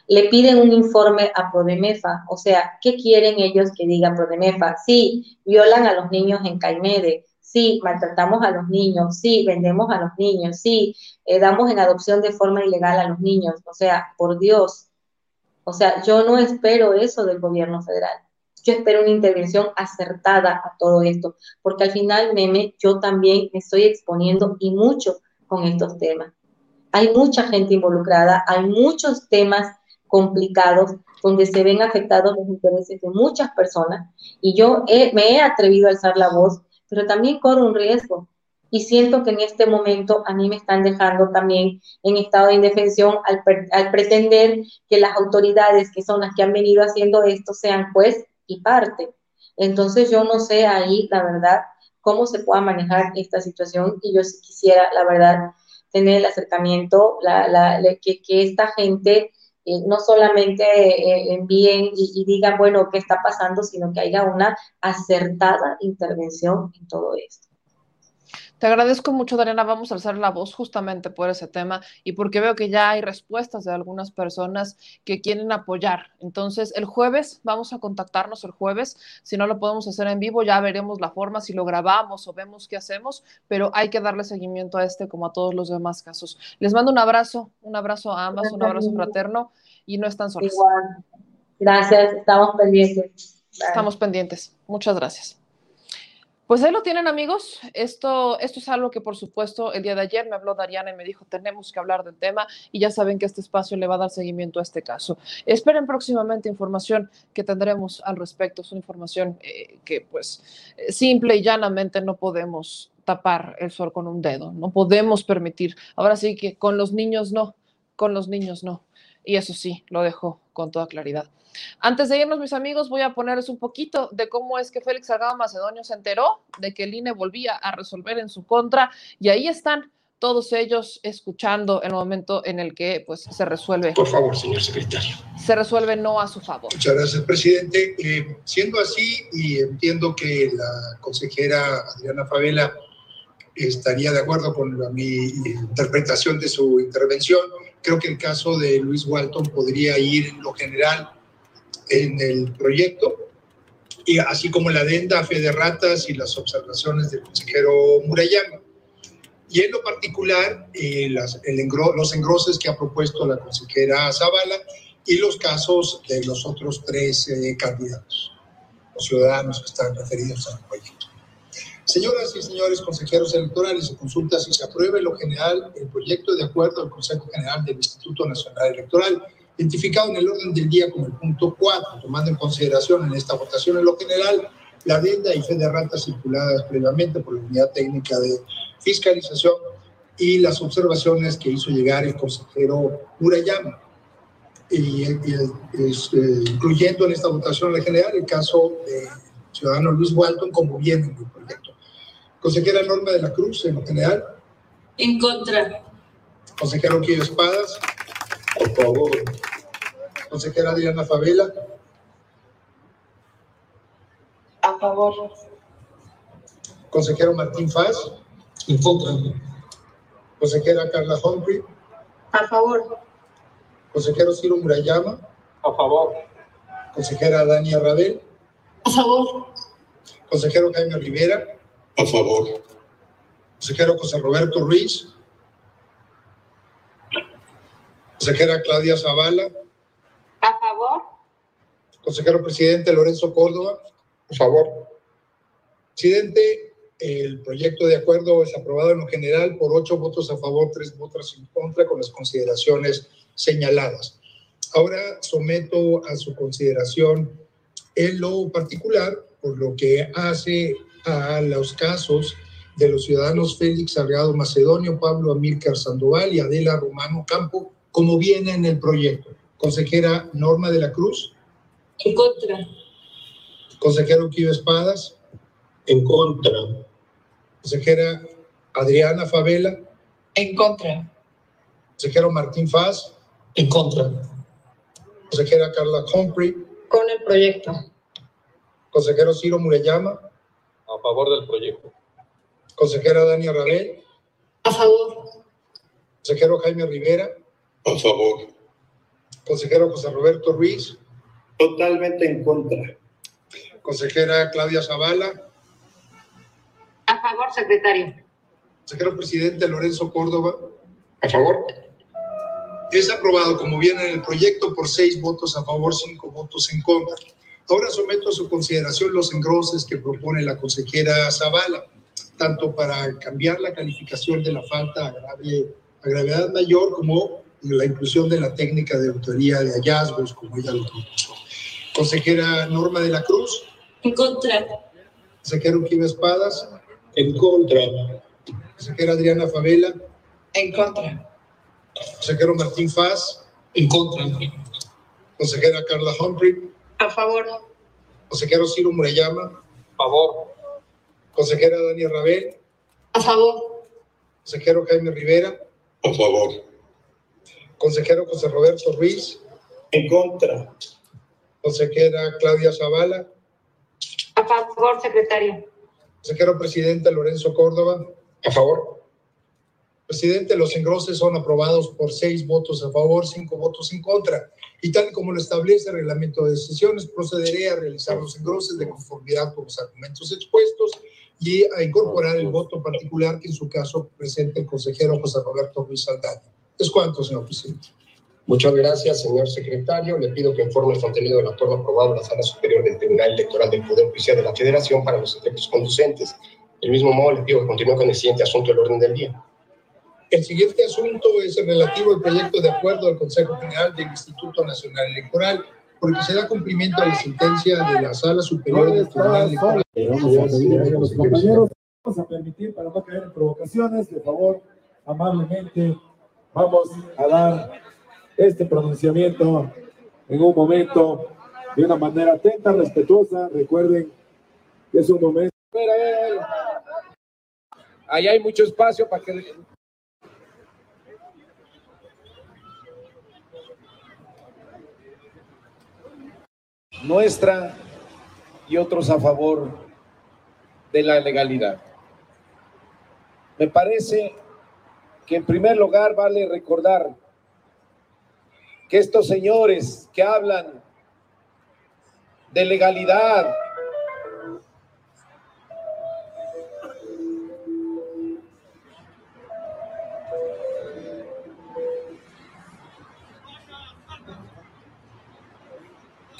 Le piden un informe a Prodemefa, o sea, ¿qué quieren ellos que diga Prodemefa? Sí, violan a los niños en Caimede, sí, maltratamos a los niños, sí, vendemos a los niños, sí, eh, damos en adopción de forma ilegal a los niños, o sea, por Dios. O sea, yo no espero eso del gobierno federal yo espero una intervención acertada a todo esto, porque al final, meme, yo también me estoy exponiendo y mucho con estos temas. Hay mucha gente involucrada, hay muchos temas complicados donde se ven afectados los intereses de muchas personas y yo me he atrevido a alzar la voz, pero también corro un riesgo y siento que en este momento a mí me están dejando también en estado de indefensión al, al pretender que las autoridades que son las que han venido haciendo esto sean juez y parte. Entonces yo no sé ahí, la verdad, cómo se pueda manejar esta situación y yo sí quisiera, la verdad, tener el acercamiento, la, que, esta gente eh, no solamente eh, envíen y, y, digan, bueno, qué está pasando, sino que haya una acertada intervención en todo esto. Te agradezco mucho, Dariana. Vamos a alzar la voz justamente por ese tema y porque veo que ya hay respuestas de algunas personas que quieren apoyar. Entonces, el jueves vamos a contactarnos el jueves. Si no lo podemos hacer en vivo, ya veremos la forma, si lo grabamos o vemos qué hacemos, pero hay que darle seguimiento a este como a todos los demás casos. Les mando un abrazo, un abrazo a ambas, un abrazo fraterno y no están solas. Igual. Gracias, estamos pendientes. Estamos pendientes. Muchas gracias. Pues ahí lo tienen amigos. Esto, esto es algo que por supuesto el día de ayer me habló Dariana y me dijo tenemos que hablar del tema y ya saben que este espacio le va a dar seguimiento a este caso. Esperen próximamente información que tendremos al respecto. Es una información eh, que pues eh, simple y llanamente no podemos tapar el sol con un dedo. No podemos permitir. Ahora sí que con los niños no, con los niños no. Y eso sí, lo dejo con toda claridad. Antes de irnos, mis amigos, voy a ponerles un poquito de cómo es que Félix Salgado Macedonio se enteró de que el INE volvía a resolver en su contra y ahí están todos ellos escuchando el momento en el que pues se resuelve. Por favor, señor secretario. Se resuelve no a su favor. Muchas gracias, presidente. Eh, siendo así, y entiendo que la consejera Adriana Favela estaría de acuerdo con la- mi interpretación de su intervención, creo que el caso de Luis Walton podría ir en lo general en el proyecto, y así como la adenda a fe de ratas y las observaciones del consejero Murayama. Y en lo particular, eh, los engroses que ha propuesto la consejera Zavala y los casos de los otros tres eh, candidatos, los ciudadanos que están referidos al proyecto. Señoras y señores consejeros electorales, se consulta si se aprueba en lo general el proyecto de acuerdo al Consejo General del Instituto Nacional Electoral, identificado en el orden del día como el punto 4, tomando en consideración en esta votación en lo general la adenda y fe de ratas circuladas previamente por la Unidad Técnica de Fiscalización y las observaciones que hizo llegar el consejero Murayama, eh, incluyendo en esta votación en general el caso de ciudadano Luis Walton como viene en el proyecto. Consejera Norma de la Cruz, en lo general. En contra. Consejero Quillo Espadas. Por favor. Consejera Adriana Favela. A favor. Consejero Martín Faz. En contra. Consejera Carla Humphrey. A favor. Consejero Ciro Murayama. A favor. Consejera Dania Rabel. A favor. Consejero Jaime Rivera. A favor. Consejero José Roberto Ruiz. Consejera Claudia Zavala. A favor. Consejero presidente Lorenzo Córdoba. Por favor. Presidente, el proyecto de acuerdo es aprobado en lo general por ocho votos a favor, tres votos en contra, con las consideraciones señaladas. Ahora someto a su consideración en lo particular, por lo que hace a los casos de los ciudadanos Félix Salgado Macedonio, Pablo Amílcar Sandoval y Adela Romano Campo, como viene en el proyecto. Consejera Norma de la Cruz. En contra. Consejero Quillo Espadas. En contra. Consejera Adriana Favela. En contra. Consejero Martín Faz. En contra. Consejera Carla Humphrey. Con el proyecto. Consejero Ciro Murayama. A favor del proyecto. Consejera Dania Rabel. A favor. Consejero Jaime Rivera. A favor. Consejero José Roberto Ruiz. Totalmente en contra. Consejera Claudia Zavala. A favor, secretario. Consejero presidente Lorenzo Córdoba. A favor. Es aprobado como viene en el proyecto por seis votos a favor, cinco votos en contra. Ahora someto a su consideración los engroses que propone la consejera Zavala, tanto para cambiar la calificación de la falta a, grave, a gravedad mayor como la inclusión de la técnica de autoría de hallazgos, como ella lo propuso. Consejera Norma de la Cruz. En contra. Consejero Kiva Espadas. En contra. Consejera Adriana Favela. En contra. Consejero Martín Faz. En contra. Consejera Carla Humphrey. A favor. Consejero Ciro Murayama. A favor. Consejera Dania Rabel. A favor. Consejero Jaime Rivera. A favor. Consejero José Roberto Ruiz. En contra. Consejera Claudia Zavala. A favor, secretario. Consejero presidente Lorenzo Córdoba. A favor. Presidente, los engroses son aprobados por seis votos a favor, cinco votos en contra. Y tal como lo establece el reglamento de sesiones, procederé a realizar los engroses de conformidad con los argumentos expuestos y a incorporar el voto particular que en su caso presente el consejero José Roberto Ruiz Saldaña. Es cuanto, señor presidente. Muchas gracias, señor secretario. Le pido que informe el contenido del acuerdo aprobado en la Sala Superior del Tribunal Electoral del Poder Judicial de la Federación para los efectos conducentes. Del mismo modo, le pido que continúe con el siguiente asunto del orden del día. El siguiente asunto es el relativo al proyecto de acuerdo del Consejo General del Instituto Nacional Electoral, por el que se da cumplimiento a la sentencia de la Sala Superior del Tribunal Electoral. los compañeros, vamos a permitir para no caer en provocaciones, de favor, amablemente, vamos a dar este pronunciamiento en un momento de una manera atenta, respetuosa. Recuerden que es un momento. Ahí hay mucho espacio para que nuestra y otros a favor de la legalidad. Me parece que en primer lugar vale recordar que estos señores que hablan de legalidad,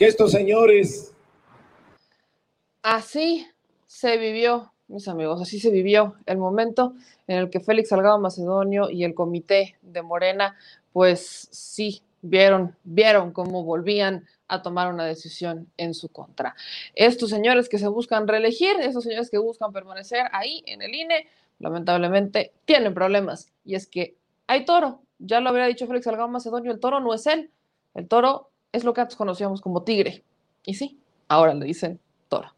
estos señores Así se vivió, mis amigos, así se vivió el momento en el que Félix Salgado Macedonio y el comité de Morena, pues sí, vieron, vieron cómo volvían a tomar una decisión en su contra. Estos señores que se buscan reelegir, estos señores que buscan permanecer ahí en el INE, lamentablemente tienen problemas. Y es que hay toro, ya lo habría dicho Félix Salgado Macedonio, el toro no es él, el toro es lo que antes conocíamos como tigre. Y sí, ahora le dicen toro.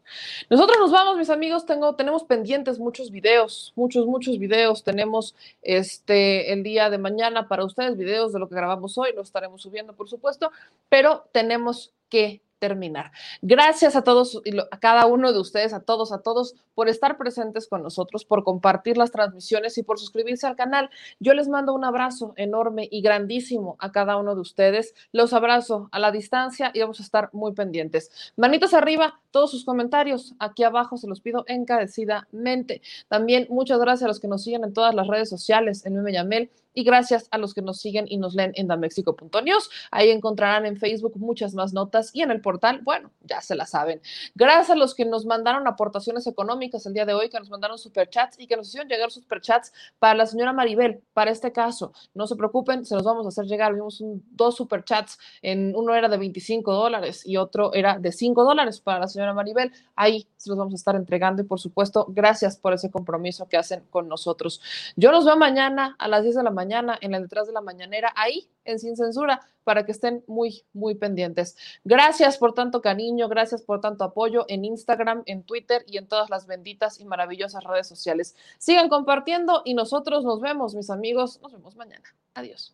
Nosotros nos vamos, mis amigos, tengo, tenemos pendientes muchos videos, muchos, muchos videos. Tenemos este el día de mañana para ustedes, videos de lo que grabamos hoy, lo estaremos subiendo, por supuesto, pero tenemos que terminar. Gracias a todos y a cada uno de ustedes, a todos, a todos, por estar presentes con nosotros, por compartir las transmisiones y por suscribirse al canal. Yo les mando un abrazo enorme y grandísimo a cada uno de ustedes. Los abrazo a la distancia y vamos a estar muy pendientes. Manitas arriba, todos sus comentarios aquí abajo se los pido encarecidamente. También muchas gracias a los que nos siguen en todas las redes sociales, en Meme Yamel, y gracias a los que nos siguen y nos leen en damexico.news. Ahí encontrarán en Facebook muchas más notas y en el portal, bueno, ya se la saben. Gracias a los que nos mandaron aportaciones económicas el día de hoy, que nos mandaron superchats y que nos hicieron llegar superchats para la señora Maribel, para este caso. No se preocupen, se los vamos a hacer llegar. Vimos dos superchats, en, uno era de 25 dólares y otro era de 5 dólares para la señora Maribel. Ahí se los vamos a estar entregando y por supuesto, gracias por ese compromiso que hacen con nosotros. Yo los veo mañana a las 10 de la mañana en el detrás de la mañanera, ahí en Sin Censura, para que estén muy, muy pendientes. Gracias por tanto cariño, gracias por tanto apoyo en Instagram, en Twitter y en todas las benditas y maravillosas redes sociales. Sigan compartiendo y nosotros nos vemos, mis amigos. Nos vemos mañana. Adiós.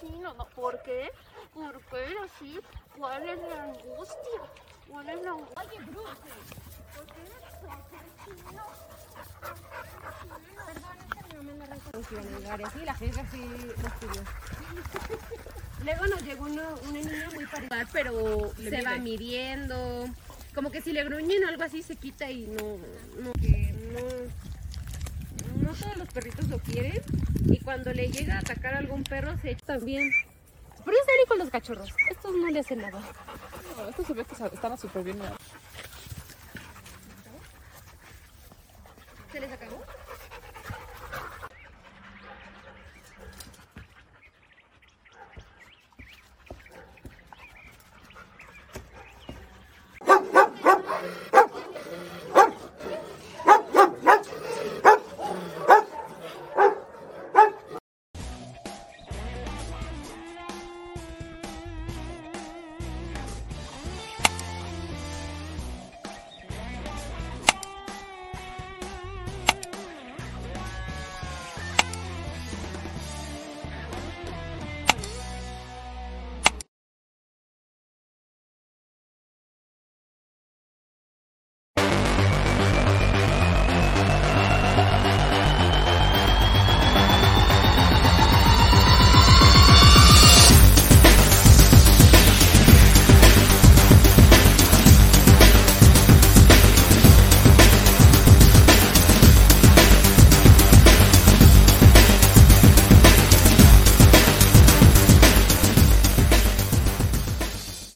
chino? No, ¿Por qué? ¿Por qué así? ¿Cuál es la angustia? ¿Cuál es la angustia? Oye, Bruce, ¿por qué eres chino? Nos iban a llegar y así, la gente así nos pidió. Luego nos llegó una, una niña muy parecida, pero se va midiendo. Como que si le gruñen o algo así se quita y no, no, que no, no todos los perritos lo quieren y cuando le llega a atacar a algún perro se echa también. Pero es serio con los cachorros, estos no le hacen nada. Estos se están súper bien. ¿no? ¿Se les acabó?